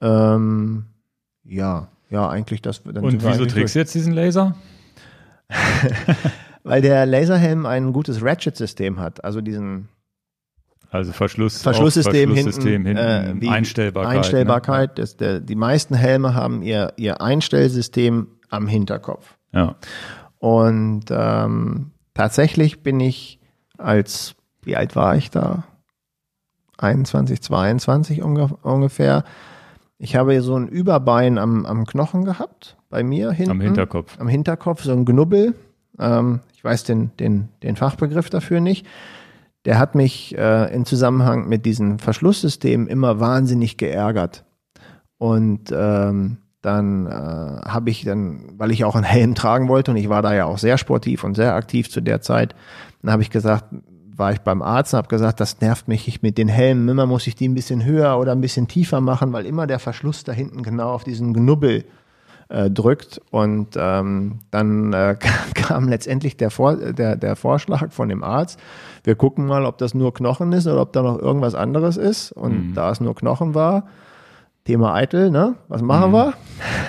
ähm, ja, ja, eigentlich das.
Dann Und wieso trägst du jetzt diesen Laser?
Weil der Laserhelm ein gutes Ratchet-System hat, also diesen
also Verschluss,
Verschlusssystem Verschlusssystem
hinten, hinten
äh, Einstellbarkeit. Einstellbarkeit. Ne? Das, der, die meisten Helme haben ihr, ihr Einstellsystem am Hinterkopf. Ja. Und ähm, tatsächlich bin ich als wie alt war ich da? 21, 22 ungefähr. Ich habe so ein Überbein am, am Knochen gehabt, bei mir hinten.
Am Hinterkopf.
Am Hinterkopf, so ein Knubbel. Ähm, ich weiß den, den, den Fachbegriff dafür nicht. Der hat mich äh, in Zusammenhang mit diesem Verschlusssystem immer wahnsinnig geärgert. Und ähm, dann äh, habe ich dann, weil ich auch einen Helm tragen wollte und ich war da ja auch sehr sportiv und sehr aktiv zu der Zeit, dann habe ich gesagt, war ich beim Arzt und habe gesagt, das nervt mich ich mit den Helmen. Immer muss ich die ein bisschen höher oder ein bisschen tiefer machen, weil immer der Verschluss da hinten genau auf diesen Knubbel äh, drückt. Und ähm, dann äh, kam letztendlich der, Vor der, der Vorschlag von dem Arzt, wir gucken mal, ob das nur Knochen ist oder ob da noch irgendwas anderes ist. Und mhm. da es nur Knochen war, Thema Eitel, ne? Was machen mhm. wir?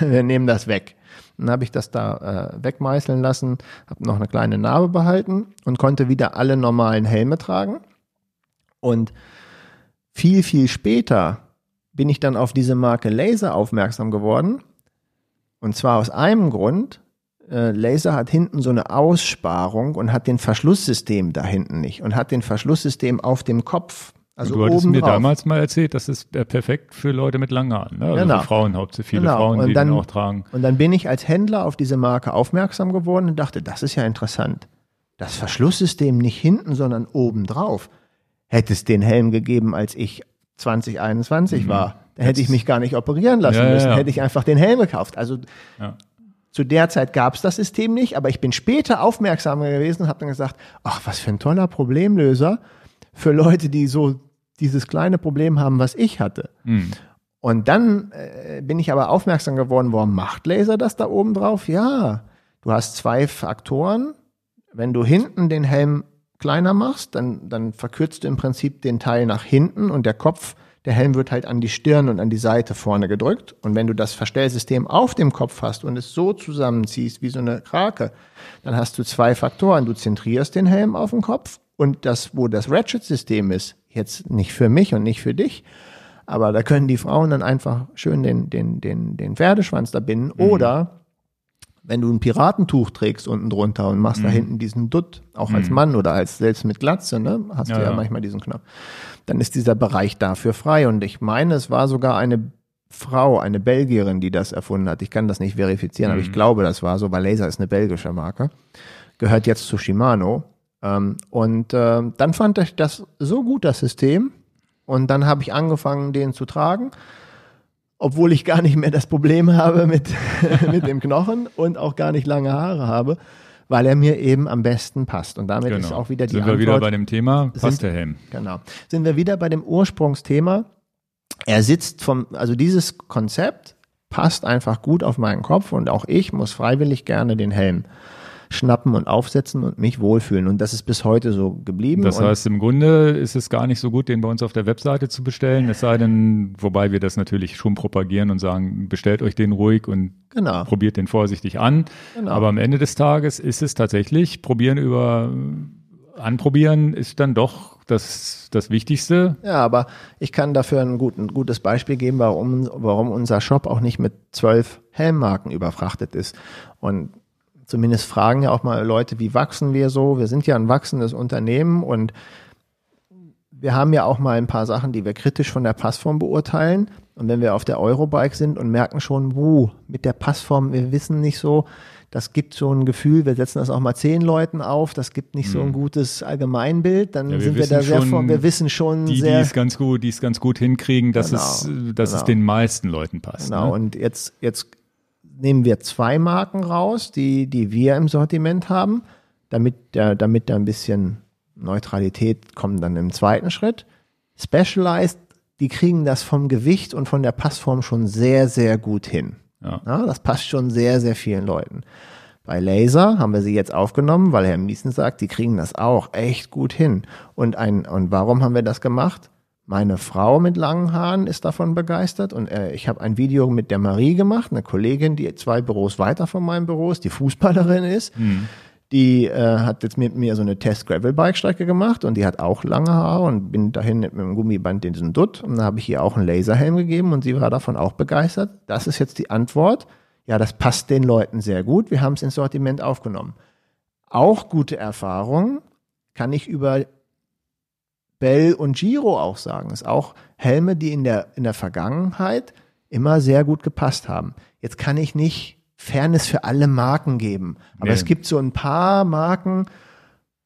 Wir nehmen das weg. Dann habe ich das da äh, wegmeißeln lassen, habe noch eine kleine Narbe behalten und konnte wieder alle normalen Helme tragen. Und viel, viel später bin ich dann auf diese Marke Laser aufmerksam geworden. Und zwar aus einem Grund. Äh, Laser hat hinten so eine Aussparung und hat den Verschlusssystem da hinten nicht und hat den Verschlusssystem auf dem Kopf
also du hattest mir drauf. damals mal erzählt, das ist perfekt für Leute mit langen Haaren, ne? also genau. für Frauen hauptsächlich, viele genau. Frauen, die dann, den auch tragen.
Und dann bin ich als Händler auf diese Marke aufmerksam geworden und dachte, das ist ja interessant. Das Verschlusssystem nicht hinten, sondern oben drauf. Hätte es den Helm gegeben, als ich 2021 mhm. war, dann hätte ich mich gar nicht operieren lassen ja, müssen, ja, ja. hätte ich einfach den Helm gekauft. Also zu der Zeit gab es das System nicht, aber ich bin später aufmerksamer gewesen und habe dann gesagt, ach, was für ein toller Problemlöser für Leute, die so dieses kleine Problem haben, was ich hatte. Mhm. Und dann äh, bin ich aber aufmerksam geworden, warum macht Laser das da oben drauf? Ja, du hast zwei Faktoren. Wenn du hinten den Helm kleiner machst, dann, dann verkürzt du im Prinzip den Teil nach hinten und der Kopf, der Helm wird halt an die Stirn und an die Seite vorne gedrückt. Und wenn du das Verstellsystem auf dem Kopf hast und es so zusammenziehst wie so eine Krake, dann hast du zwei Faktoren. Du zentrierst den Helm auf den Kopf und das, wo das Ratchet-System ist, jetzt nicht für mich und nicht für dich, aber da können die Frauen dann einfach schön den, den, den, den Pferdeschwanz da binden. Mhm. Oder wenn du ein Piratentuch trägst unten drunter und machst mhm. da hinten diesen Dutt, auch mhm. als Mann oder als selbst mit Glatze, ne, hast ja, du ja, ja, manchmal diesen Knopf, dann ist dieser Bereich dafür frei. Und ich meine, es war sogar eine Frau, eine Belgierin, die das erfunden hat. Ich kann das nicht verifizieren, aber ich mhm. glaube, das war so, weil Laser ist eine belgische Marke. Gehört jetzt zu Shimano. Ähm, und äh, dann fand ich das so gut, das System. Und dann habe ich angefangen, den zu tragen, obwohl ich gar nicht mehr das Problem habe mit, mit dem Knochen und auch gar nicht lange Haare habe, weil er mir eben am besten passt. Und damit genau. ist auch wieder die
Sind
Antwort.
Sind wir wieder bei dem Thema, passt sind, der Helm.
Genau. Sind wir wieder bei dem Ursprungsthema. Er sitzt vom, also dieses Konzept passt einfach gut auf meinen Kopf und auch ich muss freiwillig gerne den Helm schnappen und aufsetzen und mich wohlfühlen. Und das ist bis heute so geblieben.
Das heißt, im Grunde ist es gar nicht so gut, den bei uns auf der Webseite zu bestellen. Es sei denn, wobei wir das natürlich schon propagieren und sagen, bestellt euch den ruhig und genau. probiert den vorsichtig an. Genau. Aber am Ende des Tages ist es tatsächlich, probieren über Anprobieren ist dann doch das, das Wichtigste.
Ja, aber ich kann dafür ein, gut, ein gutes Beispiel geben, warum, warum unser Shop auch nicht mit zwölf Helmmarken überfrachtet ist. Und zumindest fragen ja auch mal Leute, wie wachsen wir so? Wir sind ja ein wachsendes Unternehmen und wir haben ja auch mal ein paar Sachen, die wir kritisch von der Passform beurteilen. Und wenn wir auf der Eurobike sind und merken schon, wuh, mit der Passform, wir wissen nicht so, das gibt so ein Gefühl, wir setzen das auch mal zehn Leuten auf, das gibt nicht so ein mhm. gutes Allgemeinbild, dann ja, sind wir da sehr vor, wir wissen schon
die,
sehr.
Die es ganz gut, die es ganz gut hinkriegen, dass genau, es, dass genau. es den meisten Leuten passt.
Genau, ne? und jetzt, jetzt nehmen wir zwei Marken raus, die, die wir im Sortiment haben, damit, der, damit da ein bisschen Neutralität kommt dann im zweiten Schritt. Specialized, die kriegen das vom Gewicht und von der Passform schon sehr, sehr gut hin. Ja. ja. das passt schon sehr, sehr vielen Leuten. Bei Laser haben wir sie jetzt aufgenommen, weil Herr Miesen sagt, die kriegen das auch echt gut hin. Und ein, und warum haben wir das gemacht? Meine Frau mit langen Haaren ist davon begeistert und äh, ich habe ein Video mit der Marie gemacht, eine Kollegin, die zwei Büros weiter von meinem Büro ist, die Fußballerin ist. Mhm. Die äh, hat jetzt mit mir so eine Test-Gravel-Bike-Strecke gemacht und die hat auch lange Haare und bin dahin mit einem Gummiband in diesen Dutt und da habe ich ihr auch einen Laserhelm gegeben und sie war davon auch begeistert. Das ist jetzt die Antwort. Ja, das passt den Leuten sehr gut. Wir haben es ins Sortiment aufgenommen. Auch gute Erfahrungen kann ich über Bell und Giro auch sagen. Es ist auch Helme, die in der, in der Vergangenheit immer sehr gut gepasst haben. Jetzt kann ich nicht Fairness für alle Marken geben. Aber nee. es gibt so ein paar Marken,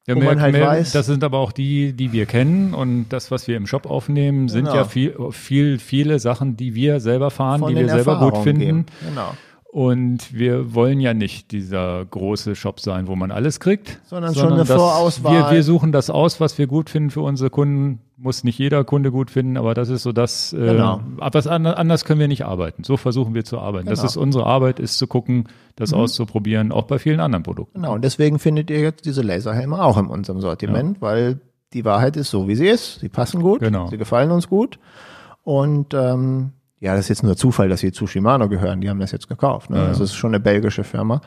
ja, wo mehr, man halt mehr, weiß. Das sind aber auch die, die wir kennen und das, was wir im Shop aufnehmen, sind genau. ja viel, viel, viele Sachen, die wir selber fahren, Von die wir selber gut finden. Geben. Genau. Und wir wollen ja nicht dieser große Shop sein, wo man alles kriegt,
sondern, sondern schon eine Vorauswahl.
Wir, wir suchen das aus, was wir gut finden für unsere Kunden. Muss nicht jeder Kunde gut finden, aber das ist so das. Äh, genau. Was anders können wir nicht arbeiten. So versuchen wir zu arbeiten. Genau. Das ist unsere Arbeit, ist zu gucken, das mhm. auszuprobieren, auch bei vielen anderen Produkten.
Genau. Und deswegen findet ihr jetzt diese Laserhelme auch in unserem Sortiment, ja. weil die Wahrheit ist so, wie sie ist. Sie passen gut, genau. sie gefallen uns gut und ähm, ja, das ist jetzt nur Zufall, dass sie zu Shimano gehören. Die haben das jetzt gekauft. Ne? Ja, Das ist schon eine belgische Firma.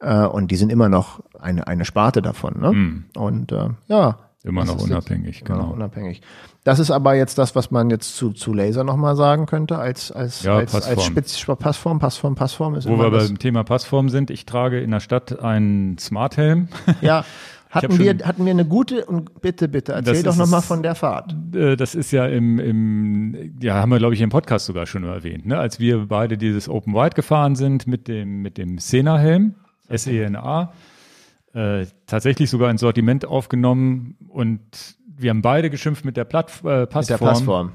Äh, und die sind immer noch eine, eine Sparte davon. Ne? Mhm. Und äh, ja.
Immer noch unabhängig,
genau. Noch unabhängig. Das ist aber jetzt das, was man jetzt zu, zu Laser nochmal sagen könnte, als, als,
ja,
als,
Passform.
als Spitz, Passform, Passform, Passform ist
Wo wir beim Thema Passform sind, ich trage in der Stadt einen Smart Helm.
Ja. Hatten wir, hatten wir eine gute und bitte, bitte, erzähl doch nochmal von der Fahrt.
Äh, das ist ja im, im ja, haben wir, glaube ich, im Podcast sogar schon erwähnt, ne? als wir beide dieses Open Wide gefahren sind mit dem, mit dem Sena-Helm, SENA, äh, tatsächlich sogar ein Sortiment aufgenommen und wir haben beide geschimpft mit der Platt, äh, Passform. Mit der Passform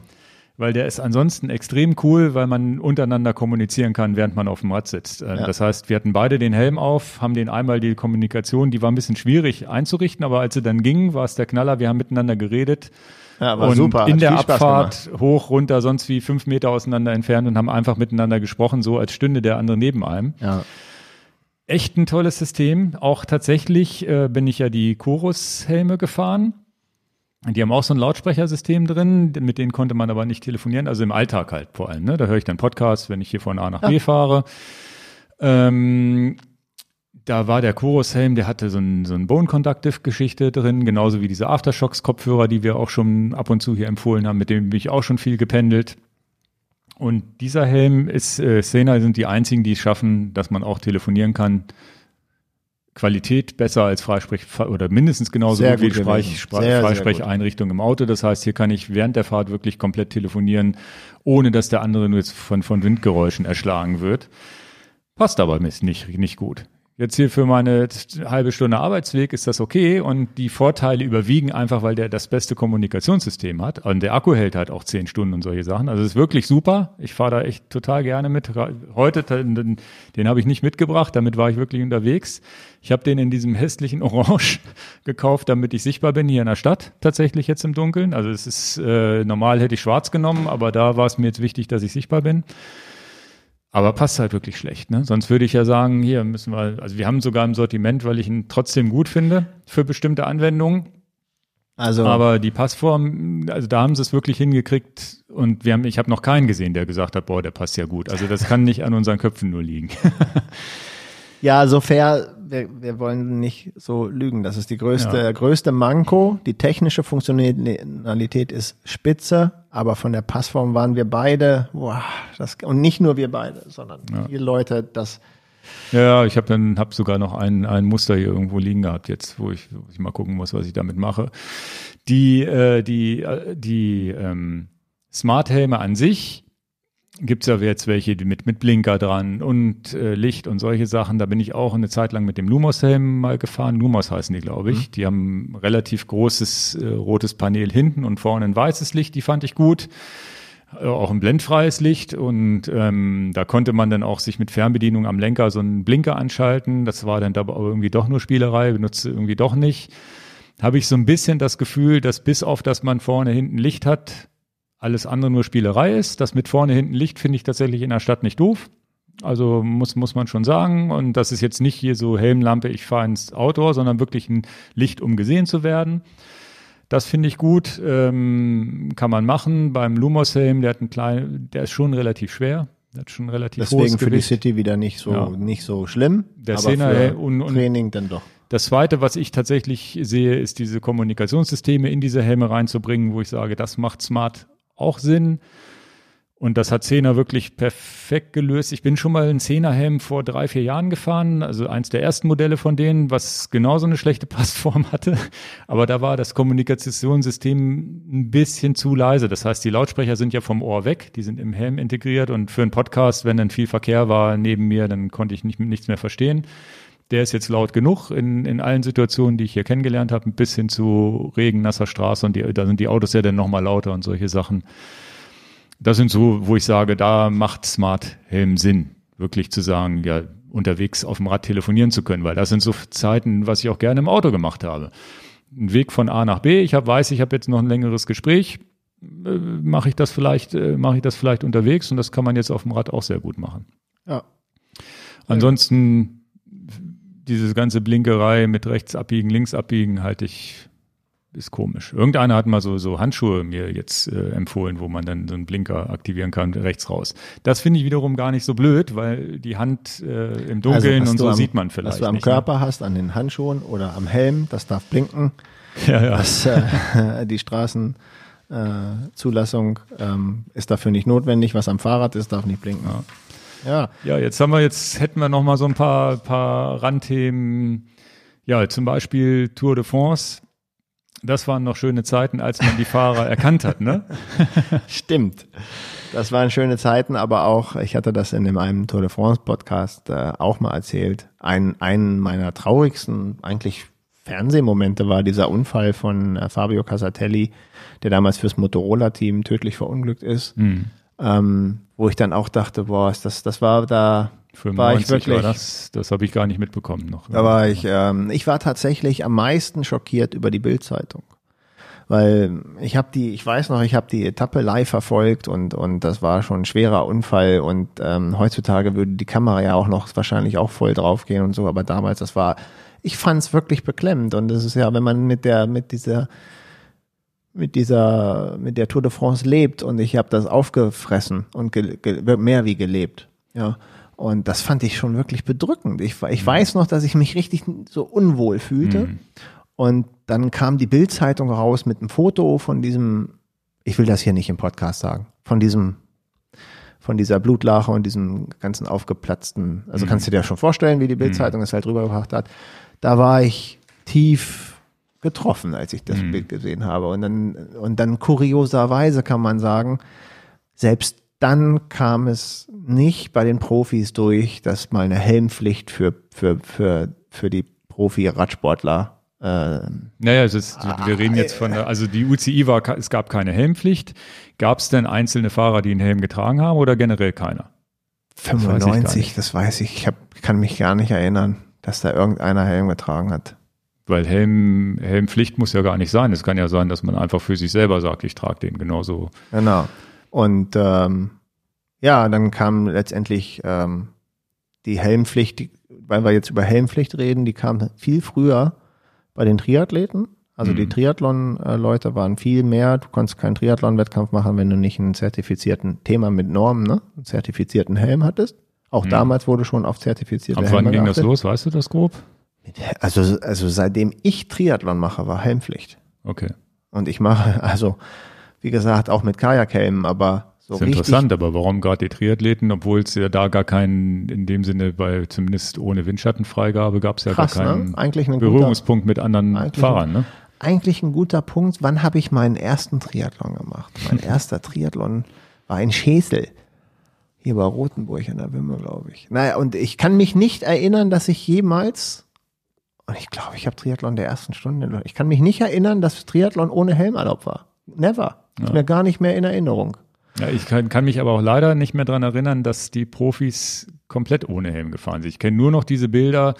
weil der ist ansonsten extrem cool, weil man untereinander kommunizieren kann, während man auf dem Rad sitzt. Äh, ja. Das heißt, wir hatten beide den Helm auf, haben den einmal die Kommunikation, die war ein bisschen schwierig einzurichten, aber als sie dann ging, war es der Knaller, wir haben miteinander geredet. Ja, war und super. in der Abfahrt hoch, runter, sonst wie fünf Meter auseinander entfernt und haben einfach miteinander gesprochen, so als stünde der andere neben einem. Ja echt ein tolles System. Auch tatsächlich äh, bin ich ja die Chorus-Helme gefahren. Die haben auch so ein Lautsprechersystem drin, mit denen konnte man aber nicht telefonieren, also im Alltag halt vor allem. Ne? Da höre ich dann Podcasts, wenn ich hier von A nach B fahre. Ähm, da war der Chorus-Helm, der hatte so ein, so ein Bone-Conductive-Geschichte drin, genauso wie diese Aftershocks-Kopfhörer, die wir auch schon ab und zu hier empfohlen haben, mit dem bin ich auch schon viel gependelt. Und dieser Helm ist, äh, Sena sind die einzigen, die es schaffen, dass man auch telefonieren kann Qualität besser als Freisprech oder mindestens genauso sehr gut wie Sprech, sehr, Freisprecheinrichtung im Auto. Das heißt, hier kann ich während der Fahrt wirklich komplett telefonieren, ohne dass der andere nur jetzt von, von Windgeräuschen erschlagen wird. Passt aber nicht, nicht gut. Jetzt hier für meine halbe Stunde Arbeitsweg ist das okay und die Vorteile überwiegen einfach, weil der das beste Kommunikationssystem hat. Und der Akku hält halt auch zehn Stunden und solche Sachen. Also es ist wirklich super. Ich fahre da echt total gerne mit. Heute, den, den habe ich nicht mitgebracht, damit war ich wirklich unterwegs. Ich habe den in diesem hässlichen Orange gekauft, damit ich sichtbar bin hier in der Stadt, tatsächlich jetzt im Dunkeln. Also es ist äh, normal hätte ich schwarz genommen, aber da war es mir jetzt wichtig, dass ich sichtbar bin. Aber passt halt wirklich schlecht, ne? Sonst würde ich ja sagen, hier müssen wir, also wir haben sogar im Sortiment, weil ich ihn trotzdem gut finde für bestimmte Anwendungen. Also. Aber die Passform, also da haben sie es wirklich hingekriegt und wir haben, ich habe noch keinen gesehen, der gesagt hat, boah, der passt ja gut. Also das kann nicht an unseren Köpfen nur liegen.
ja, so fair wir, wir wollen nicht so lügen. Das ist die größte, ja. größte Manko. Die technische Funktionalität ist spitze, aber von der Passform waren wir beide, boah, das, und nicht nur wir beide, sondern ja. viele Leute, das,
ja, ich habe dann hab sogar noch ein, ein Muster hier irgendwo liegen gehabt jetzt, wo ich, wo ich mal gucken muss, was ich damit mache. Die äh, die äh, die ähm, Smart Helme an sich gibt es ja jetzt welche die mit, mit Blinker dran und äh, Licht und solche Sachen. Da bin ich auch eine Zeit lang mit dem Lumos-Helm mal gefahren. Lumos heißen die, glaube ich. Mhm. Die haben relativ großes äh, rotes Panel hinten und vorne ein weißes Licht. Die fand ich gut. Äh, auch ein blendfreies Licht und ähm, da konnte man dann auch sich mit Fernbedienung am Lenker so einen Blinker anschalten. Das war dann aber irgendwie doch nur Spielerei, benutze irgendwie doch nicht. Habe ich so ein bisschen das Gefühl, dass bis auf, dass man vorne hinten Licht hat, alles andere nur Spielerei ist. Das mit vorne hinten Licht finde ich tatsächlich in der Stadt nicht doof. Also muss, muss man schon sagen. Und das ist jetzt nicht hier so Helmlampe, ich fahre ins Outdoor, sondern wirklich ein Licht, um gesehen zu werden. Das finde ich gut, ähm, kann man machen. Beim Lumos-Helm, der hat einen kleinen, der ist schon relativ schwer. Der hat schon relativ
Deswegen für Gewicht. die City wieder nicht so, ja. nicht so schlimm.
Der aber Szene, für
und, und Training dann doch.
Das zweite, was ich tatsächlich sehe, ist diese Kommunikationssysteme in diese Helme reinzubringen, wo ich sage, das macht Smart auch Sinn. Und das hat Zehner wirklich perfekt gelöst. Ich bin schon mal einen Zehnerhelm vor drei, vier Jahren gefahren, also eins der ersten Modelle von denen, was genauso eine schlechte Passform hatte. Aber da war das Kommunikationssystem ein bisschen zu leise. Das heißt, die Lautsprecher sind ja vom Ohr weg, die sind im Helm integriert und für einen Podcast, wenn dann viel Verkehr war neben mir, dann konnte ich nicht, nichts mehr verstehen. Der ist jetzt laut genug in, in allen Situationen, die ich hier kennengelernt habe, bis hin zu Regen, nasser Straße und die, da sind die Autos ja dann nochmal lauter und solche Sachen das sind so, wo ich sage, da macht Smart Helm Sinn, wirklich zu sagen, ja, unterwegs auf dem Rad telefonieren zu können, weil das sind so Zeiten, was ich auch gerne im Auto gemacht habe. Ein Weg von A nach B, ich hab, weiß, ich habe jetzt noch ein längeres Gespräch, äh, mache ich das vielleicht, äh, mache ich das vielleicht unterwegs und das kann man jetzt auf dem Rad auch sehr gut machen.
Ja.
Ansonsten diese ganze Blinkerei mit rechts abbiegen, links abbiegen halte ich ist komisch. Irgendeiner hat mal so, so Handschuhe mir jetzt äh, empfohlen, wo man dann so einen Blinker aktivieren kann, rechts raus. Das finde ich wiederum gar nicht so blöd, weil die Hand äh, im Dunkeln also, und so am, sieht man vielleicht.
Was du am
nicht,
ne? Körper ne? hast, an den Handschuhen oder am Helm, das darf blinken.
Ja, ja.
Das, äh, die Straßenzulassung äh, ähm, ist dafür nicht notwendig. Was am Fahrrad ist, darf nicht blinken.
Ja. Ja, ja jetzt haben wir jetzt hätten wir noch mal so ein paar paar Randthemen. Ja, zum Beispiel Tour de France das waren noch schöne Zeiten, als man die Fahrer erkannt hat, ne?
Stimmt. Das waren schöne Zeiten, aber auch, ich hatte das in einem Tour de France Podcast äh, auch mal erzählt. Ein, ein meiner traurigsten, eigentlich Fernsehmomente war dieser Unfall von äh, Fabio Casatelli, der damals fürs Motorola-Team tödlich verunglückt ist. Mhm. Ähm, wo ich dann auch dachte, boah, ist das, das war da,
95 war ich wirklich, war das, das habe ich gar nicht mitbekommen noch.
Da war ich, ähm, ich war tatsächlich am meisten schockiert über die Bildzeitung, weil ich habe die, ich weiß noch, ich habe die Etappe live verfolgt und und das war schon ein schwerer Unfall und ähm, heutzutage würde die Kamera ja auch noch wahrscheinlich auch voll draufgehen und so, aber damals das war, ich fand es wirklich beklemmend und das ist ja, wenn man mit der mit dieser mit dieser mit der Tour de France lebt und ich habe das aufgefressen und mehr wie gelebt, ja. Und das fand ich schon wirklich bedrückend. Ich, ich mhm. weiß noch, dass ich mich richtig so unwohl fühlte. Mhm. Und dann kam die Bildzeitung raus mit einem Foto von diesem, ich will das hier nicht im Podcast sagen, von diesem, von dieser Blutlache und diesem ganzen aufgeplatzten, also mhm. kannst du dir ja schon vorstellen, wie die Bildzeitung mhm. es halt rübergebracht hat. Da war ich tief getroffen, als ich das mhm. Bild gesehen habe. Und dann, und dann kurioserweise kann man sagen, selbst dann kam es nicht bei den Profis durch, dass mal eine Helmpflicht für, für, für, für die Profi-Radsportler
äh, naja, es ist, wir reden jetzt von, also die UCI war, es gab keine Helmpflicht. Gab es denn einzelne Fahrer, die einen Helm getragen haben oder generell keiner?
95, das weiß ich, das weiß ich. ich hab, kann mich gar nicht erinnern, dass da irgendeiner Helm getragen hat.
Weil Helm, Helmpflicht muss ja gar nicht sein. Es kann ja sein, dass man einfach für sich selber sagt, ich trage den genauso.
Genau. Und ähm, ja, dann kam letztendlich ähm, die Helmpflicht, die, weil wir jetzt über Helmpflicht reden, die kam viel früher bei den Triathleten. Also mhm. die Triathlon-Leute waren viel mehr. Du konntest keinen Triathlon-Wettkampf machen, wenn du nicht einen zertifizierten Thema mit Normen, ne? einen zertifizierten Helm hattest. Auch mhm. damals wurde schon auf zertifizierte
Helme wann ging das los? Weißt du das grob?
Also, also seitdem ich Triathlon mache, war Helmpflicht.
Okay.
Und ich mache, also wie gesagt, auch mit Kajakhelmen, aber
so das ist interessant, aber warum gerade die Triathleten, obwohl es ja da gar keinen, in dem Sinne, bei zumindest ohne Windschattenfreigabe gab es ja
Krass,
gar keinen
ne? eigentlich
Berührungspunkt guter, mit anderen Fahrern. Ne?
Eigentlich ein guter Punkt. Wann habe ich meinen ersten Triathlon gemacht? Mein erster Triathlon war in Schesel. Hier bei Rotenburg in der Wimme, glaube ich. Naja, und ich kann mich nicht erinnern, dass ich jemals, und ich glaube, ich habe Triathlon der ersten Stunde, ich kann mich nicht erinnern, dass Triathlon ohne Helm erlaubt war. Never. Ja. Ist mir gar nicht mehr in Erinnerung.
Ja, ich kann, kann mich aber auch leider nicht mehr dran erinnern, dass die Profis komplett ohne Helm gefahren sind. Ich kenne nur noch diese Bilder.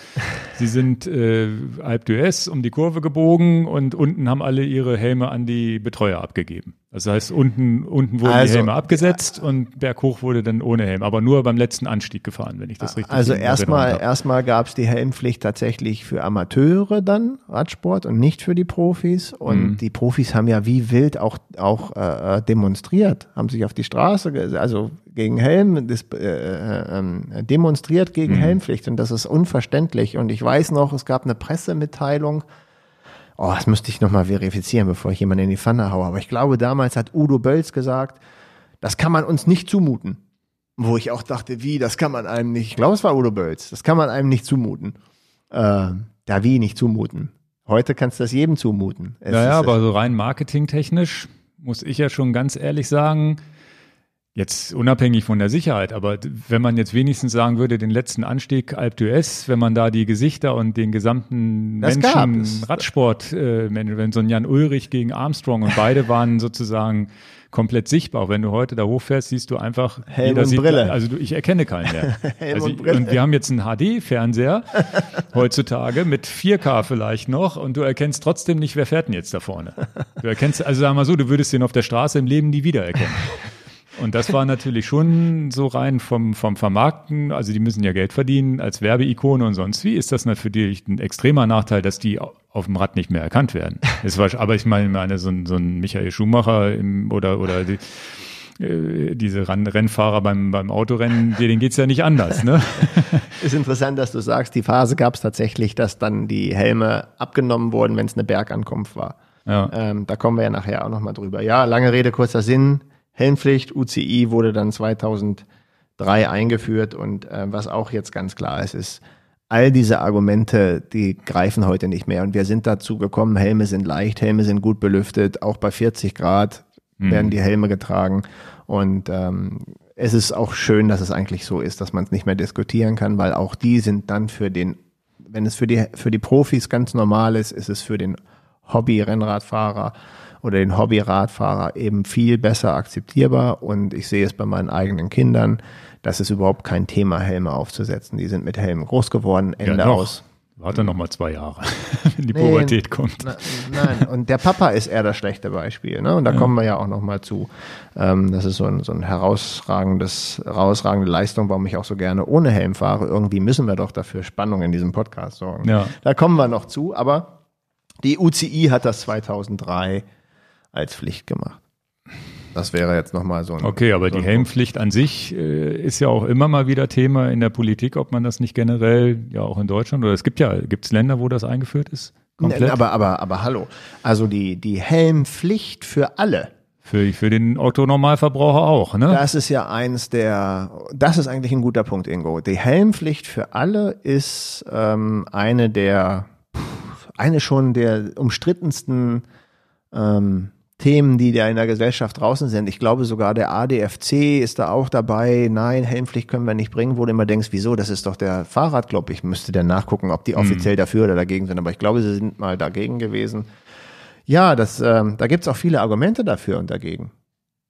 Sie sind äh, Alp d'Huez um die Kurve gebogen und unten haben alle ihre Helme an die Betreuer abgegeben. Das heißt, unten, unten wurden also, die Helme abgesetzt und berghoch wurde dann ohne Helm, aber nur beim letzten Anstieg gefahren, wenn ich das richtig
Also erstmal erstmal gab es die Helmpflicht tatsächlich für Amateure dann, Radsport und nicht für die Profis. Und mhm. die Profis haben ja wie wild auch, auch äh, äh demonstriert, haben sich auf die Straße, also gegen Helm, das, äh, äh, ähm, demonstriert gegen mhm. Helmpflicht und das ist unverständlich. Und ich weiß noch, es gab eine Pressemitteilung, oh, das müsste ich nochmal verifizieren, bevor ich jemanden in die Pfanne haue. Aber ich glaube, damals hat Udo Bölz gesagt, das kann man uns nicht zumuten. Wo ich auch dachte, wie, das kann man einem nicht, ich glaube, es war Udo Bölz, das kann man einem nicht zumuten. Äh, da wie nicht zumuten. Heute kannst du das jedem zumuten.
Es naja, aber so rein marketingtechnisch muss ich ja schon ganz ehrlich sagen, Jetzt unabhängig von der Sicherheit, aber wenn man jetzt wenigstens sagen würde, den letzten Anstieg Alp d'Huez, wenn man da die Gesichter und den gesamten das Menschen, Radsport, äh, wenn so ein Jan Ulrich gegen Armstrong und beide waren sozusagen komplett sichtbar. Wenn du heute da hochfährst, siehst du einfach
Helm und sieht, Brille.
Also du, ich erkenne keinen mehr. also und, und, wir haben jetzt einen HD-Fernseher heutzutage mit 4K vielleicht noch und du erkennst trotzdem nicht, wer fährt denn jetzt da vorne. Du erkennst, also sag mal so, du würdest den auf der Straße im Leben nie wiedererkennen. Und das war natürlich schon so rein vom, vom Vermarkten, also die müssen ja Geld verdienen als Werbeikone und sonst wie, ist das natürlich ein extremer Nachteil, dass die auf dem Rad nicht mehr erkannt werden. Es war, aber ich meine, meine so, ein, so ein Michael Schumacher im, oder, oder die, äh, diese Rennfahrer beim, beim Autorennen, denen geht's ja nicht anders. Ne?
Ist interessant, dass du sagst, die Phase gab es tatsächlich, dass dann die Helme abgenommen wurden, wenn es eine Bergankunft war. Ja. Ähm, da kommen wir ja nachher auch nochmal drüber. Ja, lange Rede, kurzer Sinn. Helmpflicht, UCI wurde dann 2003 eingeführt und äh, was auch jetzt ganz klar ist, ist, all diese Argumente, die greifen heute nicht mehr und wir sind dazu gekommen, Helme sind leicht, Helme sind gut belüftet, auch bei 40 Grad mhm. werden die Helme getragen und ähm, es ist auch schön, dass es eigentlich so ist, dass man es nicht mehr diskutieren kann, weil auch die sind dann für den, wenn es für die, für die Profis ganz normal ist, ist es für den Hobby-Rennradfahrer oder den Hobby-Radfahrer eben viel besser akzeptierbar. Und ich sehe es bei meinen eigenen Kindern, das ist überhaupt kein Thema, Helme aufzusetzen. Die sind mit Helmen groß geworden, Ende ja, aus.
Warte noch mal zwei Jahre, wenn die nee, Pubertät kommt. Na,
nein, und der Papa ist eher das schlechte Beispiel. Ne? Und da ja. kommen wir ja auch noch mal zu. Ähm, das ist so ein, so ein herausragendes, herausragende Leistung, warum ich auch so gerne ohne Helm fahre. Irgendwie müssen wir doch dafür Spannung in diesem Podcast sorgen. Ja. Da kommen wir noch zu. Aber die UCI hat das 2003 als Pflicht gemacht. Das wäre jetzt nochmal so ein.
Okay, aber
so
die Helmpflicht an sich äh, ist ja auch immer mal wieder Thema in der Politik, ob man das nicht generell, ja auch in Deutschland, oder es gibt ja, gibt es Länder, wo das eingeführt ist?
Komplett? Aber, aber, aber hallo. Also die, die Helmpflicht für alle.
Für, für den Autonormalverbraucher auch, ne?
Das ist ja eins der, das ist eigentlich ein guter Punkt, Ingo. Die Helmpflicht für alle ist ähm, eine der, eine schon der umstrittensten ähm, Themen, die da in der Gesellschaft draußen sind. Ich glaube sogar der ADFC ist da auch dabei. Nein, Helmpflicht können wir nicht bringen, wo du immer denkst, wieso? Das ist doch der Fahrradclub. Ich müsste dann nachgucken, ob die mhm. offiziell dafür oder dagegen sind. Aber ich glaube, sie sind mal dagegen gewesen. Ja, das, ähm, da gibt's auch viele Argumente dafür und dagegen.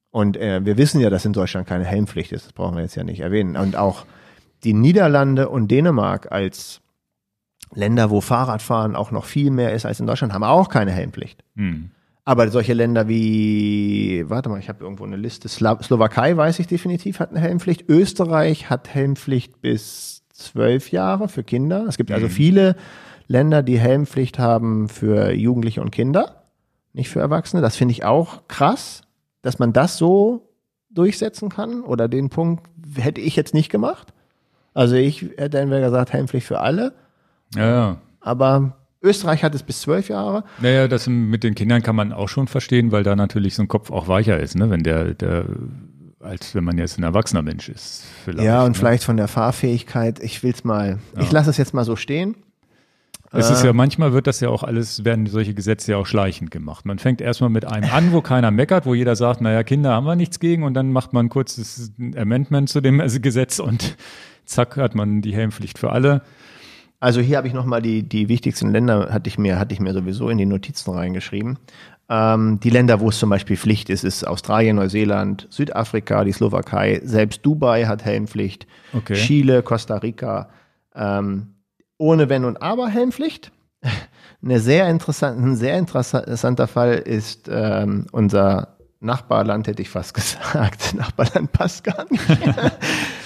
Und äh, wir wissen ja, dass in Deutschland keine Helmpflicht ist. Das brauchen wir jetzt ja nicht erwähnen. Und auch die Niederlande und Dänemark als Länder, wo Fahrradfahren auch noch viel mehr ist als in Deutschland, haben auch keine Helmpflicht. Mhm. Aber solche Länder wie, warte mal, ich habe irgendwo eine Liste, Sla Slowakei weiß ich definitiv, hat eine Helmpflicht. Österreich hat Helmpflicht bis zwölf Jahre für Kinder. Es gibt also mhm. viele Länder, die Helmpflicht haben für Jugendliche und Kinder, nicht für Erwachsene. Das finde ich auch krass, dass man das so durchsetzen kann. Oder den Punkt hätte ich jetzt nicht gemacht. Also ich hätte entweder gesagt, Helmpflicht für alle.
Ja, ja.
Aber Österreich hat es bis zwölf Jahre.
Naja, das mit den Kindern kann man auch schon verstehen, weil da natürlich so ein Kopf auch weicher ist, ne? Wenn der, der als wenn man jetzt ein erwachsener Mensch ist.
Vielleicht, ja, und ne? vielleicht von der Fahrfähigkeit. Ich will's mal, ja. ich lasse es jetzt mal so stehen.
Es ist ja äh, manchmal wird das ja auch alles, werden solche Gesetze ja auch schleichend gemacht. Man fängt erstmal mit einem an, wo keiner meckert, wo jeder sagt, naja, Kinder haben wir nichts gegen und dann macht man ein kurzes Amendment zu dem Gesetz und zack hat man die Helmpflicht für alle.
Also hier habe ich nochmal die, die wichtigsten Länder, hatte ich mir, hatte ich mir sowieso in die Notizen reingeschrieben. Ähm, die Länder, wo es zum Beispiel Pflicht ist, ist Australien, Neuseeland, Südafrika, die Slowakei, selbst Dubai hat Helmpflicht, okay. Chile, Costa Rica, ähm, ohne Wenn und Aber Helmpflicht. Eine sehr interessant, ein sehr interessanter Fall ist ähm, unser Nachbarland, hätte ich fast gesagt. Nachbarland passt gar nicht.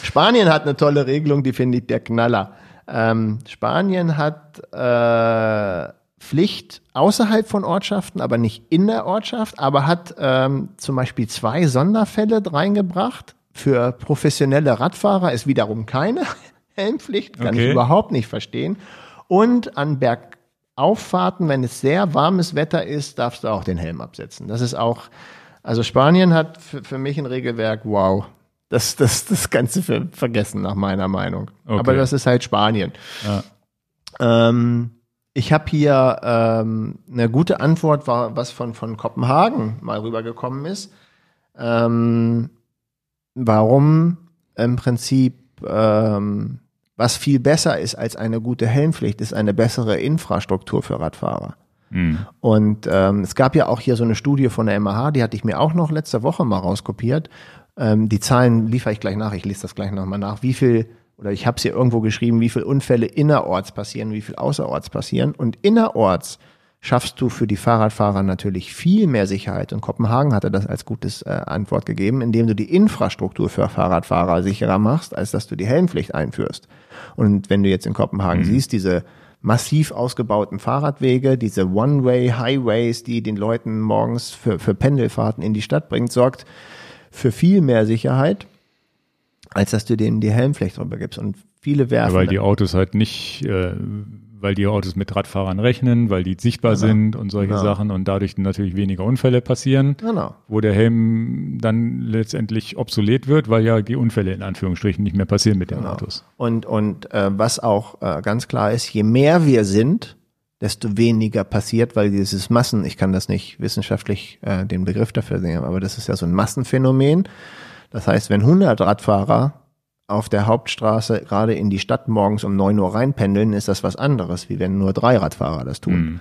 Spanien hat eine tolle Regelung, die finde ich der Knaller. Ähm, Spanien hat äh, Pflicht außerhalb von Ortschaften, aber nicht in der Ortschaft, aber hat ähm, zum Beispiel zwei Sonderfälle reingebracht. Für professionelle Radfahrer ist wiederum keine Helmpflicht, kann okay. ich überhaupt nicht verstehen. Und an Bergauffahrten, wenn es sehr warmes Wetter ist, darfst du auch den Helm absetzen. Das ist auch Also Spanien hat für, für mich ein Regelwerk, wow. Das, das, das Ganze für, vergessen, nach meiner Meinung. Okay. Aber das ist halt Spanien. Ja. Ähm, ich habe hier ähm, eine gute Antwort, war, was von, von Kopenhagen mal rübergekommen ist. Ähm, warum im Prinzip ähm, was viel besser ist als eine gute Helmpflicht, ist eine bessere Infrastruktur für Radfahrer. Mhm. Und ähm, es gab ja auch hier so eine Studie von der MAH, die hatte ich mir auch noch letzte Woche mal rauskopiert. Ähm, die Zahlen liefere ich gleich nach, ich lese das gleich nochmal nach, wie viel, oder ich habe es hier irgendwo geschrieben, wie viel Unfälle innerorts passieren, wie viel außerorts passieren. Und innerorts schaffst du für die Fahrradfahrer natürlich viel mehr Sicherheit. Und Kopenhagen hatte das als gutes äh, Antwort gegeben, indem du die Infrastruktur für Fahrradfahrer sicherer machst, als dass du die Helmpflicht einführst. Und wenn du jetzt in Kopenhagen mhm. siehst, diese massiv ausgebauten Fahrradwege, diese One-Way-Highways, die den Leuten morgens für, für Pendelfahrten in die Stadt bringt, sorgt für viel mehr Sicherheit, als dass du denen die Helmpflicht drüber gibst. Und viele werfen.
Ja, weil die Autos halt nicht äh, weil die Autos mit Radfahrern rechnen, weil die sichtbar genau. sind und solche genau. Sachen und dadurch natürlich weniger Unfälle passieren, genau. wo der Helm dann letztendlich obsolet wird, weil ja die Unfälle in Anführungsstrichen nicht mehr passieren mit den genau. Autos.
Und, und äh, was auch äh, ganz klar ist, je mehr wir sind, desto weniger passiert, weil dieses Massen, ich kann das nicht wissenschaftlich äh, den Begriff dafür sehen, aber das ist ja so ein Massenphänomen. Das heißt, wenn 100 Radfahrer auf der Hauptstraße gerade in die Stadt morgens um neun Uhr reinpendeln, ist das was anderes, wie wenn nur drei Radfahrer das tun. Mhm.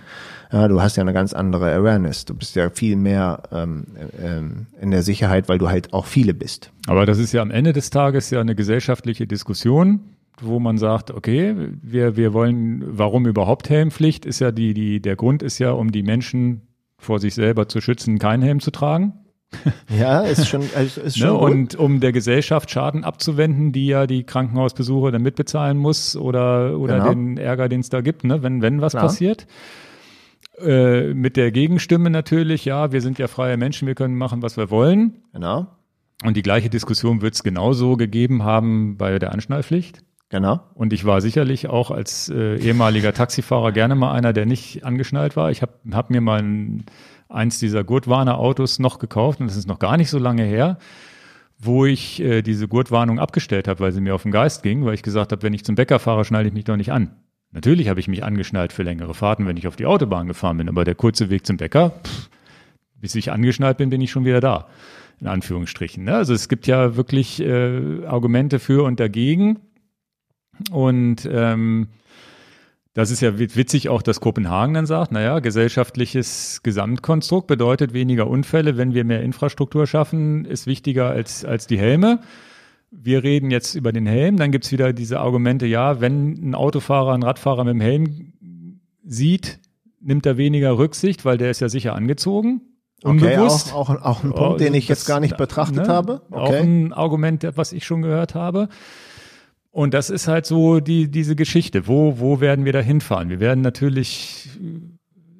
Ja, du hast ja eine ganz andere Awareness. Du bist ja viel mehr ähm, ähm, in der Sicherheit, weil du halt auch viele bist.
Aber das ist ja am Ende des Tages ja eine gesellschaftliche Diskussion, wo man sagt, okay, wir, wir wollen, warum überhaupt Helmpflicht? Ist ja die, die, der Grund ist ja, um die Menschen vor sich selber zu schützen, keinen Helm zu tragen.
Ja, ist schon, also ist
schon ne? Und um der Gesellschaft Schaden abzuwenden, die ja die Krankenhausbesuche dann mitbezahlen muss oder, oder genau. den Ärger, den es da gibt, ne? wenn, wenn was Klar. passiert. Äh, mit der Gegenstimme natürlich, ja, wir sind ja freie Menschen, wir können machen, was wir wollen.
Genau.
Und die gleiche Diskussion wird es genauso gegeben haben bei der Anschnallpflicht.
Genau.
Und ich war sicherlich auch als äh, ehemaliger Taxifahrer gerne mal einer, der nicht angeschnallt war. Ich habe hab mir mal ein eins dieser Gurtwarner-Autos noch gekauft und das ist noch gar nicht so lange her, wo ich äh, diese Gurtwarnung abgestellt habe, weil sie mir auf den Geist ging, weil ich gesagt habe, wenn ich zum Bäcker fahre, schnalle ich mich doch nicht an. Natürlich habe ich mich angeschnallt für längere Fahrten, wenn ich auf die Autobahn gefahren bin, aber der kurze Weg zum Bäcker, pff, bis ich angeschnallt bin, bin ich schon wieder da. In Anführungsstrichen. Ne? Also es gibt ja wirklich äh, Argumente für und dagegen. Und ähm, das ist ja witzig auch, dass Kopenhagen dann sagt, naja, gesellschaftliches Gesamtkonstrukt bedeutet weniger Unfälle, wenn wir mehr Infrastruktur schaffen, ist wichtiger als, als die Helme. Wir reden jetzt über den Helm, dann gibt's wieder diese Argumente, ja, wenn ein Autofahrer einen Radfahrer mit dem Helm sieht, nimmt er weniger Rücksicht, weil der ist ja sicher angezogen.
Unbewusst. Okay, auch, auch, auch ein Punkt, den ich jetzt gar nicht betrachtet ne? habe.
Okay. Auch ein Argument, was ich schon gehört habe. Und das ist halt so die, diese Geschichte. Wo, wo werden wir da hinfahren? Wir werden natürlich,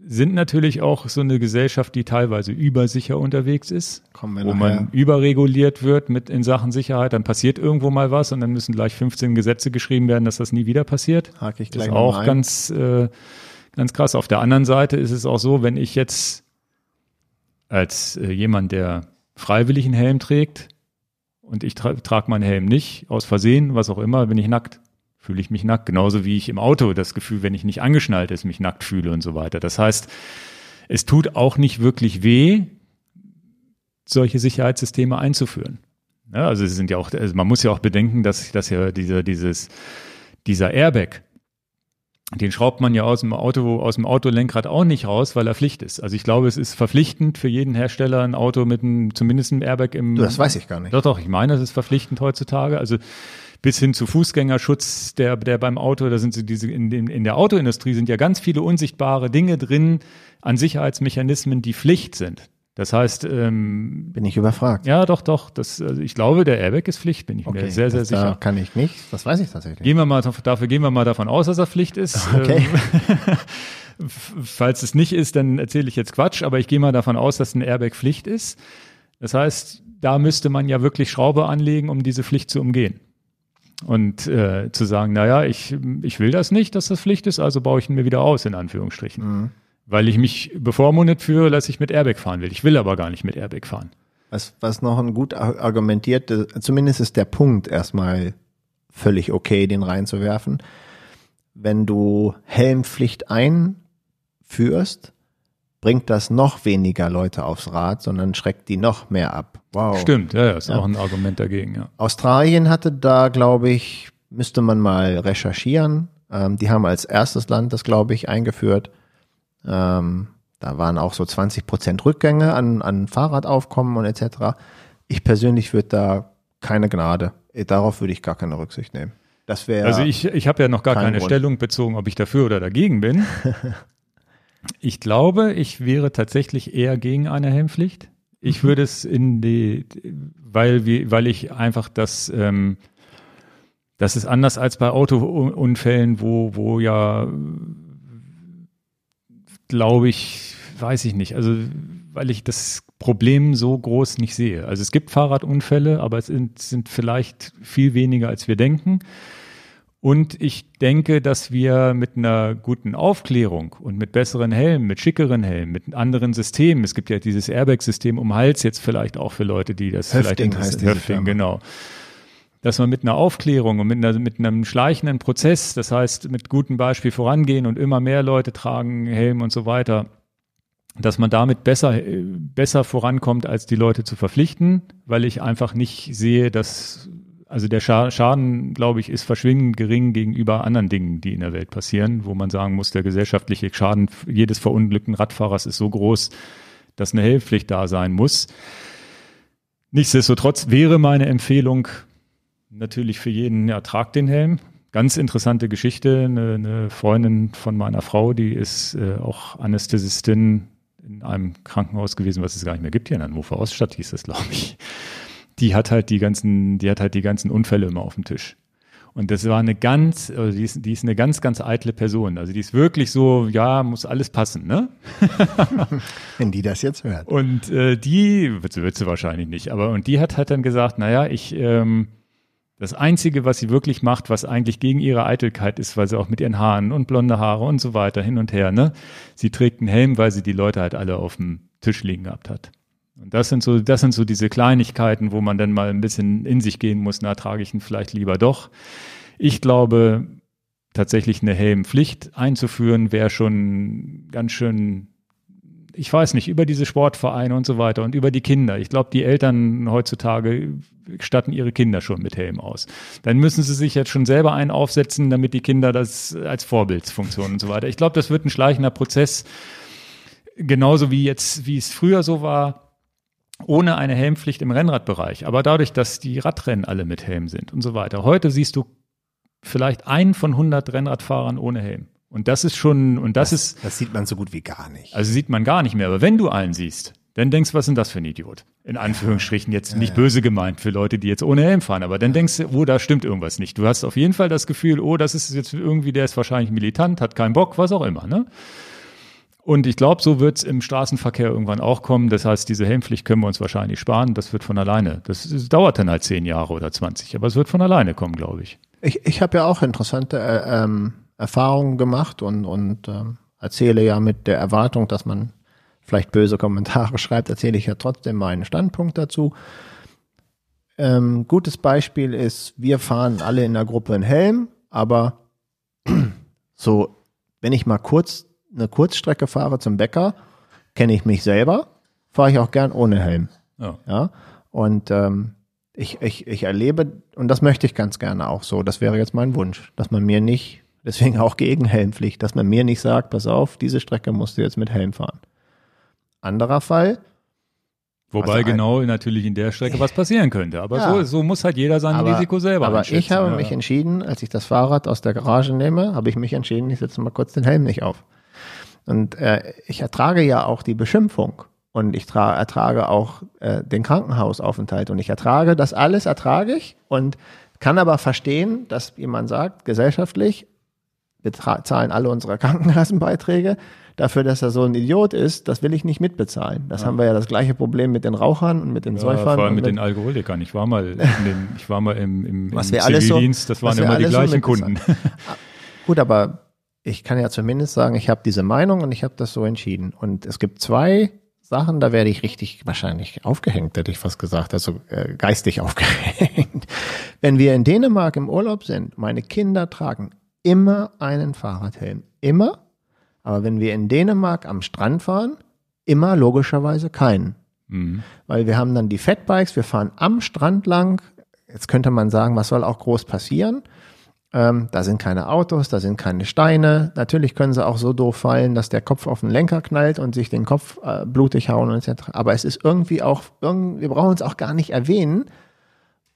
sind natürlich auch so eine Gesellschaft, die teilweise übersicher unterwegs ist, wo man überreguliert wird mit in Sachen Sicherheit. Dann passiert irgendwo mal was und dann müssen gleich 15 Gesetze geschrieben werden, dass das nie wieder passiert.
Hake ich gleich
das ist auch ganz, äh, ganz krass. Auf der anderen Seite ist es auch so, wenn ich jetzt als äh, jemand, der freiwillig einen Helm trägt, und ich tra trage meinen Helm nicht, aus Versehen, was auch immer, bin ich nackt. Fühle ich mich nackt. Genauso wie ich im Auto das Gefühl, wenn ich nicht angeschnallt ist, mich nackt fühle und so weiter. Das heißt, es tut auch nicht wirklich weh, solche Sicherheitssysteme einzuführen. Ja, also es sind ja auch, also man muss ja auch bedenken, dass, dass ja dieser, dieses, dieser Airbag, den schraubt man ja aus dem Auto, aus dem Autolenkrad auch nicht raus, weil er Pflicht ist. Also ich glaube, es ist verpflichtend für jeden Hersteller ein Auto mit einem, zumindest einem Airbag im.
Das weiß ich gar nicht.
Doch, doch, ich meine, das ist verpflichtend heutzutage. Also bis hin zu Fußgängerschutz, der, der beim Auto, da sind sie diese, in, in, in der Autoindustrie sind ja ganz viele unsichtbare Dinge drin an Sicherheitsmechanismen, die Pflicht sind. Das heißt, ähm,
bin ich überfragt.
Ja, doch, doch. Das, also ich glaube, der Airbag ist Pflicht, bin ich okay, mir sehr, sehr sicher. Da
kann ich nicht. Das weiß ich tatsächlich.
Gehen wir mal dafür gehen wir mal davon aus, dass er Pflicht ist.
Okay.
Ähm, falls es nicht ist, dann erzähle ich jetzt Quatsch, aber ich gehe mal davon aus, dass ein Airbag Pflicht ist. Das heißt, da müsste man ja wirklich Schraube anlegen, um diese Pflicht zu umgehen. Und äh, zu sagen, naja, ich, ich will das nicht, dass das Pflicht ist, also baue ich ihn mir wieder aus, in Anführungsstrichen. Mhm. Weil ich mich bevormundet fühle, dass ich mit Airbag fahren will. Ich will aber gar nicht mit Airbag fahren.
Was, was noch ein gut argumentiert, zumindest ist der Punkt erstmal völlig okay, den reinzuwerfen. Wenn du Helmpflicht einführst, bringt das noch weniger Leute aufs Rad, sondern schreckt die noch mehr ab.
Wow. Stimmt, ja, ja ist ja. auch ein Argument dagegen, ja.
Australien hatte da, glaube ich, müsste man mal recherchieren. Ähm, die haben als erstes Land das, glaube ich, eingeführt. Ähm, da waren auch so 20 Prozent Rückgänge an, an Fahrradaufkommen und etc. Ich persönlich würde da keine Gnade. Darauf würde ich gar keine Rücksicht nehmen. Das wäre.
Also ich, ich habe ja noch gar keine Grund. Stellung bezogen, ob ich dafür oder dagegen bin. ich glaube, ich wäre tatsächlich eher gegen eine Helmpflicht. Ich mhm. würde es in die, weil, wir, weil ich einfach das, ähm, das ist anders als bei Autounfällen, wo, wo ja glaube ich, weiß ich nicht. Also, weil ich das Problem so groß nicht sehe. Also es gibt Fahrradunfälle, aber es sind, sind vielleicht viel weniger, als wir denken. Und ich denke, dass wir mit einer guten Aufklärung und mit besseren Helmen, mit schickeren Helmen, mit anderen Systemen, es gibt ja dieses Airbag-System um Hals jetzt vielleicht auch für Leute, die das
Höfting vielleicht heißt
Höfting, genau dass man mit einer Aufklärung und mit, einer, mit einem schleichenden Prozess, das heißt mit gutem Beispiel vorangehen und immer mehr Leute tragen Helm und so weiter, dass man damit besser, besser vorankommt, als die Leute zu verpflichten, weil ich einfach nicht sehe, dass, also der Schaden, glaube ich, ist verschwindend gering gegenüber anderen Dingen, die in der Welt passieren, wo man sagen muss, der gesellschaftliche Schaden jedes verunglückten Radfahrers ist so groß, dass eine Helmpflicht da sein muss. Nichtsdestotrotz wäre meine Empfehlung, natürlich für jeden, ja, tragt den Helm. Ganz interessante Geschichte. Eine, eine Freundin von meiner Frau, die ist äh, auch Anästhesistin in einem Krankenhaus gewesen, was es gar nicht mehr gibt hier in Hannover Oststadt, hieß das, glaube ich. Die hat halt die ganzen, die hat halt die ganzen Unfälle immer auf dem Tisch. Und das war eine ganz, also die ist, die ist eine ganz, ganz eitle Person. Also die ist wirklich so, ja, muss alles passen, ne?
Wenn die das jetzt hört.
Und äh, die, wird, wird sie wahrscheinlich nicht, aber und die hat halt dann gesagt, naja, ich, ähm, das Einzige, was sie wirklich macht, was eigentlich gegen ihre Eitelkeit ist, weil sie auch mit ihren Haaren und blonde Haare und so weiter hin und her, ne? Sie trägt einen Helm, weil sie die Leute halt alle auf dem Tisch liegen gehabt hat. Und das sind so, das sind so diese Kleinigkeiten, wo man dann mal ein bisschen in sich gehen muss, na, trage ich ihn vielleicht lieber doch. Ich glaube, tatsächlich eine Helmpflicht einzuführen, wäre schon ganz schön ich weiß nicht, über diese Sportvereine und so weiter und über die Kinder. Ich glaube, die Eltern heutzutage statten ihre Kinder schon mit Helm aus. Dann müssen sie sich jetzt schon selber einen aufsetzen, damit die Kinder das als Vorbildsfunktion und so weiter. Ich glaube, das wird ein schleichender Prozess. Genauso wie jetzt, wie es früher so war, ohne eine Helmpflicht im Rennradbereich. Aber dadurch, dass die Radrennen alle mit Helm sind und so weiter. Heute siehst du vielleicht einen von 100 Rennradfahrern ohne Helm. Und das ist schon, und das, das, ist.
Das sieht man so gut wie gar nicht.
Also sieht man gar nicht mehr. Aber wenn du einen siehst, dann denkst du, was sind das für ein Idiot? In Anführungsstrichen jetzt ja, nicht ja. böse gemeint für Leute, die jetzt ohne Helm fahren, aber dann denkst du, oh, da stimmt irgendwas nicht. Du hast auf jeden Fall das Gefühl, oh, das ist jetzt irgendwie, der ist wahrscheinlich militant, hat keinen Bock, was auch immer, ne? Und ich glaube, so wird es im Straßenverkehr irgendwann auch kommen. Das heißt, diese Helmpflicht können wir uns wahrscheinlich sparen. Das wird von alleine. Das, das dauert dann halt zehn Jahre oder zwanzig, aber es wird von alleine kommen, glaube ich.
Ich, ich habe ja auch interessante äh, ähm, Erfahrungen gemacht und, und ähm, erzähle ja mit der Erwartung, dass man vielleicht böse Kommentare schreibt, erzähle ich ja trotzdem meinen Standpunkt dazu. Ähm, gutes Beispiel ist, wir fahren alle in der Gruppe in Helm, aber so, wenn ich mal kurz eine Kurzstrecke fahre zum Bäcker, kenne ich mich selber, fahre ich auch gern ohne Helm. Ja. ja? Und ähm, ich, ich, ich erlebe, und das möchte ich ganz gerne auch so, das wäre jetzt mein Wunsch, dass man mir nicht Deswegen auch gegen Helmpflicht, dass man mir nicht sagt, pass auf, diese Strecke musst du jetzt mit Helm fahren. Anderer Fall.
Wobei also genau natürlich in der Strecke was passieren könnte. Aber ja, so, so muss halt jeder sein aber, Risiko selber
Aber ich habe ja. mich entschieden, als ich das Fahrrad aus der Garage nehme, habe ich mich entschieden, ich setze mal kurz den Helm nicht auf. Und äh, ich ertrage ja auch die Beschimpfung und ich ertrage auch äh, den Krankenhausaufenthalt und ich ertrage das alles, ertrage ich und kann aber verstehen, dass jemand sagt, gesellschaftlich, wir zahlen alle unsere Krankenkassenbeiträge. Dafür, dass er so ein Idiot ist, das will ich nicht mitbezahlen. Das ja. haben wir ja das gleiche Problem mit den Rauchern und mit den ja, Säufern.
Vor allem mit, mit den Alkoholikern. Ich war mal, den, ich war mal im, im, was im Zivildienst, so, das waren immer die gleichen so Kunden.
Gut, aber ich kann ja zumindest sagen, ich habe diese Meinung und ich habe das so entschieden. Und es gibt zwei Sachen, da werde ich richtig wahrscheinlich aufgehängt, hätte ich fast gesagt, also äh, geistig aufgehängt. Wenn wir in Dänemark im Urlaub sind, meine Kinder tragen immer einen Fahrradhelm. Immer. Aber wenn wir in Dänemark am Strand fahren, immer logischerweise keinen. Mhm. Weil wir haben dann die Fatbikes, wir fahren am Strand lang. Jetzt könnte man sagen, was soll auch groß passieren? Ähm, da sind keine Autos, da sind keine Steine. Natürlich können sie auch so doof fallen, dass der Kopf auf den Lenker knallt und sich den Kopf äh, blutig hauen etc. Aber es ist irgendwie auch, wir brauchen es auch gar nicht erwähnen,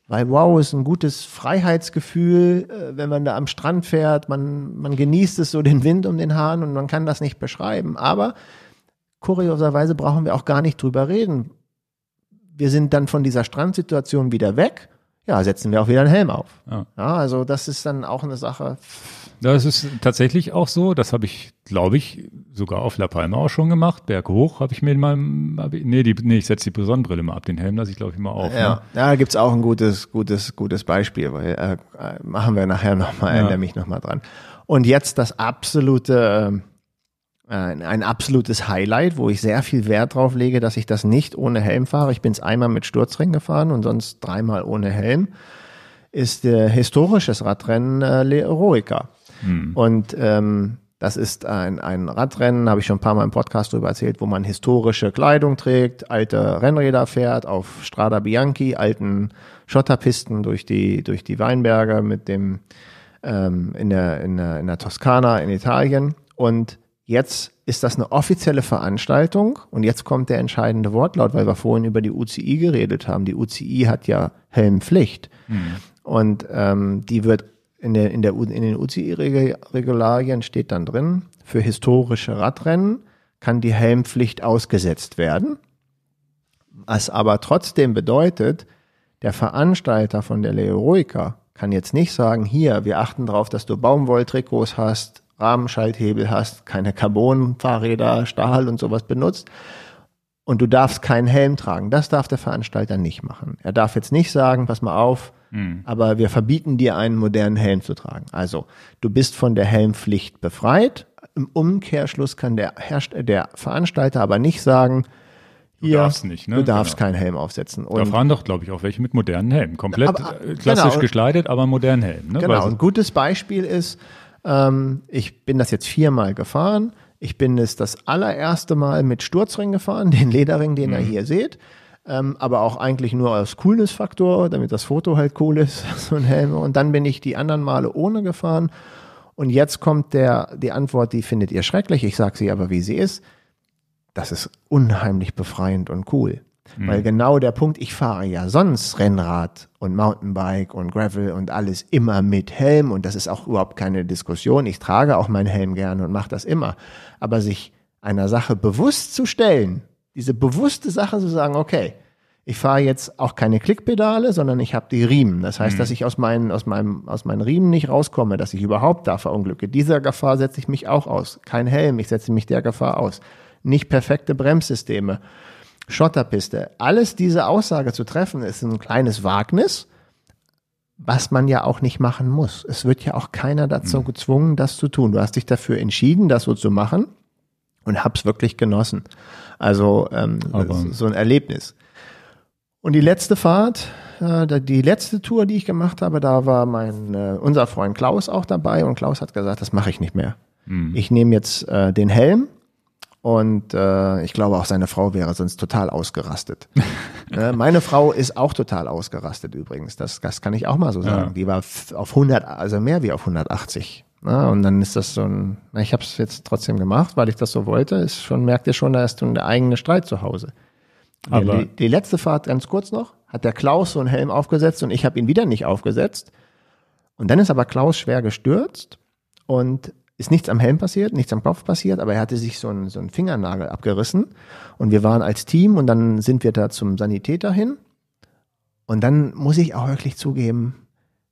weil wow, ist ein gutes Freiheitsgefühl, äh, wenn man da am Strand fährt. Man, man genießt es so den Wind um den Haaren und man kann das nicht beschreiben. Aber kurioserweise brauchen wir auch gar nicht drüber reden. Wir sind dann von dieser Strandsituation wieder weg ja, setzen wir auch wieder einen Helm auf. Ja. ja. also das ist dann auch eine Sache.
Das ist tatsächlich auch so. Das habe ich, glaube ich, sogar auf La Palma auch schon gemacht. Berg hoch habe ich mir mal, nee, die, nee ich setze die Sonnenbrille mal ab. Den Helm lasse ich, glaube ich, mal auf.
Ja,
ne?
ja da gibt's auch ein gutes, gutes, gutes Beispiel, weil äh, machen wir nachher nochmal, ja. erinnere mich nochmal dran. Und jetzt das absolute, äh, ein absolutes Highlight, wo ich sehr viel Wert drauf lege, dass ich das nicht ohne Helm fahre. Ich bin es einmal mit Sturzring gefahren und sonst dreimal ohne Helm. Ist der historisches Radrennen äh, Le Heroica. Hm. Und ähm, das ist ein, ein Radrennen, habe ich schon ein paar Mal im Podcast darüber erzählt, wo man historische Kleidung trägt, alte Rennräder fährt auf Strada Bianchi, alten Schotterpisten durch die, durch die Weinberge mit dem ähm, in, der, in, der, in der Toskana in Italien. Und Jetzt ist das eine offizielle Veranstaltung und jetzt kommt der entscheidende Wortlaut, weil wir vorhin über die UCI geredet haben. Die UCI hat ja Helmpflicht mhm. und ähm, die wird in, der, in, der, in den UCI-Regularien steht dann drin, für historische Radrennen kann die Helmpflicht ausgesetzt werden, was aber trotzdem bedeutet, der Veranstalter von der Leoroica kann jetzt nicht sagen, hier, wir achten darauf, dass du Baumwolltrikots hast, Rahmenschalthebel hast, keine Carbon-Fahrräder, Stahl und sowas benutzt. Und du darfst keinen Helm tragen. Das darf der Veranstalter nicht machen. Er darf jetzt nicht sagen, pass mal auf, mhm. aber wir verbieten dir einen modernen Helm zu tragen. Also, du bist von der Helmpflicht befreit. Im Umkehrschluss kann der, Herst der Veranstalter aber nicht sagen,
Du darfst nicht, ne?
Du darfst genau. keinen Helm aufsetzen.
Und da fahren doch, glaube ich, auch welche mit modernen Helmen. Komplett aber, äh, klassisch genau. gekleidet, aber modernen Helm.
Ne? Genau. Ein gutes Beispiel ist, ähm, ich bin das jetzt viermal gefahren. Ich bin es das allererste Mal mit Sturzring gefahren, den Lederring, den mhm. ihr hier seht. Ähm, aber auch eigentlich nur aus Coolness-Faktor, damit das Foto halt cool ist, so ein Helm. Und dann bin ich die anderen Male ohne gefahren. Und jetzt kommt der, die Antwort, die findet ihr schrecklich. Ich sage sie aber, wie sie ist. Das ist unheimlich befreiend und cool. Mhm. Weil genau der Punkt, ich fahre ja sonst Rennrad und Mountainbike und Gravel und alles immer mit Helm und das ist auch überhaupt keine Diskussion. Ich trage auch meinen Helm gerne und mache das immer. Aber sich einer Sache bewusst zu stellen, diese bewusste Sache zu sagen, okay, ich fahre jetzt auch keine Klickpedale, sondern ich habe die Riemen. Das heißt, mhm. dass ich aus meinen, aus, meinem, aus meinen Riemen nicht rauskomme, dass ich überhaupt da verunglücke. Dieser Gefahr setze ich mich auch aus. Kein Helm, ich setze mich der Gefahr aus. Nicht perfekte Bremssysteme. Schotterpiste. Alles diese Aussage zu treffen, ist ein kleines Wagnis, was man ja auch nicht machen muss. Es wird ja auch keiner dazu mhm. gezwungen, das zu tun. Du hast dich dafür entschieden, das so zu machen und hab's wirklich genossen. Also ähm, so ein Erlebnis. Und die letzte Fahrt, äh, die letzte Tour, die ich gemacht habe, da war mein äh, unser Freund Klaus auch dabei und Klaus hat gesagt, das mache ich nicht mehr. Mhm. Ich nehme jetzt äh, den Helm und äh, ich glaube, auch seine Frau wäre sonst total ausgerastet. äh, meine Frau ist auch total ausgerastet übrigens. Das, das kann ich auch mal so sagen. Ja. Die war auf 100, also mehr wie auf 180. Ne? Und dann ist das so ein, na, ich habe es jetzt trotzdem gemacht, weil ich das so wollte. Ist schon, merkt ihr schon, da ist ein eigener Streit zu Hause. Aber die, die letzte Fahrt, ganz kurz noch, hat der Klaus so einen Helm aufgesetzt und ich habe ihn wieder nicht aufgesetzt. Und dann ist aber Klaus schwer gestürzt und ist nichts am Helm passiert, nichts am Kopf passiert, aber er hatte sich so einen, so einen Fingernagel abgerissen und wir waren als Team und dann sind wir da zum Sanitäter hin und dann muss ich auch wirklich zugeben,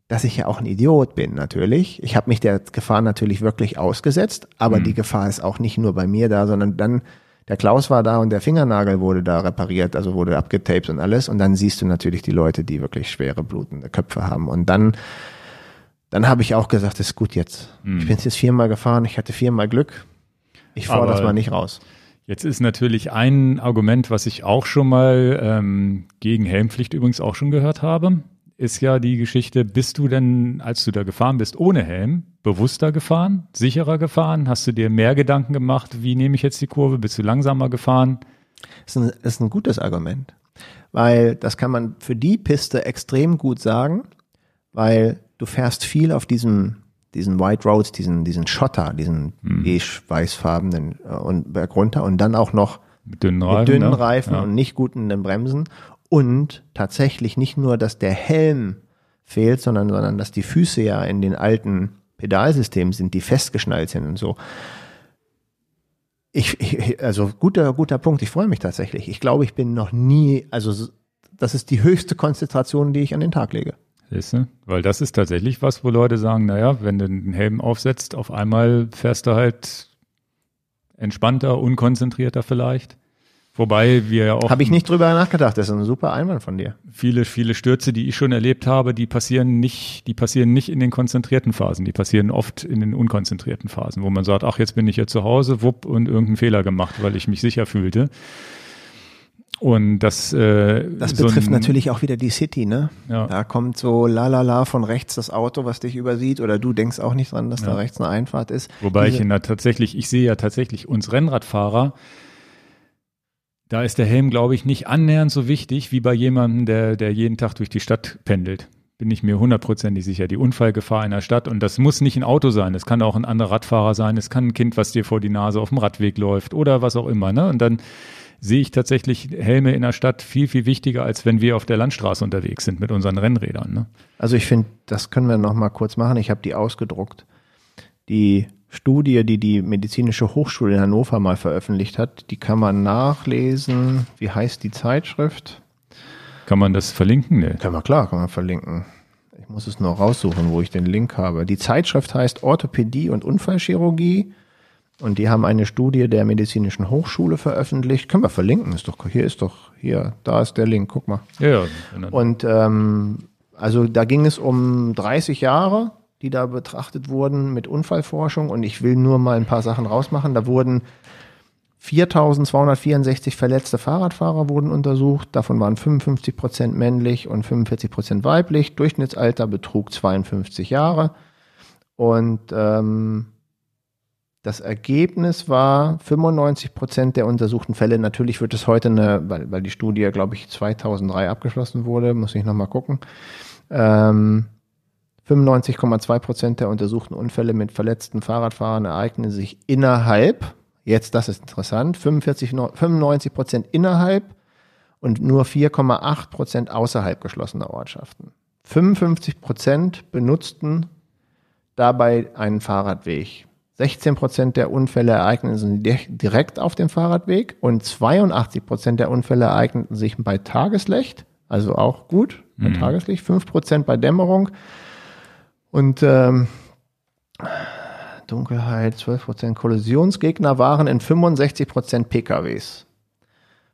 dass ich ja auch ein Idiot bin natürlich. Ich habe mich der Gefahr natürlich wirklich ausgesetzt, aber mhm. die Gefahr ist auch nicht nur bei mir da, sondern dann der Klaus war da und der Fingernagel wurde da repariert, also wurde abgetaped und alles und dann siehst du natürlich die Leute, die wirklich schwere blutende Köpfe haben und dann dann habe ich auch gesagt, das ist gut jetzt.
Hm.
Ich bin jetzt viermal gefahren, ich hatte viermal Glück. Ich fahre
Aber-
das mal nicht raus.
Jetzt ist natürlich ein Argument, was ich auch schon mal ähm, gegen Helmpflicht übrigens auch schon gehört habe, ist ja die Geschichte, bist du denn, als du da gefahren bist, ohne Helm, bewusster gefahren, sicherer gefahren? Hast du dir mehr Gedanken gemacht, wie nehme ich jetzt die Kurve? Bist du langsamer gefahren?
Das ist ein, das ist ein gutes Argument, weil das kann man für die Piste extrem gut sagen, weil du fährst viel auf diesem diesen White Roads, diesen diesen Schotter, diesen beige-weißfarbenen äh, und Berg runter und dann auch noch
Mit dünnen Reifen?
mit dünnen
ne?
Reifen
Ja.
und nicht guten Bremsen und tatsächlich nicht nur, dass der Helm fehlt, sondern sondern dass die Füße ja in den alten Pedalsystemen sind, die festgeschnallt sind und so. Ich, ich also guter guter Punkt. Ich freue mich tatsächlich. Ich glaube, ich bin noch nie, also das ist die höchste Konzentration, die ich an den Tag lege.
Siehst du? Weil das ist tatsächlich was, wo Leute sagen, naja, wenn du einen Helm aufsetzt, auf einmal fährst du halt entspannter, unkonzentrierter vielleicht. Wobei wir ja auch
Habe ich nicht drüber nachgedacht. Das ist ein super Einwand von dir.
viele, viele Stürze, die ich schon erlebt habe, die passieren nicht, die passieren nicht in den konzentrierten Phasen, die passieren oft in den unkonzentrierten Phasen, wo man sagt, ach, jetzt bin ich hier zu Hause, wupp, und irgendeinen Fehler gemacht, weil ich mich sicher fühlte. Und das, äh,
Das
so
betrifft
ein-
natürlich auch wieder die City, ne?
Ja.
Da kommt so lalala von rechts das Auto, was dich übersieht, oder du denkst auch nicht dran, dass da
Ja.
rechts eine Einfahrt ist.
Wobei ich
Diese-
in der tatsächlich, ich sehe ja tatsächlich uns Rennradfahrer, da ist der Helm, glaube ich, nicht annähernd so wichtig wie bei jemandem, der, der jeden Tag durch die Stadt pendelt. Bin ich mir hundertprozentig sicher. Die Unfallgefahr in der Stadt, und das muss nicht ein Auto sein, es kann auch ein anderer Radfahrer sein, es kann ein Kind, was dir vor die Nase auf dem Radweg läuft oder was auch immer. Ne? Und dann sehe ich tatsächlich Helme in der Stadt viel, viel wichtiger, als wenn wir auf der Landstraße unterwegs sind mit unseren Rennrädern. Ne?
Also ich finde, das können wir noch mal kurz machen. Ich habe die ausgedruckt. Die Studie, die die medizinische Hochschule in Hannover mal veröffentlicht hat, die kann man nachlesen. Wie heißt die Zeitschrift?
Kann man das verlinken? Nee.
Kann man klar, kann man verlinken. Ich muss es noch raussuchen, wo ich den Link habe. Die Zeitschrift heißt Orthopädie und Unfallchirurgie und die haben eine Studie der medizinischen Hochschule veröffentlicht. Können wir verlinken? Ist doch hier ist doch hier, da ist der Link. Guck mal.
Ja, ja. dann-
Und ähm, also da ging es um 30 Jahre, die da betrachtet wurden mit Unfallforschung. Und ich will nur mal ein paar Sachen rausmachen. Da wurden 4.264 verletzte Fahrradfahrer wurden untersucht. Davon waren 55 Prozent männlich und 45 Prozent weiblich. Durchschnittsalter betrug 52 Jahre. Und ähm, das Ergebnis war 95 Prozent der untersuchten Fälle. Natürlich wird es heute eine, weil, weil die Studie, glaube ich, 2003 abgeschlossen wurde, muss ich nochmal gucken. Ähm, 95,2 Prozent der untersuchten Unfälle mit verletzten Fahrradfahrern ereignen sich innerhalb, jetzt das ist interessant, 45, 95 Prozent innerhalb und nur 4,8 Prozent außerhalb geschlossener Ortschaften. 55 Prozent benutzten dabei einen Fahrradweg. 16 Prozent der Unfälle ereigneten sich di- direkt auf dem Fahrradweg und 82 Prozent der Unfälle ereigneten sich bei Tageslicht, also auch gut bei Tageslicht, 5 Prozent bei Dämmerung und ähm, Dunkelheit, 12 Prozent Kollisionsgegner waren in 65 Prozent PKWs.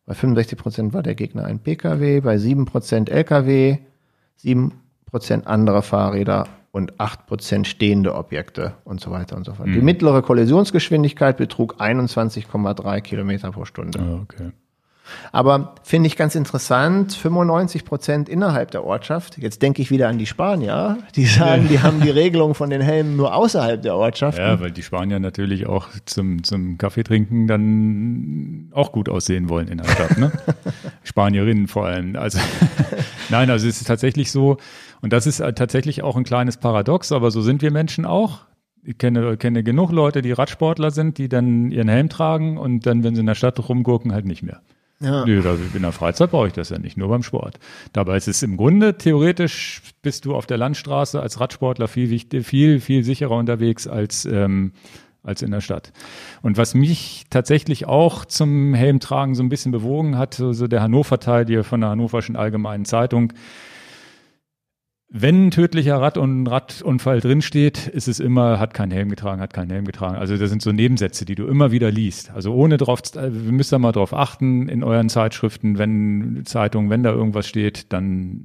Bei 65 Prozent war der Gegner ein PKW, bei 7 Prozent LKW, 7 Prozent andere Fahrräder und 8 Prozent stehende Objekte und so weiter und so fort. Die mittlere Kollisionsgeschwindigkeit betrug 21,3 Kilometer pro Stunde.
Ja, okay.
Aber finde ich ganz interessant, 95 Prozent innerhalb der Ortschaft. Jetzt denke ich wieder an die Spanier, die sagen, die haben die Regelung von den Helmen nur außerhalb der Ortschaft.
Ja, weil die Spanier natürlich auch zum, zum Kaffeetrinken dann auch gut aussehen wollen in der Stadt, ne? Spanierinnen vor allem. Also, nein, also es ist tatsächlich so, und das ist tatsächlich auch ein kleines Paradox, aber so sind wir Menschen auch. Ich kenne, kenne genug Leute, die Radsportler sind, die dann ihren Helm tragen und dann, wenn sie in der Stadt rumgurken, halt nicht mehr.
Ja.
Nö, in der Freizeit brauche ich das ja nicht, nur beim Sport. Dabei ist es im Grunde, theoretisch bist du auf der Landstraße als Radsportler viel, viel, viel sicherer unterwegs als, ähm, als in der Stadt. Und was mich tatsächlich auch zum Helmtragen so ein bisschen bewogen hat, so so der Hannover-Teil hier von der Hannoverschen Allgemeinen Zeitung, wenn ein tödlicher Rad- und Radunfall drinsteht, ist es immer, hat keinen Helm getragen, hat keinen Helm getragen. Also das sind so Nebensätze, die du immer wieder liest. Also ohne drauf, äh, wir müssen da mal drauf achten in euren Zeitschriften, wenn Zeitungen, wenn da irgendwas steht, dann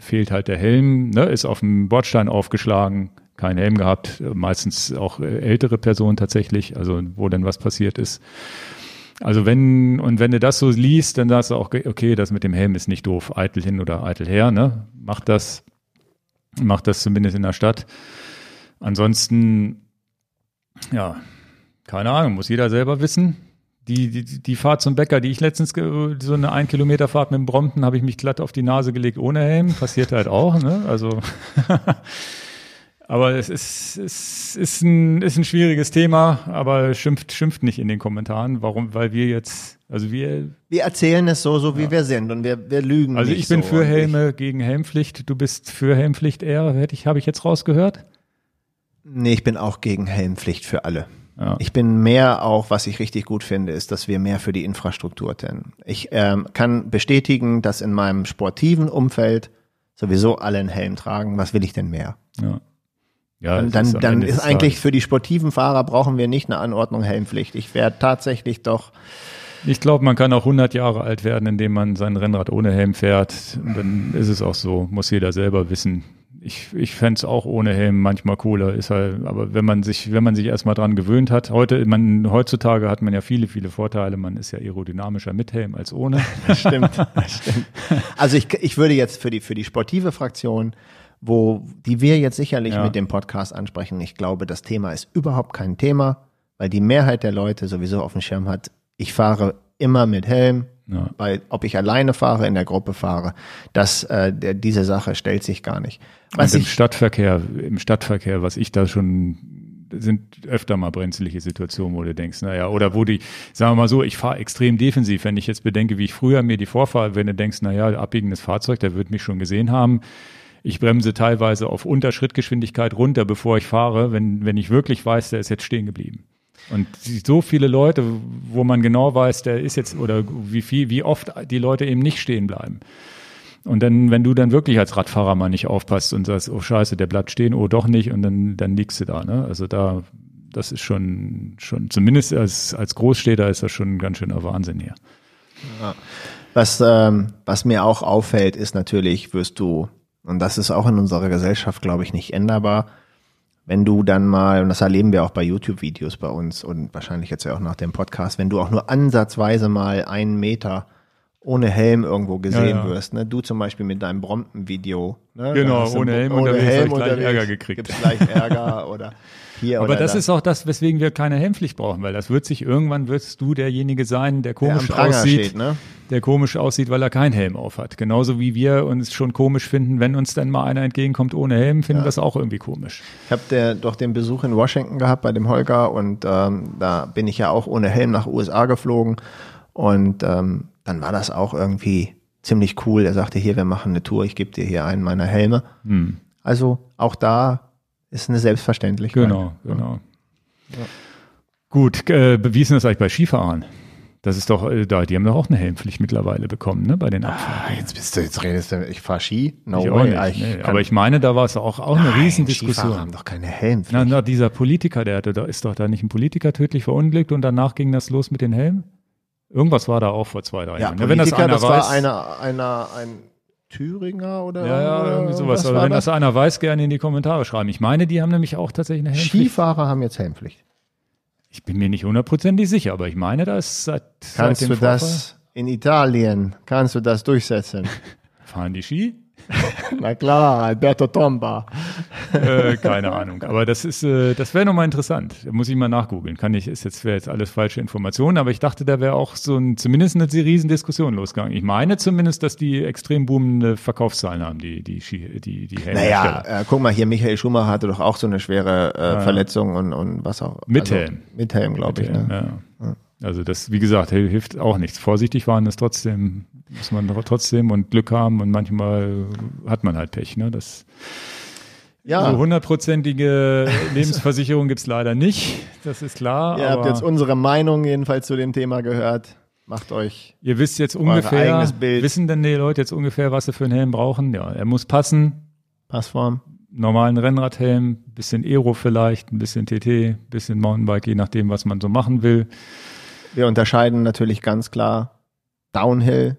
fehlt halt der Helm, ne, ist auf dem Bordstein aufgeschlagen, keinen Helm gehabt, meistens auch ältere Personen tatsächlich, also wo denn was passiert ist. Also wenn, und wenn du das so liest, dann sagst du auch, okay, das mit dem Helm ist nicht doof, eitel hin oder eitel her, ne? Mach das, mach das zumindest in der Stadt. Ansonsten, ja, keine Ahnung, muss jeder selber wissen. Die, die, die Fahrt zum Bäcker, die ich letztens, so eine ein Kilometer Fahrt mit dem Brompton, habe ich mich glatt auf die Nase gelegt ohne Helm. Passiert halt auch, ne? Also, aber es ist, es ist ein, ist ein schwieriges Thema, aber schimpft, schimpft nicht in den Kommentaren. Warum? Weil wir jetzt, also wir.
Wir erzählen es so, so wie ja. wir sind und wir, wir lügen
Also
nicht
ich bin
so
für Helme gegen Helmpflicht. Du bist für Helmpflicht eher, hätte ich, habe ich jetzt rausgehört?
Nee, ich bin auch gegen Helmpflicht für alle. Ja. Ich bin mehr auch, was ich richtig gut finde, ist, dass wir mehr für die Infrastruktur tun. Ich ähm, kann bestätigen, dass in meinem sportiven Umfeld sowieso alle einen Helm tragen. Was will ich denn mehr?
Ja. Ja,
dann, dann, dann ist eigentlich für die sportiven Fahrer brauchen wir nicht eine Anordnung Helmpflicht. Ich werde tatsächlich doch.
Ich glaube, man kann auch 100 Jahre alt werden, indem man sein Rennrad ohne Helm fährt. Und dann ist es auch so, muss jeder selber wissen, ich, ich fände es auch ohne Helm manchmal cooler, ist halt, aber wenn man sich, wenn man sich erstmal dran gewöhnt hat, heute, man, heutzutage hat man ja viele, viele Vorteile, man ist ja aerodynamischer mit Helm als ohne.
Das stimmt, das stimmt. Also ich, ich würde jetzt für die, für die sportive Fraktion, wo, die wir jetzt sicherlich ja. mit dem Podcast ansprechen, ich glaube, das Thema ist überhaupt kein Thema, weil die Mehrheit der Leute sowieso auf dem Schirm hat, ich fahre immer mit Helm, ja. Weil ob ich alleine fahre, in der Gruppe fahre, das, äh, der, diese Sache stellt sich gar nicht.
Was Und im Stadtverkehr, im Stadtverkehr, was ich da schon sind öfter mal brenzliche Situationen, wo du denkst, naja, oder wo die, sagen wir mal so, ich fahre extrem defensiv, wenn ich jetzt bedenke, wie ich früher mir die vorfahre, wenn du denkst, naja, abbiegendes Fahrzeug, der wird mich schon gesehen haben. Ich bremse teilweise auf Unterschrittgeschwindigkeit runter, bevor ich fahre, wenn, wenn ich wirklich weiß, der ist jetzt stehen geblieben. Und so viele Leute, wo man genau weiß, der ist jetzt, oder wie viel, wie oft die Leute eben nicht stehen bleiben. Und dann, wenn du dann wirklich als Radfahrer mal nicht aufpasst und sagst, oh scheiße, der bleibt stehen, oh doch nicht, und dann, dann liegst du da, ne? Also da, das ist schon, schon, zumindest als, als Großstädter ist das schon ein ganz schöner Wahnsinn hier.
Ja. Was, ähm, was mir auch auffällt, ist natürlich, wirst du, und das ist auch in unserer Gesellschaft, glaube ich, nicht änderbar, wenn du dann mal, und das erleben wir auch bei YouTube-Videos bei uns und wahrscheinlich jetzt ja auch nach dem Podcast, wenn du auch nur ansatzweise mal einen Meter ohne Helm irgendwo gesehen ja, ja. wirst, ne? Du zum Beispiel mit deinem Brompen-Video.
Ne? Genau, ohne Helm ohne Helm gleich Ärger gekriegt.
Gibt's gleich Ärger oder hier
Aber das da. ist auch das, weswegen wir keine Helmpflicht brauchen, weil das wird sich irgendwann wirst du derjenige sein, der komisch der aussieht, steht, ne? der komisch aussieht, weil er keinen Helm auf hat. Genauso wie wir uns schon komisch finden, wenn uns dann mal einer entgegenkommt ohne Helm, finden ja. wir das auch irgendwie komisch.
Ich habe doch den Besuch in Washington gehabt bei dem Holger und ähm, da bin ich ja auch ohne Helm nach USA geflogen und ähm, dann war das auch irgendwie ziemlich cool. Er sagte, hier, wir machen eine Tour, ich gebe dir hier einen meiner Helme. Hm. Also auch da ist eine Selbstverständlichkeit.
Genau, genau. Ja. Gut, äh, wie ist denn das eigentlich bei Skifahrern? Das ist doch, äh, da, die haben doch auch eine Helmpflicht mittlerweile bekommen, ne, bei den Abfahrten.
Ah, jetzt bist du, jetzt redest du, ich fahre Ski?
No ich way. Nicht, ich nee. Aber ich meine, da war es auch, auch eine Riesendiskussion. Skifahrer
haben doch keine Helmpflicht.
Na, na, dieser Politiker, der hatte, da ist doch da nicht ein Politiker tödlich verunglückt und danach ging das los mit den Helmen? Irgendwas war da auch vor zwei, drei
ja, Jahren. Politiker, wenn das, einer das weiß, war einer, einer, ein Thüringer oder
Ja, ja, irgendwie sowas. Aber wenn das? das einer weiß, gerne in die Kommentare schreiben. Ich meine, die haben nämlich auch tatsächlich eine
Helmpflicht. Skifahrer haben jetzt Helmpflicht.
Ich bin mir nicht hundertprozentig sicher, aber ich meine, da ist seit,
Kannst
seit
du Vorfall das in Italien, kannst du das durchsetzen?
Fahren die Ski?
Na klar, Alberto Tomba.
äh, keine Ahnung. Aber das ist, äh, das wäre nochmal interessant. Da muss ich mal nachgoogeln. Kann ich, ist jetzt, wäre jetzt alles falsche Informationen, aber ich dachte, da wäre auch so ein, zumindest eine Riesendiskussion losgegangen. Ich meine zumindest, dass die extrem boomende Verkaufszahlen haben, die, die, die, die, die
Naja, äh, guck mal hier, Michael Schumacher hatte doch auch so eine schwere äh, ja. Verletzung und, und was auch.
Mit also, Helm.
Mit Helm, glaube ich. Ne? Ja.
ja. Also das, wie gesagt, hilft auch nichts. Vorsichtig waren es trotzdem, muss man trotzdem und Glück haben und manchmal hat man halt Pech. Ne? Das, ja. So hundertprozentige Lebensversicherung gibt's leider nicht, das ist klar.
Ihr habt jetzt unsere Meinung jedenfalls zu dem Thema gehört. Macht euch.
Ihr wisst jetzt ungefähr, wissen denn die Leute jetzt ungefähr, was sie für einen Helm brauchen? Ja, er muss passen.
Passform.
Normalen Rennradhelm, bisschen Aero vielleicht, ein bisschen TT, bisschen Mountainbike, je nachdem, was man so machen will.
Wir unterscheiden natürlich ganz klar Downhill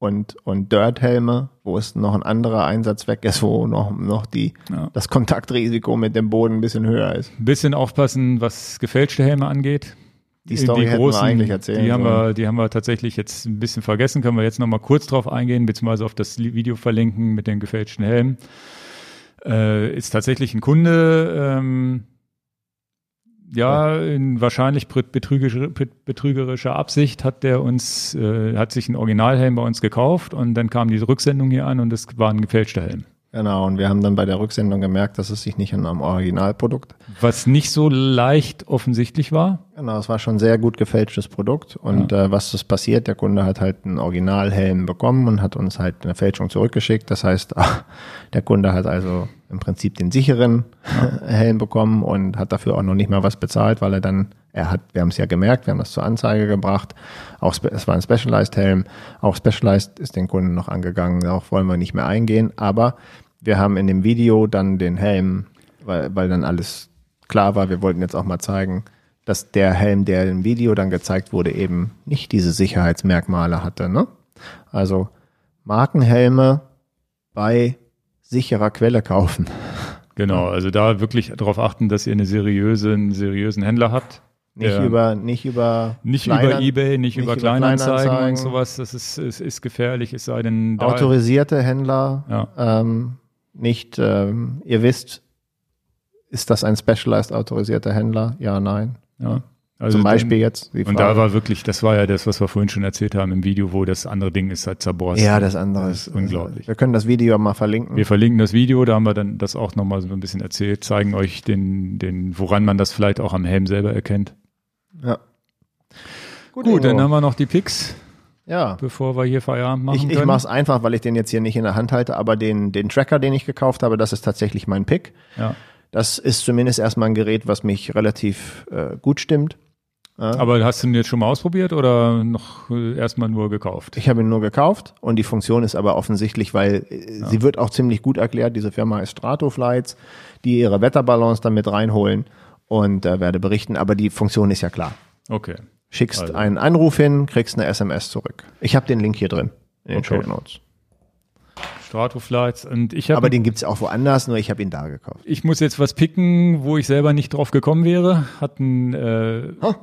und, und Dirt-Helme, wo es noch ein anderer Einsatzzweck ist, wo noch, noch die, ja. das Kontaktrisiko mit dem Boden ein bisschen höher ist.
Ein bisschen aufpassen, was gefälschte Helme angeht.
Die Story die großen, wir eigentlich erzählen
die haben wir, die haben wir tatsächlich jetzt ein bisschen vergessen. Können wir jetzt noch mal kurz drauf eingehen, beziehungsweise auf das Video verlinken mit den gefälschten Helmen. Äh, ist tatsächlich ein Kunde, ähm, ja, in wahrscheinlich betrügerischer, betrügerischer Absicht hat der uns, äh, hat sich ein Originalhelm bei uns gekauft und dann kam diese Rücksendung hier an und es war ein gefälschter Helm.
Genau, und wir haben dann bei der Rücksendung gemerkt, dass es sich nicht um ein Originalprodukt.
Was nicht so leicht offensichtlich war.
Genau, es war schon ein sehr gut gefälschtes Produkt. Und ja. äh, was ist passiert? Der Kunde hat halt einen Originalhelm bekommen und hat uns halt eine Fälschung zurückgeschickt. Das heißt, der Kunde hat also im Prinzip den sicheren ja. Helm bekommen und hat dafür auch noch nicht mal was bezahlt, weil er dann, er hat, wir haben es ja gemerkt, wir haben das zur Anzeige gebracht. Auch es war ein Specialized Helm. Auch Specialized ist den Kunden noch angegangen. Darauf wollen wir nicht mehr eingehen. Aber wir haben in dem Video dann den Helm, weil, weil dann alles klar war, wir wollten jetzt auch mal zeigen, dass der Helm, der im Video dann gezeigt wurde, eben nicht diese Sicherheitsmerkmale hatte. Ne? Also Markenhelme bei sicherer Quelle kaufen.
Genau, also da wirklich darauf achten, dass ihr eine seriöse, einen seriösen Händler habt.
Nicht über, nicht über,
nicht Kleiner, über eBay, nicht, nicht über, Kleinanzeigen, Kleinanzeigen, und sowas. Das ist, ist, ist gefährlich, es sei denn.
Autorisierte Händler, ja. ähm, nicht, ähm, ihr wisst, ist das ein Specialized autorisierter Händler? Ja, nein. Ja. Also Zum Beispiel dann, jetzt.
und da war wirklich, das war ja das, was wir vorhin schon erzählt haben im Video, wo das andere Ding ist halt zerborsten.
Ja, das andere das ist unglaublich. Wir können das Video mal verlinken.
Wir verlinken das Video, da haben wir dann das auch nochmal so ein bisschen erzählt, zeigen euch den, den, woran man das vielleicht auch am Helm selber erkennt.
Ja.
Gut, Gut dann haben wir noch die Picks. Ja. Bevor wir hier Feierabend machen.
Ich, ich mache es einfach, weil ich den jetzt hier nicht in der Hand halte, aber den, den Tracker, den ich gekauft habe, das ist tatsächlich mein Pick.
Ja.
Das ist zumindest erstmal ein Gerät, was mich relativ äh, gut stimmt.
Ja. Aber hast du ihn jetzt schon mal ausprobiert oder noch äh, erstmal nur gekauft?
Ich habe ihn nur gekauft und die Funktion ist aber offensichtlich, weil äh, ja. sie wird auch ziemlich gut erklärt. Diese Firma ist Stratoflights, die ihre Wetterbalance damit reinholen und äh, werde berichten. Aber die Funktion ist ja klar.
Okay.
Schickst also. einen Anruf hin, kriegst eine SMS zurück. Ich habe den Link hier drin in den okay. Show Notes.
Stratoflights und ich habe.
Aber den gibt's auch woanders, nur ich habe ihn da gekauft.
Ich muss jetzt was picken, wo ich selber nicht drauf gekommen wäre. Hatten äh, huh?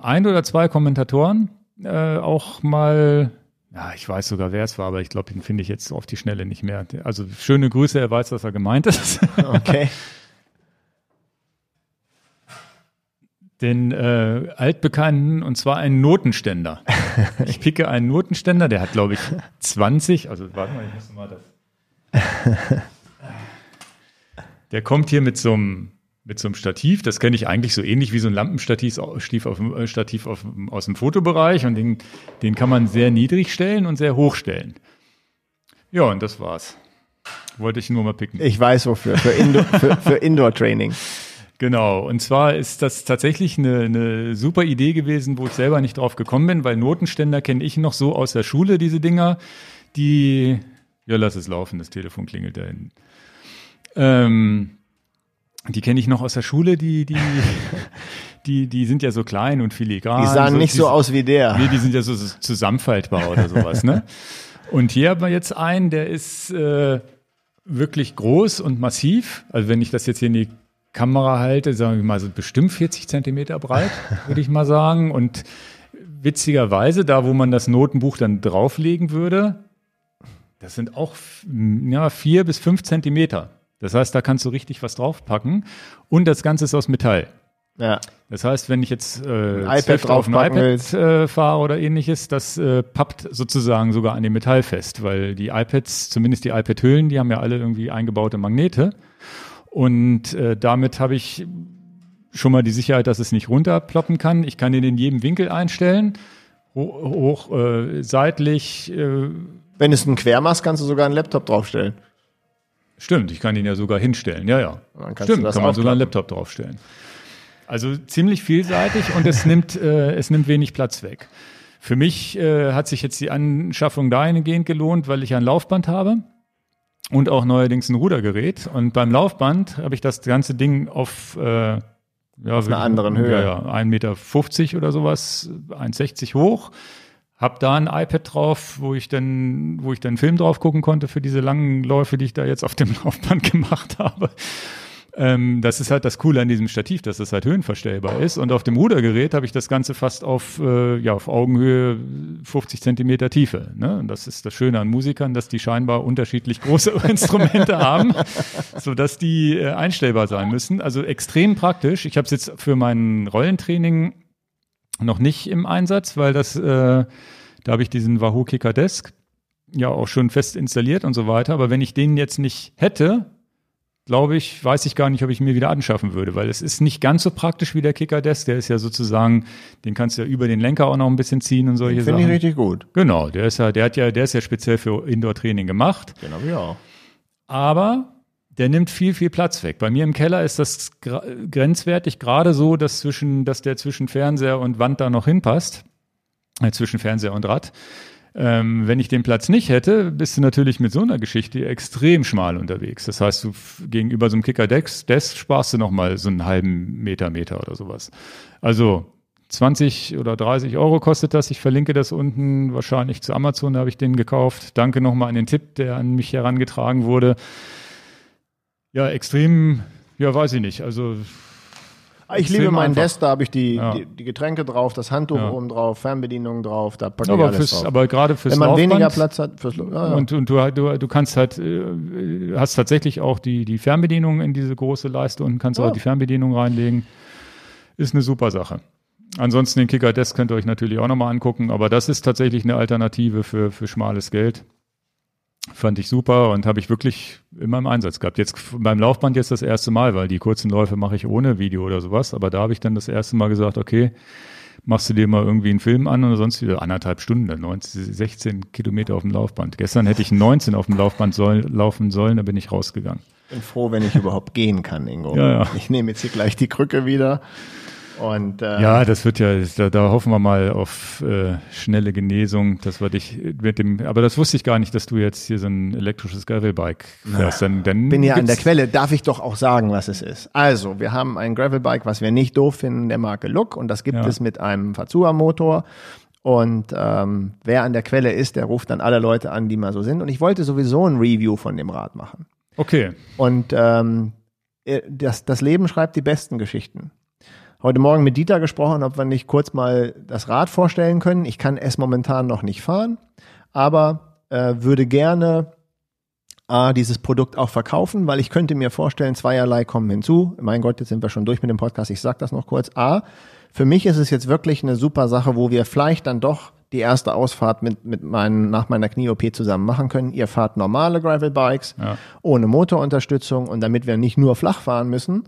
ein oder zwei Kommentatoren äh, auch mal. Ja, ich weiß sogar, wer es war, aber ich glaube, den finde ich jetzt auf die Schnelle nicht mehr. Also schöne Grüße, er weiß, was er gemeint ist.
Okay.
den äh, altbekannten, und zwar einen Notenständer. Ich picke einen Notenständer, der hat, glaube ich, 20, also warte mal, ich muss mal das. Der kommt hier mit so einem mit so einem Stativ, das kenne ich eigentlich so ähnlich wie so ein Lampenstativ Stativ auf, äh, Stativ auf, aus dem Fotobereich und den, den kann man sehr niedrig stellen und sehr hoch stellen. Ja, und das war's. Wollte ich nur mal picken.
Ich weiß wofür, für, Indo für, für Indoor-Training.
Genau, und zwar ist das tatsächlich eine, eine super Idee gewesen, wo ich selber nicht drauf gekommen bin, weil Notenständer kenne ich noch so aus der Schule, diese Dinger, die, ja, lass es laufen, das Telefon klingelt da hinten. Ähm, die kenne ich noch aus der Schule, die, die, die, die sind ja so klein und filigran.
Die sahen
so,
nicht
die,
so aus wie der.
Nee, die sind ja so, so zusammenfaltbar oder sowas, ne? Und hier haben wir jetzt einen, der ist äh, wirklich groß und massiv. Also wenn ich das jetzt hier in die Kamera halte, sagen wir mal so bestimmt 40 Zentimeter breit, würde ich mal sagen. Und witzigerweise, da wo man das Notenbuch dann drauflegen würde, das sind auch ja, vier bis fünf Zentimeter. Das heißt, da kannst du richtig was draufpacken. Und das Ganze ist aus Metall.
Ja.
Das heißt, wenn ich jetzt äh, ein iPad auf ein iPad äh, fahre oder ähnliches, das äh, pappt sozusagen sogar an dem Metall fest, weil die iPads, zumindest die iPad-Hüllen, die haben ja alle irgendwie eingebaute Magnete. Und äh, damit habe ich schon mal die Sicherheit, dass es nicht runterploppen kann. Ich kann ihn in jedem Winkel einstellen, hoch, hoch äh, seitlich. Äh,
Wenn es einen Quer machst, kannst du sogar einen Laptop draufstellen.
Stimmt, ich kann ihn ja sogar hinstellen. Ja, ja. Stimmt, kann man sogar einen Laptop draufstellen. Also ziemlich vielseitig und es nimmt, äh, es nimmt wenig Platz weg. Für mich äh, hat sich jetzt die Anschaffung dahingehend gelohnt, weil ich ein Laufband habe und auch neuerdings ein Rudergerät. Und beim Laufband habe ich das ganze Ding auf, äh,
ja, auf einer anderen Höhe.
Ja, ja, 1,50 Meter oder sowas, 1,60 hoch. Hab da ein iPad drauf, wo ich dann, wo ich dann Film drauf gucken konnte für diese langen Läufe, die ich da jetzt auf dem Laufband gemacht habe. Ähm, das ist halt das Coole an diesem Stativ, dass es halt höhenverstellbar ist. Und auf dem Rudergerät habe ich das Ganze fast auf, äh, ja, auf Augenhöhe 50 Zentimeter Tiefe. Ne? Und das ist das Schöne an Musikern, dass die scheinbar unterschiedlich große Instrumente haben, sodass die äh, einstellbar sein müssen. Also extrem praktisch. Ich habe es jetzt für mein Rollentraining noch nicht im Einsatz, weil das, äh, da habe ich diesen Wahoo Kicker Desk ja auch schon fest installiert und so weiter. Aber wenn ich den jetzt nicht hätte, glaube ich, weiß ich gar nicht, ob ich mir wieder anschaffen würde, weil es ist nicht ganz so praktisch wie der Kicker Desk. Der ist ja sozusagen, den kannst du ja über den Lenker auch noch ein bisschen ziehen und solche Sachen.
Finde ich richtig gut.
Genau, der ist ja, der hat ja, der ist ja speziell für Indoor-Training gemacht.
Genau, ja.
Aber der nimmt viel, viel Platz weg. Bei mir im Keller ist das grenzwertig, gerade so, dass zwischen, dass der zwischen Fernseher und Wand da noch hinpasst. Äh, zwischen Fernseher und Rad. Ähm, wenn ich den Platz nicht hätte, bist du natürlich mit so einer Geschichte extrem schmal unterwegs. Das heißt, du gegenüber so einem Kicker Desk, Desk sparst du nochmal so einen halben Meter, Meter oder sowas. Also 20 oder 30 Euro kostet das. Ich verlinke das unten wahrscheinlich zu Amazon, da habe ich den gekauft. Danke nochmal an den Tipp, der an mich herangetragen wurde. Ja, extrem, ja, weiß ich nicht. Also
ich liebe meinen Desk, da habe ich die, ja. die, die, Getränke drauf, das Handtuch ja. oben drauf, Fernbedienung drauf, da packe
ich
alles
fürs,
drauf.
Aber gerade fürs
Wenn man
Laufband,
weniger Platz hat, fürs
ja, Und, und du, du, du kannst halt, äh, hast tatsächlich auch die, die Fernbedienung in diese große Leiste und kannst auch die Fernbedienung reinlegen. Ist eine super Sache. Ansonsten den Kicker Desk könnt ihr euch natürlich auch nochmal angucken, aber das ist tatsächlich eine Alternative für, für schmales Geld. Fand ich super und habe ich wirklich immer im Einsatz gehabt. Jetzt beim Laufband jetzt das erste Mal, weil die kurzen Läufe mache ich ohne Video oder sowas. Aber da habe ich dann das erste Mal gesagt, okay, machst du dir mal irgendwie einen Film an oder sonst wieder anderthalb Stunden, 19, 16 Kilometer auf dem Laufband. Gestern hätte ich 19 auf dem Laufband soll, laufen sollen, da bin ich rausgegangen.
Bin froh, wenn ich überhaupt gehen kann, Ingo.
Ja, ja.
Ich nehme jetzt hier gleich die Krücke wieder. Und, äh,
ja, das wird ja, da, da hoffen wir mal auf äh, schnelle Genesung, dass wir dich mit dem, aber das wusste ich gar nicht, dass du jetzt hier so ein elektrisches Gravelbike fährst. Dann, dann
bin ja an der Quelle, darf ich doch auch sagen, was es ist. Also, wir haben ein Gravelbike, was wir nicht doof finden, der Marke Look und das gibt ja. es mit einem Fazua-Motor. Und ähm, wer an der Quelle ist, der ruft dann alle Leute an, die mal so sind. Und ich wollte sowieso ein Review von dem Rad machen.
Okay.
Und ähm, äh, das, das Leben schreibt die besten Geschichten heute Morgen mit Dieter gesprochen, ob wir nicht kurz mal das Rad vorstellen können. Ich kann es momentan noch nicht fahren, aber äh, würde gerne äh, dieses Produkt auch verkaufen, weil ich könnte mir vorstellen, zweierlei kommen hinzu. Mein Gott, jetzt sind wir schon durch mit dem Podcast. Ich sag das noch kurz. A, für mich ist es jetzt wirklich eine super Sache, wo wir vielleicht dann doch die erste Ausfahrt mit, mit meinen, nach meiner Knie-OP zusammen machen können. Ihr fahrt normale Gravel-Bikes ja. ohne Motorunterstützung und damit wir nicht nur flach fahren müssen,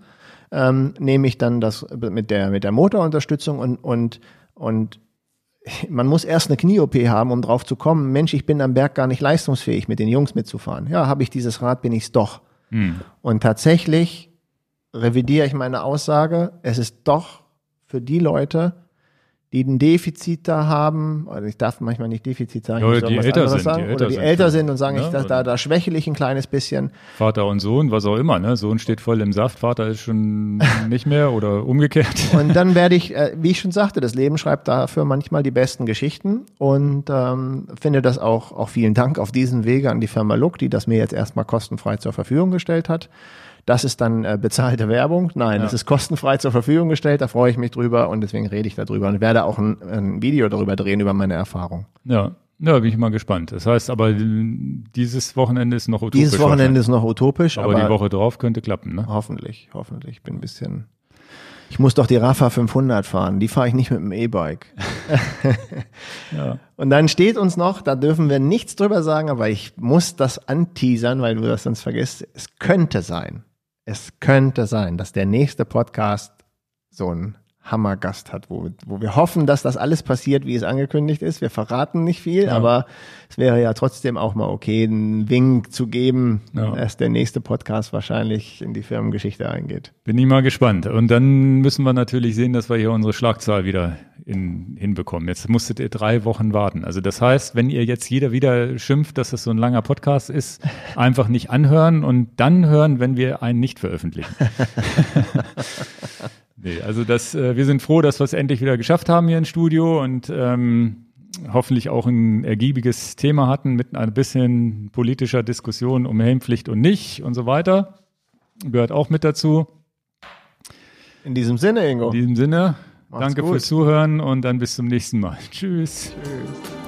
ähm, nehme ich dann das mit der, mit der Motorunterstützung und, und, und man muss erst eine Knie-OP haben, um drauf zu kommen. Mensch, ich bin am Berg gar nicht leistungsfähig, mit den Jungs mitzufahren. Ja, habe ich dieses Rad, bin ich's doch. Hm. Und tatsächlich revidiere ich meine Aussage. Es ist doch für die Leute, die ein Defizit da haben, oder ich darf manchmal nicht Defizit sagen,
oder die älter sind,
sagen,
die
oder die älter sind und sagen, ne? ich, da, da, da schwächel ich ein kleines bisschen.
Vater und Sohn, was auch immer, ne? Sohn steht voll im Saft, Vater ist schon nicht mehr oder umgekehrt.
Und dann werde ich, äh, wie ich schon sagte, das Leben schreibt dafür manchmal die besten Geschichten und ähm, finde das auch, auch vielen Dank auf diesen Wege an die Firma Look, die das mir jetzt erstmal kostenfrei zur Verfügung gestellt hat. Das ist dann äh, bezahlte Werbung. Nein, ja. das ist kostenfrei zur Verfügung gestellt. Da freue ich mich drüber und deswegen rede ich darüber und werde auch ein, ein Video darüber drehen über meine Erfahrung.
Ja, ja, bin ich mal gespannt. Das heißt aber, dieses Wochenende ist noch
utopisch. Dieses Wochenende ist noch utopisch.
Aber, aber, die Woche drauf könnte klappen, ne?
Hoffentlich, hoffentlich. Ich bin ein bisschen. Ich muss doch die Rafa 500 fahren. Die fahre ich nicht mit dem E-Bike. ja. Und dann steht uns noch, da dürfen wir nichts drüber sagen, aber ich muss das anteasern, weil du das sonst vergisst. Es könnte sein, es könnte sein, dass der nächste Podcast so ein Hammergast hat, wo, wo wir hoffen, dass das alles passiert, wie es angekündigt ist. Wir verraten nicht viel, ja. aber es wäre ja trotzdem auch mal okay, einen Wink zu geben, ja. dass der nächste Podcast wahrscheinlich in die Firmengeschichte eingeht.
Bin ich mal gespannt. Und dann müssen wir natürlich sehen, dass wir hier unsere Schlagzahl wieder in, hinbekommen. Jetzt musstet ihr drei Wochen warten. Also das heißt, wenn ihr jetzt jeder wieder schimpft, dass es so ein langer Podcast ist, einfach nicht anhören und dann hören, wenn wir einen nicht veröffentlichen. Nee, also das, äh, wir sind froh, dass wir es endlich wieder geschafft haben hier im Studio und ähm, hoffentlich auch ein ergiebiges Thema hatten mit ein bisschen politischer Diskussion um Helmpflicht und nicht und so weiter. Gehört auch mit dazu.
In diesem Sinne, Ingo.
In diesem Sinne, Macht's danke gut. fürs Zuhören und dann bis zum nächsten Mal. Tschüss. Tschüss.